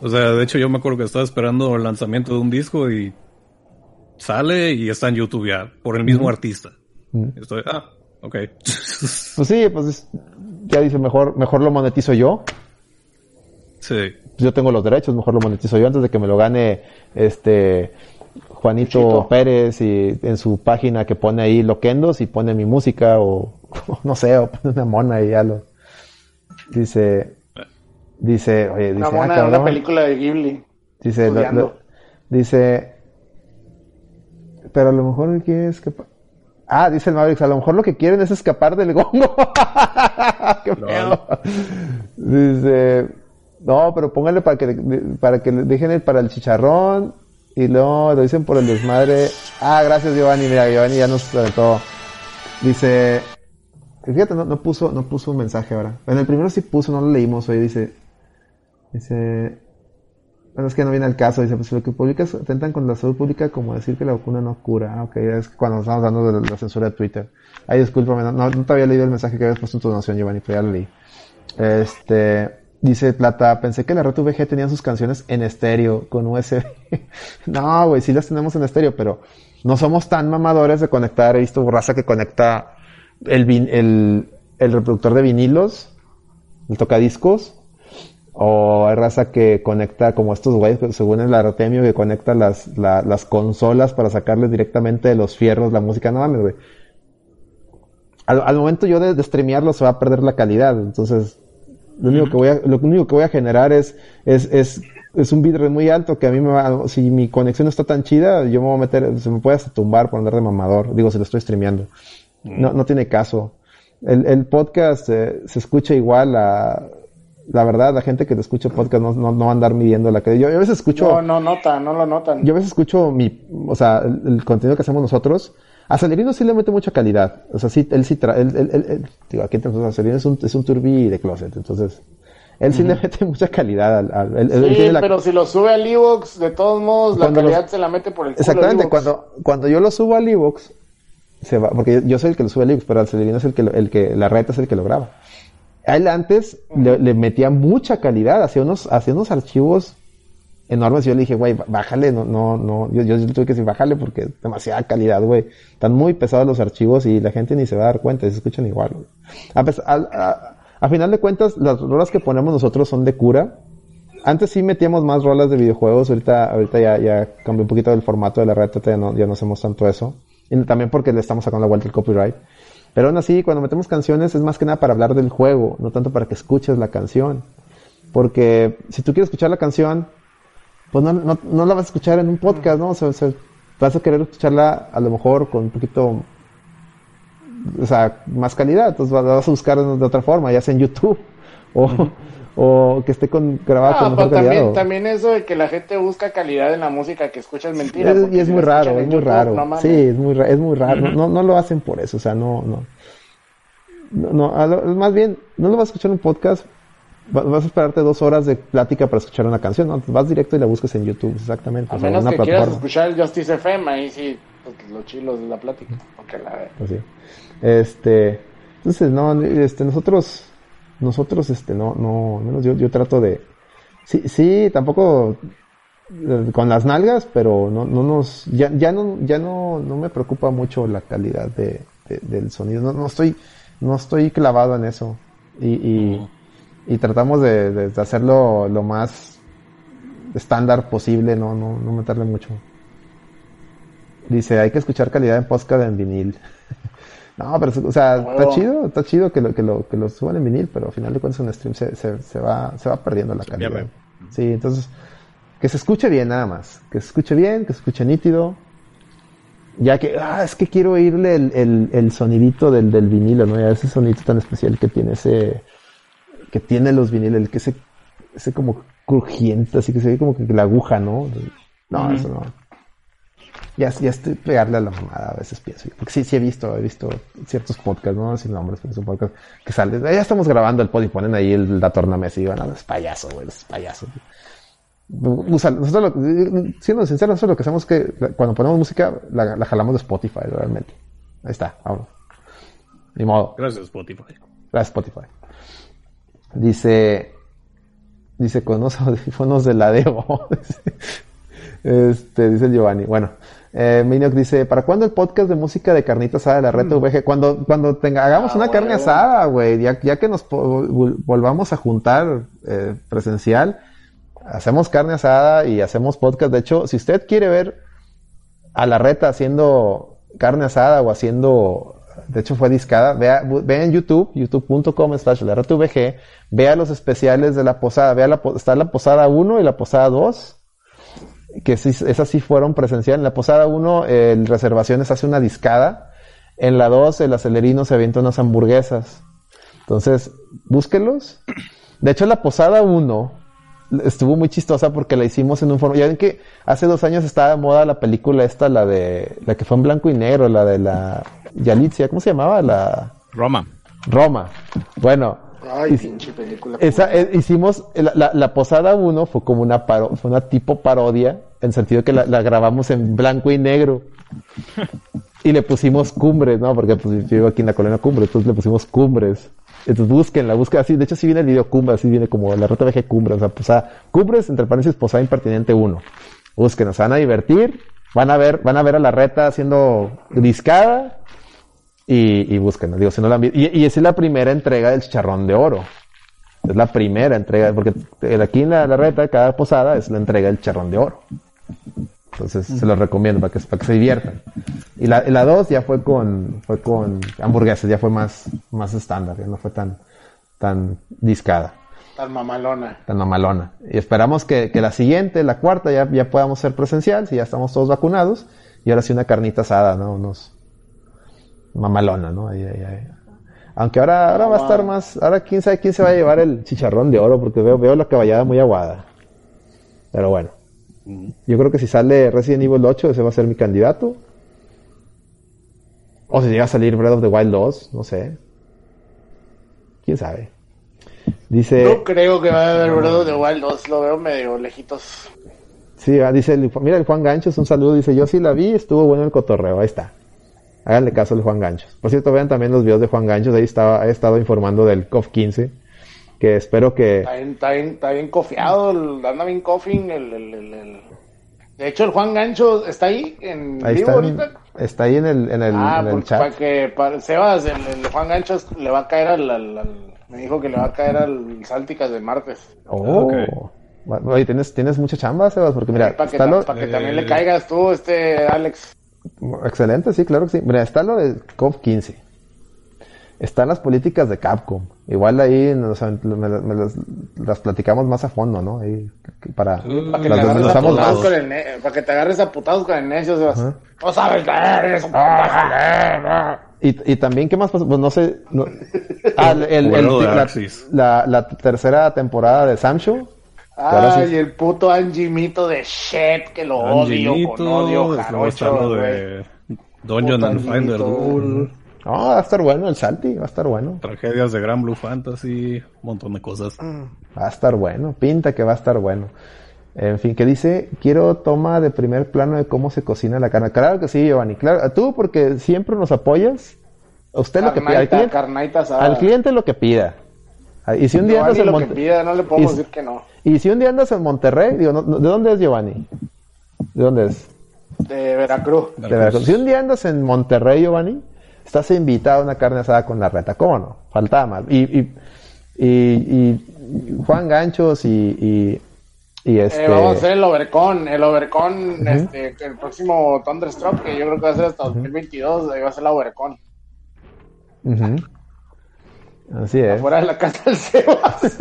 O sea, de hecho yo me acuerdo que estaba esperando el lanzamiento de un disco y sale y está en YouTube ya, por el mismo artista. Estoy, ah, ok. pues sí, pues ya dice, mejor, mejor lo monetizo yo. Sí. Yo tengo los derechos, mejor lo monetizo yo antes de que me lo gane este Juanito Pérez y en su página que pone ahí loquendos y pone mi música o, no sé, o pone una mona y ya lo dice dice, oye, dice, una mona ah, una película de Ghibli. Dice, dice, pero a lo mejor quiere escapar. Ah, dice el Mavericks, a lo mejor lo que quieren es escapar del gongo. Qué Dice, No, pero póngale para que, para que dejen el, para el chicharrón y luego lo dicen por el desmadre. Ah, gracias Giovanni, mira, Giovanni ya nos todo. Dice, fíjate, no, no, puso, no puso un mensaje ahora. En el primero sí puso, no lo leímos hoy, dice, dice, bueno, es que no viene al caso, dice, pues lo que publicas atentan con la salud pública como decir que la vacuna no cura. Ah, ok, es cuando estamos de la censura de Twitter. Ay, discúlpame, no, no, te había leído el mensaje que habías puesto en tu donación, Giovanni, pero ya lo leí. Este, dice Plata, pensé que la Red VG tenía sus canciones en estéreo, con USB. no, güey, sí las tenemos en estéreo, pero no somos tan mamadores de conectar. He visto raza que conecta el, el, el reproductor de vinilos, el tocadiscos, o hay raza que conecta como estos güeyes, según el Artemio, que conecta las, las consolas para sacarle directamente de los fierros la música. No mames, güey. Al, momento yo de, de streamearlo se va a perder la calidad. Entonces, lo único que voy a, lo único que voy a generar es, es, es, es un bitrate muy alto que a mí me va, si mi conexión está tan chida, yo me voy a meter, se me puede hasta tumbar por andar de mamador. Digo, si lo estoy streameando. No, no tiene caso. El, el podcast eh, se escucha igual a, la verdad, la gente que te escucha podcast no, no, no va a andar midiendo la que yo, yo a veces escucho. No, no notan, no lo notan. Yo a veces escucho mi, o sea, el, contenido que hacemos nosotros. A Celerino sí le mete mucha calidad. O sea, sí, él sí trae, él, él, él, digo, aquí tenemos a Celerino es un, es un turbi de closet, entonces, él sí le mete mucha calidad al, al sí, pero si lo sube al Evox, de todos modos, la calidad se la mete por el culo Exactamente, cuando, cuando yo lo subo al Evox, se va, porque yo soy el que lo sube al Evox, pero al Celerino es el que, el que, la reta es el que lo graba. A él antes le, metía mucha calidad, hacía unos, hacía unos archivos enormes. Yo le dije, güey, bájale, no, no, no. Yo, yo tuve que decir, bájale porque es demasiada calidad, güey. Están muy pesados los archivos y la gente ni se va a dar cuenta, se escuchan igual. A, final de cuentas, las rolas que ponemos nosotros son de cura. Antes sí metíamos más rolas de videojuegos, ahorita, ahorita ya, ya cambió un poquito el formato de la red, ya no, ya no hacemos tanto eso. Y también porque le estamos sacando la vuelta el copyright. Pero aún así, cuando metemos canciones es más que nada para hablar del juego, no tanto para que escuches la canción. Porque si tú quieres escuchar la canción, pues no, no, no la vas a escuchar en un podcast, ¿no? O sea, vas a querer escucharla a lo mejor con un poquito, o sea, más calidad. Entonces vas a buscar de otra forma, ya sea en YouTube o, o que esté con, grabado con mejor también, calidad. También eso de que la gente busca calidad en la música que escucha es mentira. y es muy raro, es muy raro. sí, es muy, es muy raro. no, no lo hacen por eso, o sea, no, no. No, más bien, no lo vas a escuchar en un podcast, vas a esperarte dos horas de plática para escuchar una canción, ¿no? Vas directo y la buscas en YouTube, exactamente. A menos que quieras escuchar el Justice FM, ahí sí, pues, los chilos de la plática, la pues Este, entonces, no, este, nosotros nosotros, este, no, no, menos yo, yo trato de, sí, sí, tampoco eh, con las nalgas, pero no, no nos, ya, ya no, ya no, no me preocupa mucho la calidad de, del sonido, no, no estoy, no estoy clavado en eso y, y, y tratamos de, de, hacerlo lo más estándar posible, no, no, no meterle mucho. Dice, hay que escuchar calidad en podcast en vinil. No, pero, o sea, está chido, está chido que lo, que lo, que lo suban en vinil, pero al final de cuentas en stream se, se, se va, se va perdiendo la calidad. Sí, entonces, que se escuche bien nada más, que se escuche bien, que se escuche nítido, ya que, ah, es que quiero oírle el, el, el sonidito del, del vinilo, ¿no? Ya ese sonido tan especial que tiene ese, que tiene los vinilos, el que ese, ese como crujiente, así que se ve como que la aguja, ¿no? No, eso no ya, ya estoy pegarle a la mamada a veces pienso. Porque sí, sí he visto, he visto ciertos podcasts, no sin nombres, pero es un podcast que sale. Ya estamos grabando el pod y ponen ahí el, la tornamesa y van a es payaso, güey, es payaso. nosotros, siendo sinceros, nosotros lo que hacemos es que cuando ponemos música la, jalamos de Spotify, realmente. Ahí está, vamos. Ni modo. Gracias, Spotify. Gracias, Spotify. Dice, dice con unos audífonos de la Debo. este, dice Giovanni. Bueno, eh, Minok dice, ¿para cuándo el podcast de música de carnita asada de la red mm. VG? Cuando, cuando tenga, hagamos ah, una carne asada, güey, ya, ya que nos volvamos a juntar eh, presencial, hacemos carne asada y hacemos podcast. De hecho, si usted quiere ver a la reta haciendo carne asada o haciendo, de hecho fue discada, vea, vea en YouTube, youtube.com slash la red VG, vea los especiales de la posada, vea la, está la posada 1 y la posada 2 que esas sí fueron presenciales. En la posada 1, el reservaciones hace una discada. En la 2, el acelerino se avienta unas hamburguesas. Entonces, búsquenlos. De hecho, la posada 1, estuvo muy chistosa porque la hicimos en un formato. Ya ven que hace dos años estaba de moda la película esta, la de, la que fue en blanco y negro, la de la Yalitza, ¿cómo se llamaba? La Roma. Roma. Bueno. Ay, pinche película. Esa, eh, hicimos, la, la, Posada 1 fue como una paro, fue una tipo parodia, en sentido que la, grabamos en blanco y negro. y le pusimos cumbres, ¿no? Porque pues yo vivo aquí en la colonia Cumbres, entonces le pusimos cumbres. Entonces búsquenla, busca así. De hecho, si viene el video Cumbre, así viene como la ruta de Cumbres. O sea, posada, Cumbres, entre paréntesis, Posada Impertinente 1. Búsquenla, se van a divertir. Van a ver, van a ver a la reta haciendo discada. Y, y búsquenla. Digo, si no la han. Y, y esa es la primera entrega del chicharrón de oro. Es la primera entrega, porque aquí en la, la reta, cada posada es la entrega del chicharrón de oro. Entonces se los recomiendo para que, para que se diviertan. Y la, la dos ya fue con, fue con hamburguesas, ya fue más, más estándar, ya no fue tan, tan discada. Tan mamalona. Tan mamalona. Y esperamos que, que la siguiente, la cuarta, ya, ya podamos ser presencial, si ya estamos todos vacunados. Y ahora sí una carnita asada, ¿no? Unos mamalona, ¿no? Ahí, ahí, ahí. Aunque ahora, ahora va a estar más, ahora quién sabe quién se va a llevar el chicharrón de oro, porque veo, veo la caballada muy aguada. Pero bueno. Yo creo que si sale Resident Evil 8, ese va a ser mi candidato. O si llega a salir Breath of the Wild 2, no sé. ¿Quién sabe? Dice... No creo que vaya a haber Breath of the Wild 2, lo veo medio lejitos. Sí, ah, dice, mira el Juan Ganchos, un saludo, dice, yo sí la vi, estuvo bueno el cotorreo, ahí está. Háganle caso al Juan Ganchos. Por cierto, vean también los videos de Juan Ganchos, ahí estaba, he estado informando del COF 15 que espero que... Está bien, está bien, está bien cofiado, el, anda bien coughing, el, el, el, De hecho, el Juan Gancho está ahí en ahí vivo está, ahorita. Está ahí en el, en el, ah, en el porque chat. Para que, para, Sebas, el, el, Juan Gancho le va a caer al, al, al, Me dijo que le va a caer al Sálticas de martes. Oh. Okay. Oye, ¿tienes, tienes mucha chamba, Sebas, porque mira... Sí, para que, lo... para que eh... también le caigas tú, este, Alex. Excelente, sí, claro que sí. Mira, está lo de COP 15 están las políticas de Capcom. Igual ahí nos, me, me, me las, las, platicamos más a fondo, ¿no? Ahí, para, sí, para, que las desmenuzamos más. Con el para que te agarres a putados con el necio. No sabes leer, eres un y, y también, ¿qué más pasó? Pues no sé. No... Ah, el, el, el, la, la, la, tercera temporada de Samsho. Ay, sí. el puto Anjimito de shit, que lo odio con odio, jarocho, de Dungeon and Finder Duel. No, va a estar bueno el Salty, va a estar bueno. Tragedias de Gran Blue Fantasy, un montón de cosas. Va a estar bueno, pinta que va a estar bueno. En fin, que dice, quiero toma de primer plano de cómo se cocina la carne. Claro que sí, Giovanni, claro. Tú porque siempre nos apoyas. A usted carnaita, lo que pida. Al cliente, al cliente lo que pida. Y si un día Giovanni andas en lo Monte... que pida, no le podemos y, decir que no. Y si un día andas en Monterrey, digo, no, no, ¿de dónde es Giovanni? ¿De dónde es? De Veracruz. De Veracruz. Si un día andas en Monterrey, Giovanni, estás invitado a una carne asada con la reta, ¿cómo no? Faltaba más. Y, y, y, y Juan Ganchos y, y, este... Eh, vamos a hacer el Overcon, el Overcon, uh -huh. este, el próximo Thunderstruck, que yo creo que va a ser hasta uh -huh. 2022, ahí va a ser la Overcon. Uh -huh. Así es. Afuera de la casa del Sebas.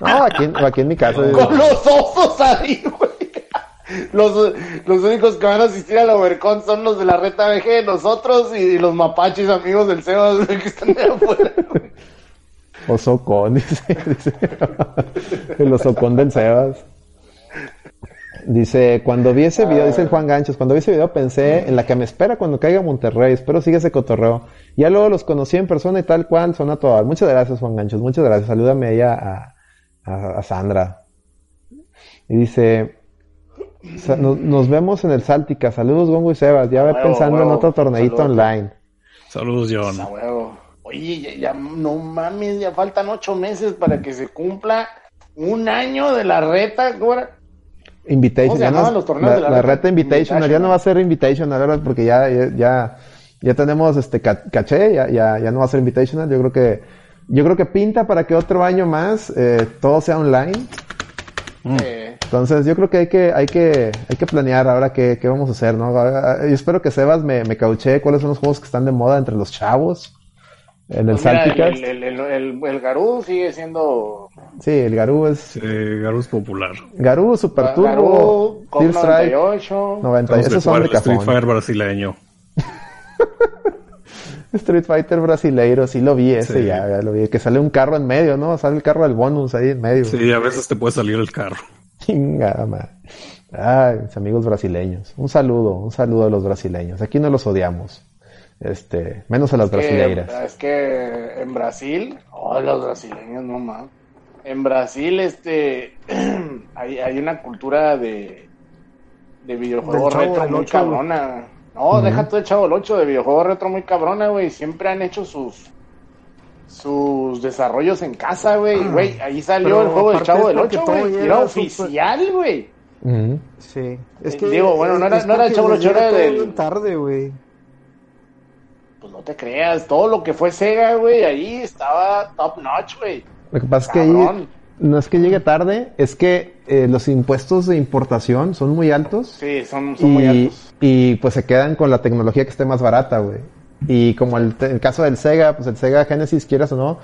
no, aquí, aquí en mi casa. Con los osos ahí, güey. Los, los únicos que van a asistir al Overcon son los de la reta VG, nosotros y los mapaches amigos del Sebas que están de afuera. Osocón, dice, dice. El osocón del Sebas. Dice, cuando vi ese video, dice el Juan Ganchos, cuando vi ese video pensé en la que me espera cuando caiga Monterrey, espero siga ese cotorreo. Ya luego los conocí en persona y tal cual, son a todas. Muchas gracias Juan Ganchos, muchas gracias. Salúdame a ella a, a, a Sandra. Y dice, nos, nos, vemos en el Sáltica. Saludos, Gongo y Sebas. Ya ve pensando huevo. en otro torneito Saludos. online. Saludos, John. Oye, ya, ya, no mames, ya faltan ocho meses para que se cumpla un año de la reta. Invitation. Ya no, los torneos la, de la, la, reta Invitation, ya no va a ser Invitation, verdad, porque ya, ya, ya tenemos este caché, ya, ya, ya no va a ser Invitational. Yo creo que, yo creo que pinta para que otro año más eh, todo sea online. Mm. Entonces yo creo que hay que, hay que, hay que planear ahora qué, qué vamos a hacer, ¿no? Yo espero que Sebas me, me cauche cuáles son los juegos que están de moda entre los chavos. En el pues mira, Salticast. El, el, el, el, Garú sigue siendo. Sí, el Garú es. Garú es popular. Garú, Super Turbo, Garú, Team Strike. 98. 90, esos son de cajón. Street Fighter brasileño. Street Fighter brasileiro, sí lo vi ese, ya, ya, lo vi. Que sale un carro en medio, ¿no? Sale el carro del bonus ahí en medio. Sí, a veces te puede salir el carro. Chingada, madre. Ay, mis amigos brasileños. Un saludo, un saludo a los brasileños. Aquí no los odiamos. Este, menos a las brasileiras. es que en Brasil, oh, los brasileños, no más. En Brasil, este, hay, hay una cultura de, de videojuegos retro muy cabrona. No, deja todo el chavo el 8 de videojuegos retro muy cabrona, güey. Siempre han hecho sus sus desarrollos en casa, güey. Ah, ahí salió el juego del chavo del 8, güey. Era, oficial, güey. Sí. Es que, Digo, bueno, no era, no era el chavo del 8, era del... tarde, güey. No te creas, todo lo que fue Sega, güey, ahí estaba top notch, güey. Lo que pasa es que ahí no es que llegue tarde, es que eh, los impuestos de importación son muy altos. Sí, son, muy altos. Y pues se quedan con la tecnología que esté más barata, güey. Y como el, el, caso del Sega, pues el Sega Genesis, quieras o no,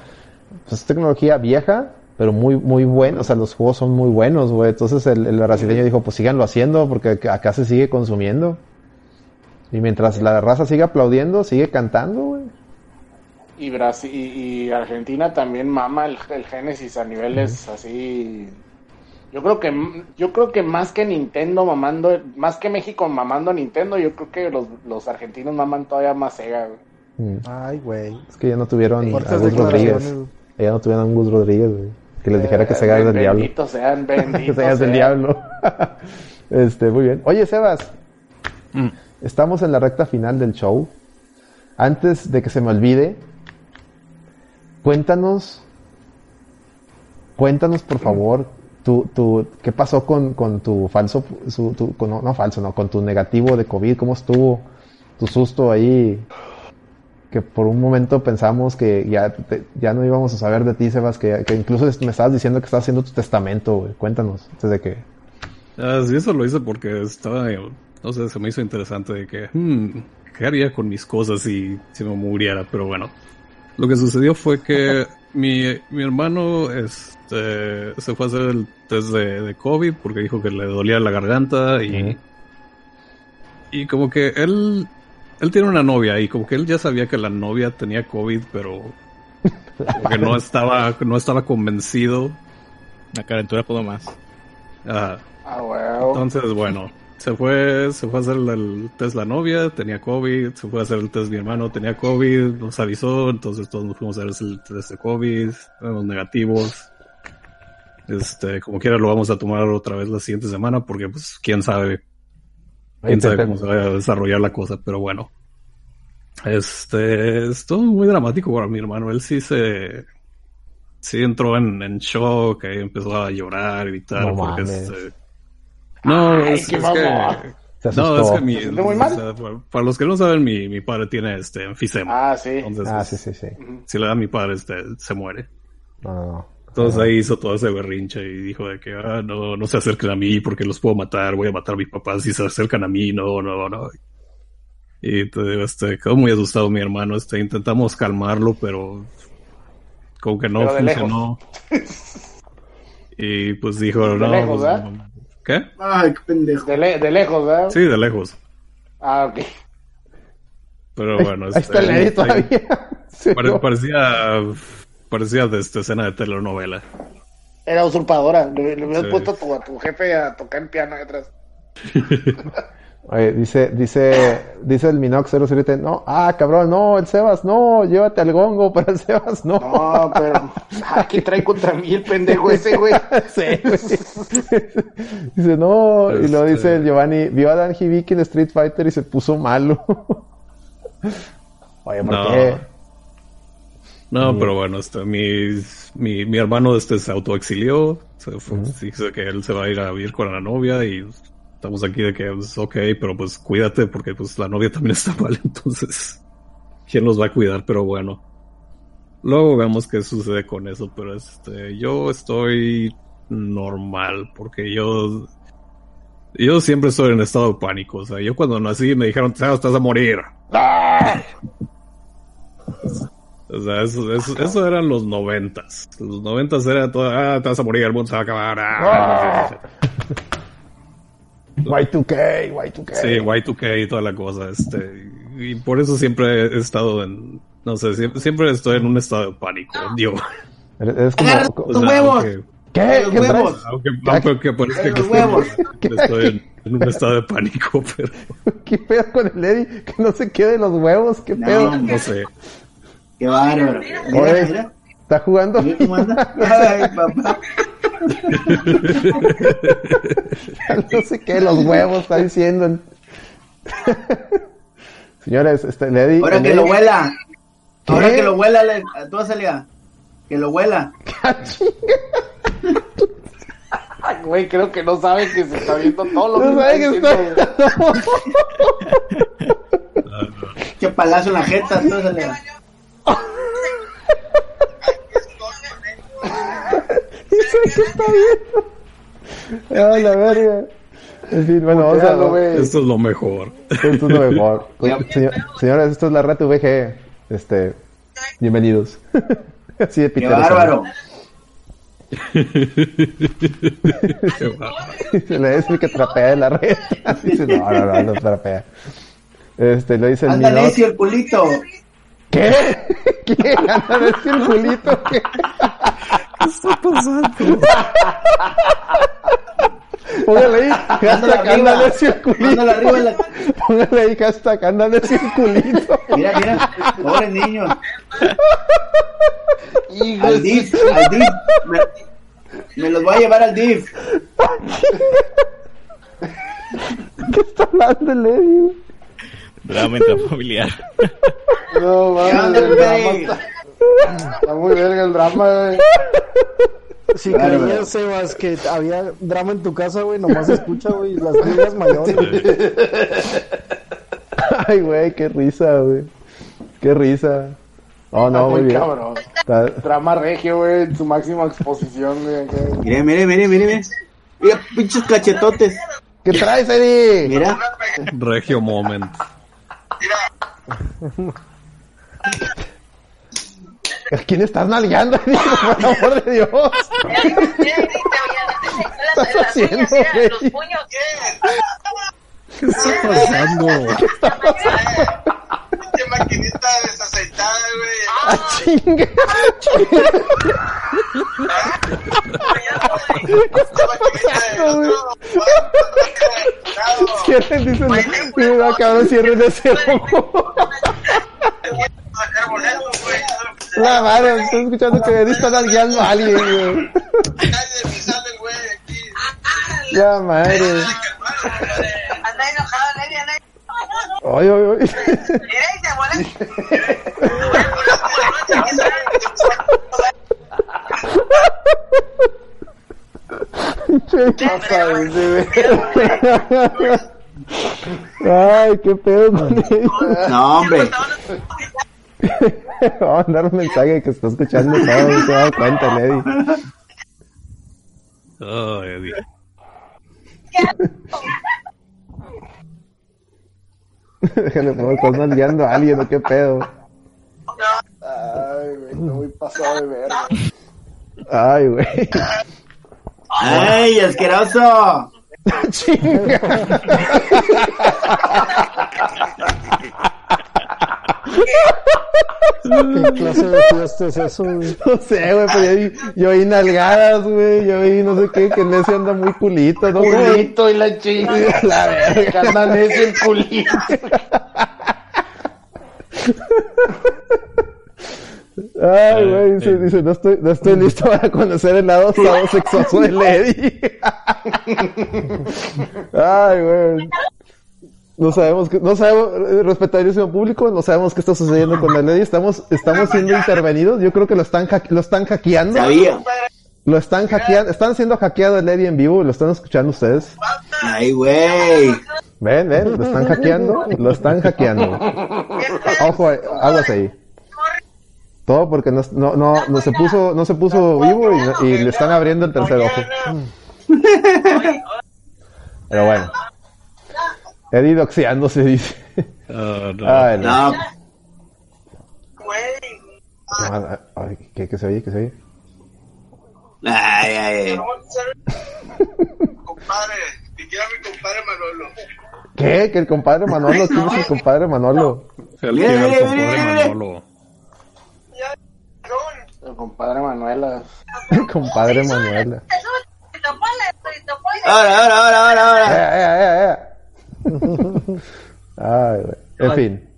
pues es tecnología vieja, pero muy, muy buena. O sea, los juegos son muy buenos, güey. Entonces el, el brasileño dijo, pues síganlo haciendo porque acá se sigue consumiendo. Y mientras la raza sigue aplaudiendo, sigue cantando, güey. Y Brasil y, Argentina también mama el, el Genesis a niveles así. Yo creo que yo creo que más que Nintendo mamando más que México mamando a Nintendo yo creo que los, los argentinos maman todavía más Sega mm. ay güey. Es que ya no tuvieron a Gus Rodríguez. ya no tuvieron a Gus Rodríguez güey. Que les dijera que eh, Sega es del diablo. sean benditos Sega es del diablo. Este muy bien. Oye Sebas. Mm. Estamos en la recta final del show antes de que se me olvide Cuéntanos, cuéntanos por favor, tu, tu, ¿qué pasó con, con tu falso, su, con, no, falso, no, con tu negativo de COVID? ¿Cómo estuvo tu susto ahí? Que por un momento pensamos que ya, ya no íbamos a saber de ti, Sebas, que, que incluso me estabas diciendo que estabas haciendo tu testamento, güey. Cuéntanos, antes de que... Ah, sí, eso lo hice porque estaba, no sé, se me hizo interesante de que, hmm, ¿qué haría con mis cosas si, si me muriera? Pero bueno, lo que sucedió fue que mi, mi hermano este, se fue a hacer el test de, de, COVID porque dijo que le dolía la garganta y, y como que él, él tiene una novia y como que él ya sabía que la novia tenía COVID, pero que no estaba, no estaba convencido. La calentura pudo más. Ah, Entonces, bueno, se fue, se fue a hacer el test la novia, tenía COVID, se fue a hacer el test mi hermano, tenía COVID, nos avisó, entonces todos nos fuimos a hacer el test de COVID, éramos negativos. Este, como quiera lo vamos a tomar otra vez la siguiente semana porque pues quién sabe, quién sabe cómo se va a desarrollar la cosa, pero bueno. Este, es todo muy dramático para mi hermano, él sí se, sí entró en, en shock, empezó a llorar y tal, porque este, no, es, que, no, es que mi, para los que no saben, mi, mi padre tiene este enfisema. Ah, sí. ah, sí, sí, sí. Si le da a mi padre, este, se muere. No, no, Entonces ahí hizo todo ese berrinche y dijo de que, ah, no, no se acerquen a mí porque los puedo matar, voy a matar a mis papás si se acercan a mí, no, no, no. Y te digo, este, quedó muy asustado mi hermano, este, intentamos calmarlo, pero como que no funcionó. y pues dijo, no, pues, ¿Qué? Ay, qué pendejo. De, lejos, ¿verdad? Sí, de lejos. Ah, ok. Pero bueno, este, está el todavía. parecía, parecía de esta escena de telenovela. Era usurpadora. Le, le hubieras puesto a tu, a tu, jefe a tocar el piano atrás. Oye, dice, dice, dice el Minox 007, no, ah, cabrón, no, el Sebas, no, llévate al gongo, pero el Sebas no. No, pero aquí trae contra mí el pendejo ese, güey. sí, Dice, no, y luego dice el este Giovanni, vio a Dan Hibiki en Street Fighter y se puso malo. Oye, ¿por no. qué? No, pero bueno, este, mi, mi, mi hermano este se autoexilió, se dice que él se va a ir a vivir con la novia y estamos aquí de que, pues, ok, pero pues cuídate porque pues la novia también está mal, entonces, ¿quién los va a cuidar? Pero bueno, luego vemos qué sucede con eso, pero este, yo estoy normal porque yo, yo siempre estoy en estado de pánico, o sea, yo cuando nací me dijeron, te vas a morir. O sea, eso, eso, eso, eran los noventas. Los noventas era todo, ah, te vas a morir, el mundo se va a acabar. Ah. Y2K, Y2K. Sí, Y2K y toda la cosa. Este, y por eso siempre he estado en, no sé, siempre, siempre estoy en un estado de pánico, Dios. Es como, tus huevos. ¿Qué? ¿Qué huevos? Aunque, aunque parezca que huevos. estoy en, en, un estado de pánico, pero... ¿Qué pedo con el Eddie? Que no se quede los huevos, ¿qué No, pedo? No sé. Qué bárbaro. Oye. ¿Está jugando? Mira cómo anda. Ay, papá. no sé qué, los huevos, está diciendo. Señores, este, Eddie... Ahora que lo huela. ¿Qué? Ahora que lo huela, le- tú Celia. Que lo huela. Ay, güey, creo que no sabe que se está viendo todo lo No que sabe que está. Qué palazo en la jeta, tú Celia. Dice que está viendo. Ah, la verga. En fin, bueno, vamos a... Güey. Esto es lo mejor. Esto es lo mejor. Señor- señores, esto es la red VG. Este, bienvenidos. Así de Qué bárbaro. Qué bárbaro. Se le dice que trapea de la red. Dice, no, no, no, no trapea. Este, le dice el necio el culito. ¿Qué? ¿Qué? Anda de circulito. ¿Qué? ¿Qué está pasando? Póngale ahí, hashtag anda de circulito. Arriba en la... Póngale ahí, hashtag anda de circulito. Mira, mira. Pobres niños. Hijo Al DIF. Al DIF. Me, me los voy a llevar al DIF. ¿Qué está hablando el Eddie? Drama intrafamiliar. No, ¿Qué onda, mames, el drama está... Está muy verga el drama, güey. Si Bárbaro. creías, Sebas, que había drama en tu casa, güey, nomás escucha, güey, las ligas mayores. güey. Ay, güey, qué risa, güey. Qué risa. Oh, no, muy bien. cabrón. Está- Drama regio, güey, en su máxima exposición, güey. mire, mire, mire. Mire, Mira, pinches cachetotes. ¿Qué traes, Eddie? Mira. Regio moment. ¿A quién estás nalgueando, Eddie? Por amor de Dios. estás haciendo, güey? Los puños. ¿Qué está pasando? Maquinita desaceitada, güey. ¡Ah, chinga! De otro. Cierren, dicen. Mira, cabrón, cierren ese. La madre, estoy escuchando que Eddie está nalgueando a alguien, güey. La madre. Anda enojado, Nelly, anda Oye, oye, oye. Mira, y se vuelve. Pasa. Ay, qué pedo con. No, hombre. Vamos a mandar un mensaje que está escuchando todo y se da cuenta, el Eddie. Oh, Eddie. Déjale, por estás nalgueando a alguien, ¿o qué pedo? Ay, güey, no muy pasado de ver. Ay, güey. ¡Ay, asqueroso! Chinga. ¿Qué clase de fiesta es eso, güey? No sé, güey, pero yo vi, yo vi nalgadas, güey. Yo vi no sé qué, que Necio anda muy culito, ¿no? Culito y la chinga. La verga. Anda necio el culito. Ay, güey, dice, dice, no estoy, no estoy listo para conocer el lado sexuoso de Lady. Ay, güey. No sabemos, que, no sabemos, eh, respetabilísimo público, no sabemos qué está sucediendo con la Lady. Estamos, estamos siendo intervenidos. Yo creo que lo están, hack- lo están hackeando. Sabía. Lo están hackeando, están siendo hackeado el Lady en vivo, lo están escuchando ustedes. Ay, güey. Ven, ven, lo están hackeando, lo están hackeando. Ojo, eh, aguas ahí. Todo porque no, no, no, no se puso, no se puso vivo y le están abriendo el tercer ojo. Pero bueno. Eddie doxeándose, dice. Oh, no. Ay, no. No, Ah, ay, ¿qué, qué se oye? ¿Qué se oye? ay, ay. Compadre, ni siquiera mi compadre Manolo. ¿Qué? Que el compadre Manolo, ¿quién es el compadre Manolo? El que era el compadre. Manolo. El compadre Manuela. El compadre Manuela. Ahora, ahora, ahora, ahora, ahora. Ay, güey. En fin.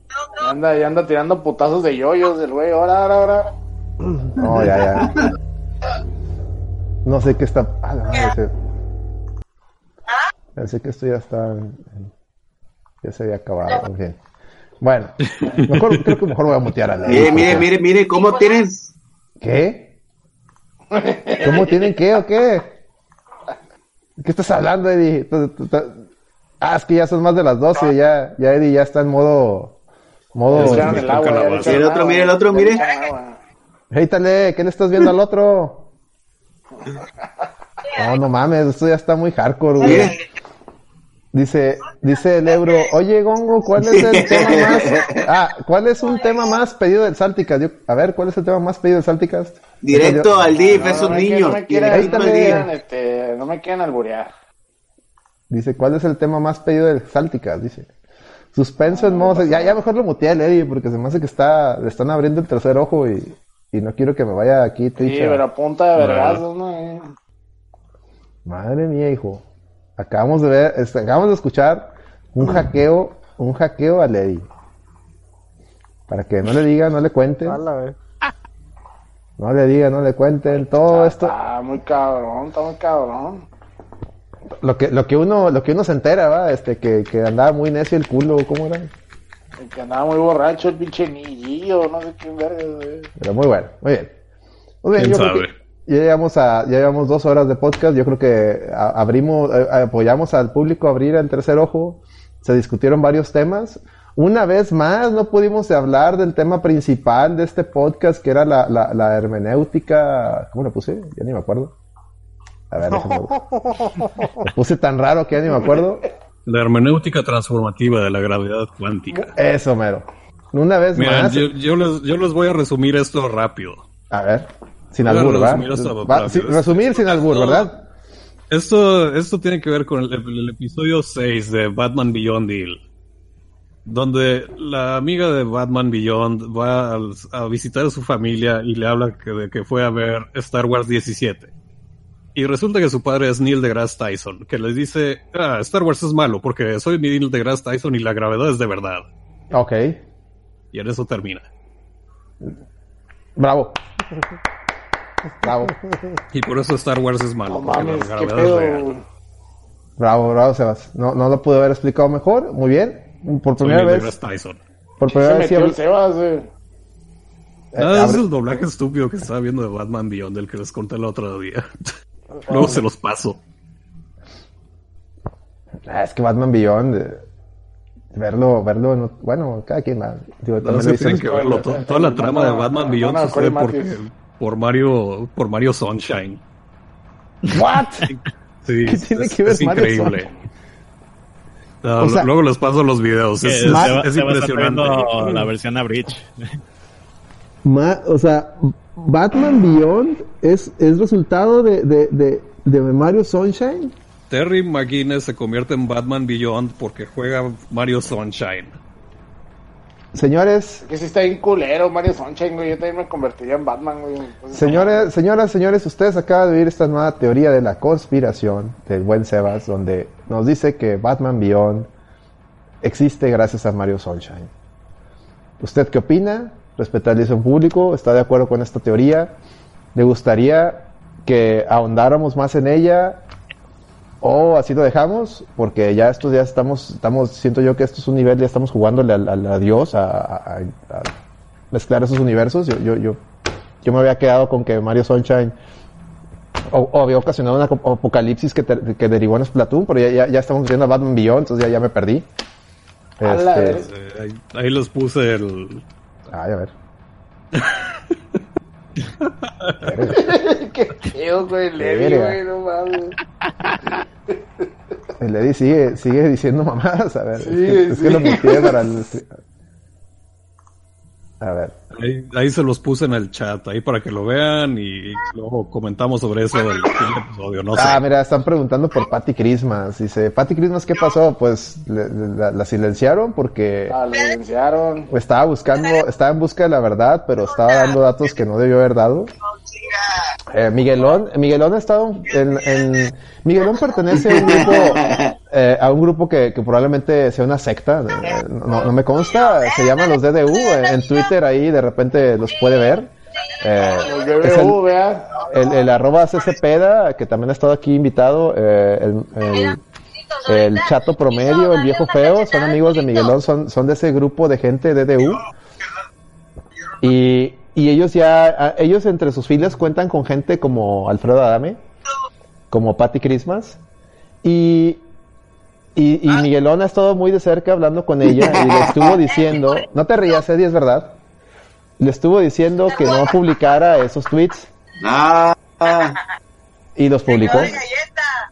Y anda, y anda tirando putazos de yoyos el güey. Ahora, ahora, ahora. No, ya, ya. No sé qué está. Ah, madre, ese- Pensé que esto ya está. Ya se había acabado. En fin. Bueno, mejor, creo que mejor voy a mutear a la. Mire, mire, mire, mire, ¿cómo tienen? ¿Qué? ¿Cómo tienen qué o qué? ¿Qué estás hablando, Eddie? Ah, es que ya son más de las 12, ya, ya Eddie ya está en modo... Modo... Echaron el agua, ya el otro, mire el otro, ya mire. Heítale, ¿qué le estás viendo al otro? No, no mames, esto ya está muy hardcore, güey. Dice, dice el euro, oye Gongo, ¿cuál es el tema más? Ah, ¿cuál es un tema más pedido del Salticast? Yo- a ver, ¿cuál es el tema más pedido del Salticast? directo al DIF, No, esos niños. No me quieran, este, no me quieran alburear. Dice, ¿cuál es el tema más pedido del Salticast? Dice. Suspenso en modo... Ya, ya mejor lo muteé al Eddie, porque se me hace que está... Le están abriendo el tercer ojo y, y no quiero que me vaya aquí Sí, Twitch. a- pero punta de vergazos, ¿no? Eh. Madre mía, hijo. Acabamos de ver, este, acabamos de escuchar un hackeo, un hackeo a Eddie. Para que no le diga, no le cuenten, no le diga, no le cuenten, todo esto, Está muy cabrón, está muy cabrón. Lo que, lo que uno, lo que uno se entera, va, este, que, que andaba muy necio el culo, ¿cómo era? El que andaba muy borracho, el pinche nillillo, no sé qué verga, güey. Pero muy bueno, muy bien. Muy bien, ¿Quién yo creo sabe? que ya llevamos a, ya llevamos dos horas de podcast, yo creo que abrimos, eh, apoyamos al público a abrir el tercer ojo, se discutieron varios temas. Una vez más, no pudimos hablar del tema principal de este podcast, que era la, la, la hermenéutica, ¿cómo lo puse? Ya ni me acuerdo. A ver, déjame. Lo puse tan raro que ya ni me acuerdo. La hermenéutica transformativa de la gravedad cuántica. Eso, mero. Una vez Miren, más. yo, yo les, yo les voy a resumir esto rápido. A ver, sin Voy a albur, esto Va- sí, resumir sin albur, ¿verdad? Esto, esto tiene que ver con el, el episodio 6 de Batman Beyond Deal, donde la amiga de Batman Beyond va al- a, visitar a su familia y le habla que, de que fue a ver Star Wars 17. Y resulta que su padre es Neil deGrasse Tyson, que les dice, ah, Star Wars es malo porque soy Neil deGrasse Tyson y la gravedad es de verdad. Ok. Y en eso termina. Bravo. Bravo. Y por eso Star Wars es malo, No la mames, qué gravedad pedo. es real. Bravo, bravo, Sebas. No, no lo pude haber explicado mejor. Muy bien. Por primera Neil vez. deGrasse Tyson. Por Se primera vez metió el Sebas, eh, Ah, ese es el doblaje estúpido que estaba viendo de Batman Beyond, del que les conté el otro día. Luego se los paso. Ah, es que Batman Beyond. eh, verlo, verlo. bueno, cada quien va. Digo, No, tienen que verlo. To- Toda la trama de Batman Beyond no, sucede Matthews. por Mario, por Mario Sunshine. ¿What? Sí, ¿Qué tiene es, que ver es Mario increíble. Ah, O sea- luego les paso los videos. Es, se es- va- es impresionante. la versión a Bridge. Ma- o sea, Batman Beyond es, es resultado de, de, de, de Mario Sunshine. Terry McGuinness se convierte en Batman Beyond porque juega Mario Sunshine. Señores, Que sí está bien culero, Mario Sunshine, güey. Yo también me convertiría en Batman, güey. Entonces, Señores, señoras, señores, ustedes acaban de oír esta nueva teoría de la conspiración del buen Sebas, donde nos dice que Batman Beyond existe gracias a Mario Sunshine. ¿Usted qué opina? Respetabiliza un público, ¿está de acuerdo con esta teoría? ¿Le gustaría que ahondáramos más en ella? ¿O así lo dejamos? Porque ya estos días estamos, estamos, siento yo que esto es un nivel, ya estamos jugándole al, al- a Dios, a, a- a- a mezclar esos universos. Yo, yo, yo, yo me había quedado con que Mario Sunshine o, o había ocasionado un aco- apocalipsis que, que derivó en Splatoon, pero ya, ya, ya estamos viendo a Batman Beyond, entonces ya, ya me perdí. Este. Eh, ahí, ahí les puse el. Ay, a ver. Qué pedo, güey. Levi, Verga. güey, no mames. El Eddie sigue, sigue diciendo mamadas, a ver. Sí, es que, es sí. que lo muteé para el... A ver. Ahí, ahí se los puse en el chat, ahí para que lo vean y luego comentamos sobre eso del siguiente episodio. No sé. Ah, mira, están preguntando por Patty Christmas. Dice, Patty Christmas, ¿qué pasó? Pues le- le- la, la silenciaron porque Ah, le silenciaron. estaba buscando, estaba en busca de la verdad, pero estaba dando datos que no debió haber dado. Eh, Miguelón, Miguelón ha estado en, en- Miguelón pertenece a un grupo, eh, a un grupo que, que probablemente sea una secta, eh, no, no me consta, se llaman los DDU, eh, en Twitter ahí de repente los puede ver. Eh, es el- el, el arroba CCPeda, que también ha estado aquí invitado, eh, el, el- el chato promedio, el viejo feo, son amigos de Miguelón, son, son de ese grupo de gente de DU. Y, y ellos ya, ellos entre sus filas cuentan con gente como Alfredo Adame, como Patty Christmas, y, y, y Miguelón ha estado muy de cerca hablando con ella y le estuvo diciendo, no te rías, Eddie, es verdad, le estuvo diciendo que no publicara esos tweets Ah, y los publicó.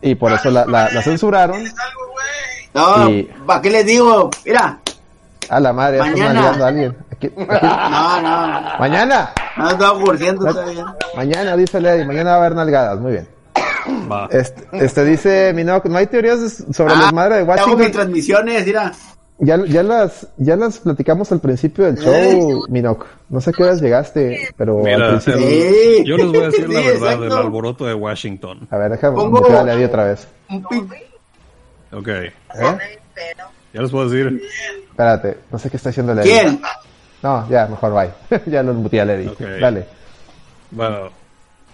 Y por eso la, la, la censuraron. no, Y- ¿para qué les digo? Mira, A la madre, Mañana. nalgando a alguien. Aquí- aquí- no, no, Mañana, no estaba por ciento todavía. mañana, dice Lady, mañana va a haber nalgadas, muy bien. Va. Este, este dice Minoc, no hay teorías de- sobre Ah, las madres de Hago mis Washington. transmisiones, mira. Ya, ya las, ya las platicamos al principio del show, Minoc. No sé qué horas llegaste, pero al Mira, principio. Sí. yo les voy a decir la verdad exacto. del alboroto de Washington. A ver, déjame Pongo- meter a Lady otra vez. Ok, ¿Eh? ya les puedo decir. Espérate, no sé qué está haciendo Lady. ¿Quién? No, ya, mejor bye. ya lo muteé a Lady. Ok. Dale. Bueno,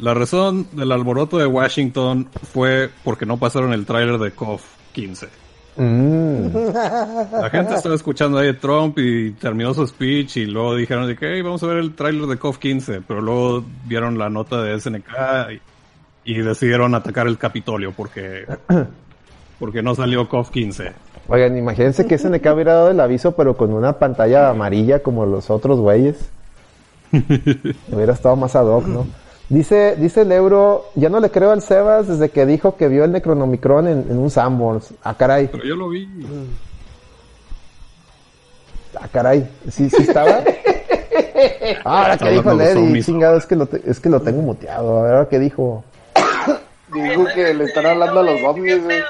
la razón del alboroto de Washington fue porque no pasaron el tráiler de KOF 15. Mm. La gente estaba escuchando ahí de Trump y terminó su speech y luego dijeron de que "Hey, vamos a ver el tráiler de KOF 15, pero luego vieron la nota de SNK y, y decidieron atacar el Capitolio porque porque no salió KOF 15. Oigan, imagínense que SNK hubiera dado el aviso, pero con una pantalla amarilla como los otros güeyes. hubiera estado más ad hoc, ¿no? Dice, dice el euro, ya no le creo al Sebas desde que dijo que vio el Necronomicron en, en un Sanborns. Ah, caray, Pero yo lo vi. ah, caray, ¿sí, sí estaba? Ah, ahora que dijo Lady, chingado, es que, lo te- es que lo tengo muteado. A ver, ahora qué dijo. Dijo que le están hablando a los ovnis, güey.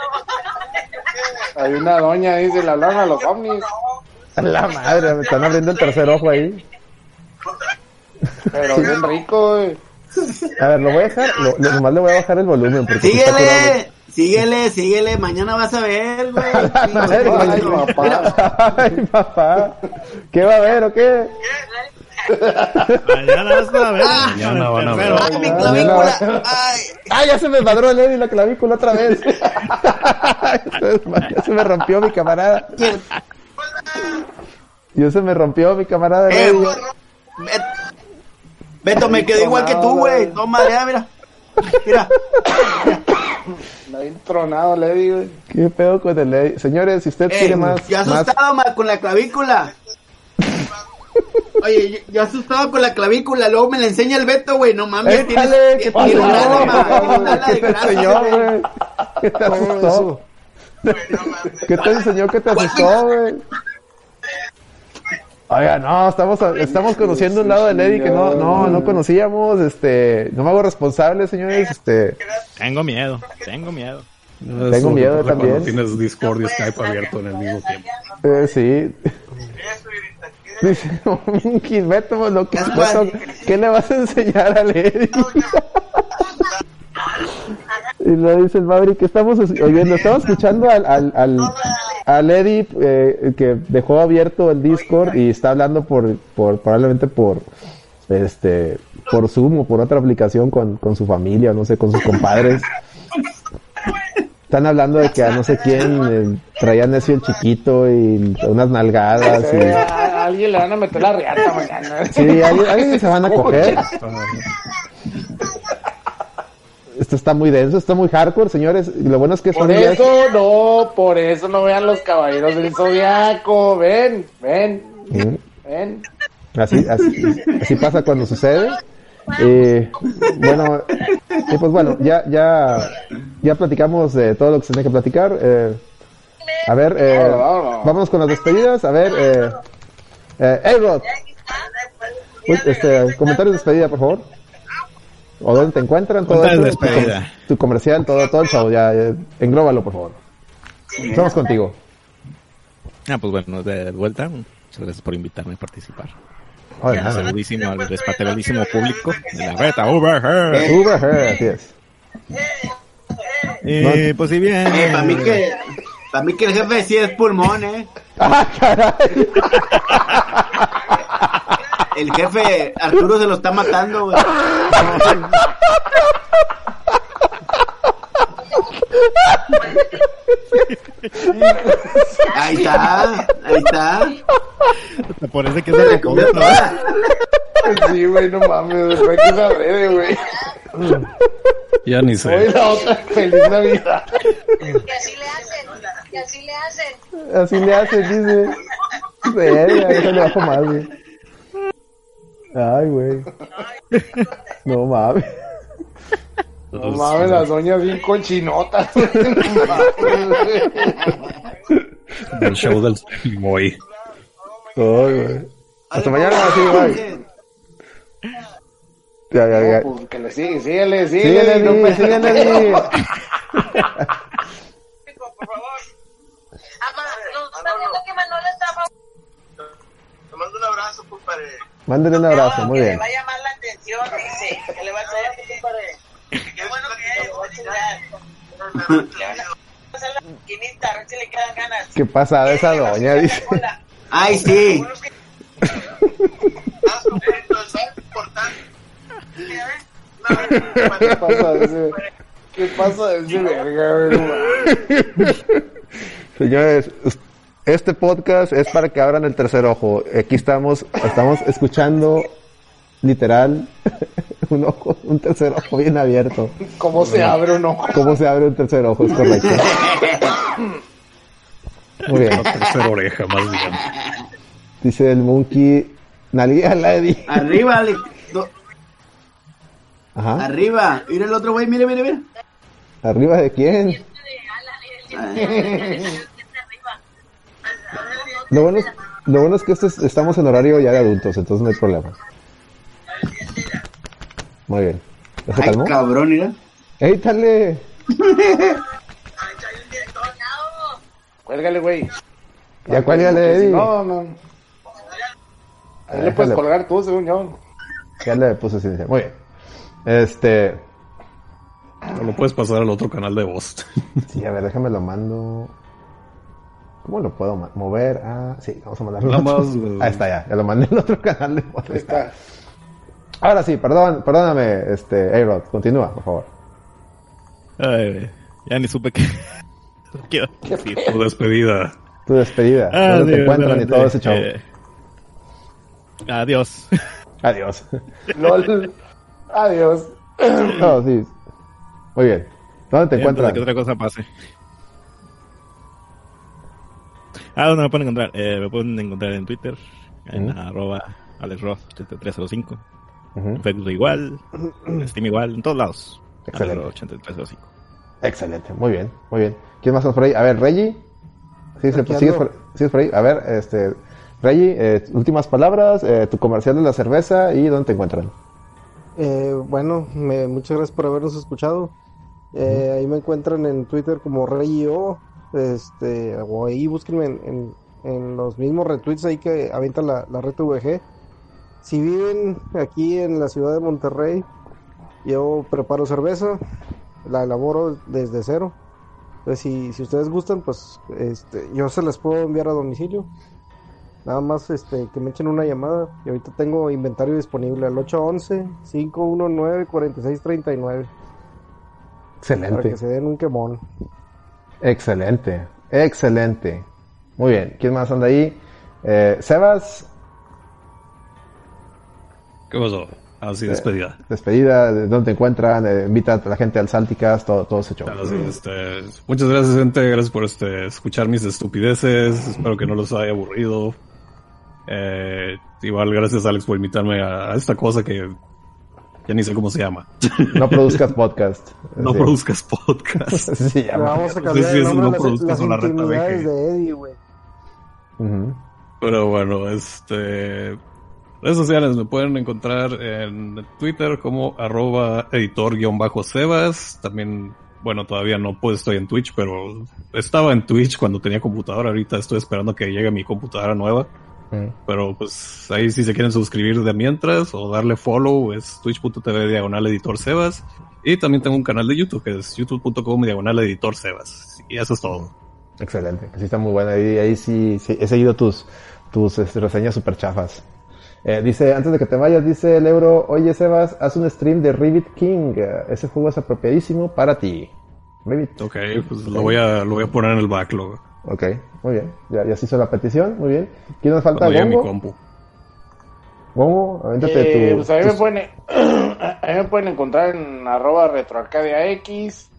Hay una doña, dice, le hablan a los ovnis. A La madre, me están abriendo el tercer ojo ahí. Pero bien rico, güey. A ver, lo voy a dejar, lo, lo- nomás le voy a bajar el volumen porque. Síguele, síguele, síguele. Mañana vas a ver, güey. Ay, güey. papá. Ay, papá. ¿Qué va a haber o qué? Mañana vas a ver. Mañana van a ver. Ay, mi clavícula. Ay. ¡Ay, ya se me madró el Eddie la clavícula otra vez! ya se me rompió mi camarada. Ya se me rompió mi camarada Eh, Beto, me quedé igual que tú, güey. No, madre, mira. Mira. Me ha tronado, le digo. güey. ¿Qué pedo con el Eddie? Señores, si usted Eh, quiere más... yo más... asustado ma, con la clavícula. Oye, yo, yo asustado con la clavícula, luego me la enseña el Beto, güey, no mames, Échale, tienes ¿qué tienes ala ¿Qué de te enseñó, güey. güey? ¿Qué te asustó? ¿Qué te enseñó que te asustó, güey? Oiga, no, estamos, estamos conociendo un lado del Eddie que no, no, no conocíamos, este, no me hago responsable, señores, este, Tengo miedo, tengo miedo. Tengo Eso miedo también. Tienes Discord y Skype abierto en el mismo tiempo. eh, sí. Dice, un Beto, lo que ¿qué le vas a enseñar a Eddie? Y lo dice el Maverick que estamos es- oyendo, estamos escuchando al, al, al, al Eddie eh, que dejó abierto el Discord y está hablando por, por probablemente por este por Zoom o por otra aplicación con, con su familia, no sé, con sus compadres. Están hablando de que a no sé quién eh, traía necio el chiquito y unas nalgadas y a alguien le van a meter la riata mañana. sí, alguien, alguien se van a coger. Esto está muy denso, está muy hardcore, señores. Lo bueno es que Por días- eso no, por eso no vean los caballeros del zodiaco. Ven, ven, ven. Así, así, así pasa cuando sucede. Eh, bueno, y pues bueno, ya, ya, ya platicamos de todo lo que se tiene que platicar. Eh, a ver, eh, vámonos con las despedidas. A ver, eh, eh, hey Rod, este, comentarios de despedida, por favor. ¿O dónde te encuentran? Todo. Tu, tu comercial, todo, todo el show, ya, ya, englóbalo, por favor. Estamos contigo. Ah, pues bueno, de vuelta. Muchas gracias por invitarme a participar. Saludísimo al respetabilísimo público de la reta Uber. Uber así es. Y pues si bien. Eh, para mí que, para mí que el jefe sí es pulmón, eh. ¡Ah, caray! El jefe Arturo se lo está matando, güey. Ahí está, ahí está. Te parece que es de Comió toda. Sí, güey, no mames, güey, que esa breve, güey. Ya ni Hoy sé. la otra, feliz Navidad. Que así le hacen, que así le hacen. Así le hace, dice. Verga, eso le bajo más, güey. Ay, güey. No mames. No mames, las doñas bien conchinotas. güey. No mames, güey. El show del boy. Ay, güey. Hasta mañana, sí, bye. Ya, ya, ya. No, pues que le sigue, síguele, Síguele, no me- síguele, Di. Ama, nos está viendo que Manuel está Te mando un abrazo, compadre. Mándale un abrazo, muy que bien. le va a llamar la atención, dice. Que le va a. Qué bueno que es, voy a chingar. Le van a hacer la maquinita, a ver si le quedan ganas. Qué pasada esa doña, dice. Ay, sí. ¿Qué pasa de ese? ¿Qué pasa de ese verga. Señores, este podcast es para que abran el tercer ojo. Aquí estamos, estamos escuchando literal un ojo, un tercer ojo bien abierto. ¿Cómo se abre un ojo? ¿Cómo se abre un tercer ojo? Es correcto. Muy bien. La tercera oreja, más bien. Dice el monkey. Nalguea la Eddie. Arriba, Ale- do- Ajá. arriba. Mira el otro güey, mire, mire, mire. ¿Arriba de quién? Lo bueno es, lo bueno es que es- estamos en horario ya de adultos, entonces no hay problema. Muy bien. ¿Ya se Ay, calmó? cabrón, mira. ¡Ey, dale! Cuélgale, güey. Ya cuélgale, Eddie. No, no. Ahí le puedes colgar tú, según yo. Ya le puse silencio. Muy bien. Este. No lo puedes pasar al otro canal de voz. Sí, a ver, déjame lo mando. ¿Cómo lo puedo mover? Ah, sí, vamos a mandarlo. Güey. Ahí está, ya. Ya lo mandé en otro canal de. Ahí está. Ahora sí, perdón, perdóname, este, A-Rod, continúa, por favor. Ay, ya ni supe qué. ¿Qué decir? Tu despedida. Tu despedida, Ah, dónde te Dios, encuentran y todo ese show. eh, Adiós. Adiós. LOL. Adiós. no, sí. Muy bien. ¿Dónde te encuentran? que otra cosa pase. Ah, ¿dónde me pueden encontrar? Eh, me pueden encontrar en Twitter, en Ujú. arroba alexroth8305. Ujú. En Facebook igual, en Steam igual, en todos lados. Excelente. Alexroth8305. Excelente, muy bien, muy bien. ¿Quién más estamos por ahí? A ver, Reggie. Sí, se- ¿sigues, por, sigues por ahí? A ver, este, Reggie, eh, últimas palabras, eh, tu comercial de la cerveza y dónde te encuentran. Eh, bueno, me- muchas gracias por habernos escuchado. Eh, Ahí me encuentran en Twitter como Rey.io. Este, o ahí búsquenme en, en- en los mismos retweets ahí que avienta la, la red VG. Si viven aquí en la ciudad de Monterrey, yo preparo cerveza, la elaboro desde cero. Entonces, si, si ustedes gustan, pues este, yo se las puedo enviar a domicilio. Nada más este, que me echen una llamada. Y ahorita tengo inventario disponible al 811-519-4639. Para Excelente, que se den un quemón. Excelente, excelente. Muy bien, ¿quién más anda ahí? Eh, Sebas, ¿Qué pasó? Así, despedida. despedida, ¿de ¿dónde te encuentran? Eh, invita a la gente al Salticast, todo, todo ese show. Así, este, muchas gracias, gente. Gracias por este, escuchar mis estupideces. Espero que no los haya aburrido. Eh, igual, gracias, Alex, por invitarme a, a esta cosa que ya ni sé cómo se llama. No produzcas podcast. No Sí. produzcas podcast. Le llama. vamos a Sí, cambiar sí, el eso nombre no las, produzcas las a la reta intimidades VG. de Eddie, güey. Pero bueno, este. Redes sociales me pueden encontrar en Twitter como arroba editor-sebas. También, bueno, todavía no puedo, estoy en Twitch, pero estaba en Twitch cuando tenía computadora. Ahorita estoy esperando que llegue mi computadora nueva. Pero pues ahí si se quieren suscribir de mientras o darle follow es twitch.tv diagonal editor sebas. Y también tengo un canal de YouTube que es youtube.com diagonal editor sebas. Y eso es todo. Excelente, que sí está muy buena. Ahí, ahí sí, he seguido tus, tus este, reseñas super chafas. Eh, dice, antes de que te vayas, dice el euro, oye Sebas, haz un stream de Rivet King. Ese juego es apropiadísimo para ti. Rivet. Ok, pues lo voy a, lo voy a poner en el backlog. Ok, muy bien. Ya, ya se hizo la petición, muy bien. ¿Quién nos falta? Gongo. mi compu. Gongo, avéntate eh, tu, pues a mí, me pueden, a mí me pueden encontrar en arroba retroarcadiax.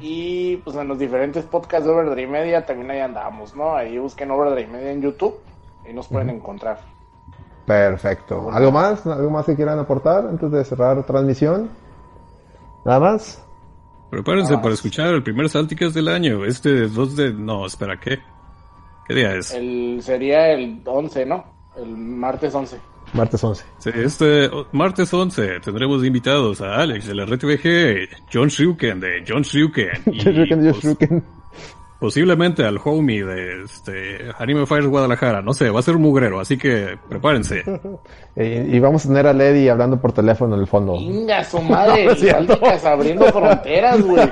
Y pues en los diferentes podcasts de Overdrive Media también ahí andamos, ¿no? Ahí busquen Overdrive Media en YouTube y nos pueden encontrar. Perfecto. ¿Algo más? ¿Algo más que quieran aportar antes de cerrar transmisión? ¿Nada más? Prepárense para escuchar el primer Salticast del año. Este 2 de... No, espera, ¿qué? ¿Qué día es? El, sería el 11, ¿no? El martes 11. Martes 11. Sí, este martes 11 tendremos invitados a Alex de la RTVG, John Shruken de John Shruken. John Shruken, John Shruken. Posiblemente al homie de este Anime Fires Guadalajara, no sé, va a ser un mugrero, así que prepárense. y, vamos a tener a Lady hablando por teléfono en el fondo. Venga, su madre, no, abriendo fronteras, güey.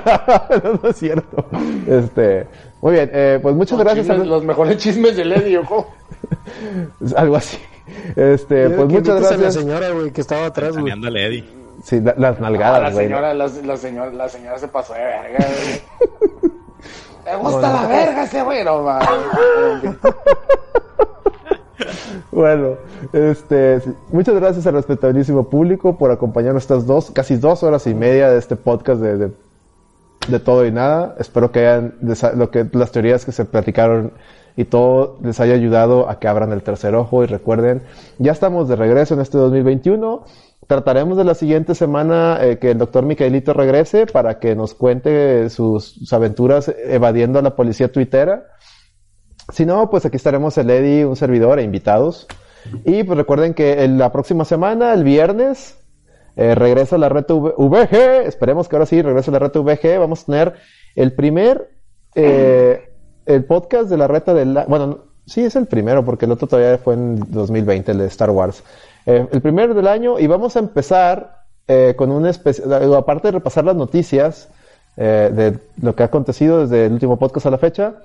no, es cierto. Este, muy bien, eh, pues muchas gracias. a... Los mejores chismes de Lady, ojo. Algo así. Este, pues muchas gracias. A la señora, güey, que estaba atrás, güey. Lady. Sí, las nalgadas, güey. la, señora, la, la, señora, la señora se pasó de verga, güey. Me gusta la verga ese güey, no, Bueno, este, muchas gracias al respetabilísimo público por acompañarnos estas dos, casi dos horas y media de este podcast de, de, todo y nada. Espero que hayan, lo que, las teorías que se platicaron y todo les haya ayudado a que abran el tercer ojo y recuerden, ya estamos de regreso en este 2021 trataremos de la siguiente semana eh, que el doctor Micaelito regrese para que nos cuente sus, aventuras evadiendo a la policía tuitera. Si no, pues aquí estaremos el Eddie, un servidor e invitados. Y pues recuerden que la próxima semana, el viernes, eh, regresa la red VG. Esperemos que ahora sí regrese la red VG. Vamos a tener el primer, eh, el podcast de la reta del... Bueno, sí es el primero porque el otro todavía fue en 2020, el de Star Wars. Eh, el primero del año y vamos a empezar eh, con una especie, aparte de repasar las noticias eh, de lo que ha acontecido desde el último podcast a la fecha,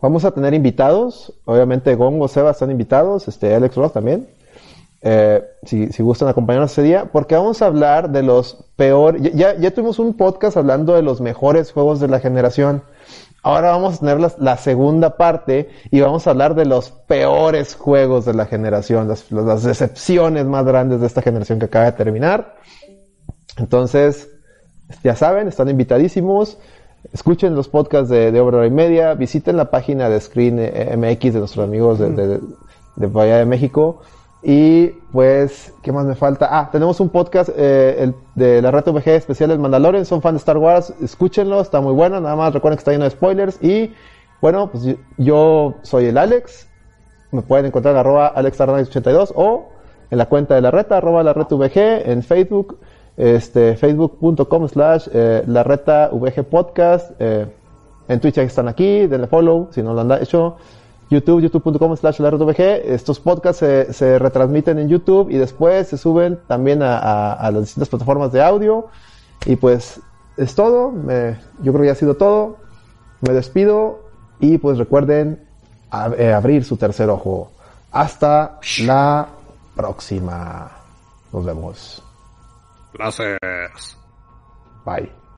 vamos a tener invitados, obviamente Gongo, Seba están invitados, este Alex Ross también, si, si, gustan acompañarnos ese día, porque vamos a hablar de los peores, ya, ya tuvimos un podcast hablando de los mejores juegos de la generación, Ahora vamos a tener la, segunda parte y vamos a hablar de los peores juegos de la generación, las, decepciones más grandes de esta generación que acaba de terminar. Entonces, ya saben, están invitadísimos. Escuchen los podcasts de, de Obra y Media, visiten la página de Screen MX de nuestros amigos de, de, de Bahía de México y pues, ¿qué más me falta? Ah, tenemos un podcast eh, de la Reto VG especial El Mandalorian. Son fan de Star Wars, escúchenlo, está muy bueno. Nada más recuerden que está lleno de spoilers. Y bueno, pues yo soy el Alex. Me pueden encontrar en arroba AlexArnaiz82 o en la cuenta de la reta, arroba la reta VG, en Facebook, este, facebook.com slash eh, la reta VG podcast. Eh, en Twitch están aquí, denle follow si no lo han hecho. YouTube, youtube.com slash Estos podcasts se, retransmiten en YouTube y después se suben también a, las distintas plataformas de audio. Y pues es todo. yo creo que ya ha sido todo. Me despido y pues recuerden eh, abrir su tercer ojo. Hasta la próxima. Nos vemos. Gracias. Bye.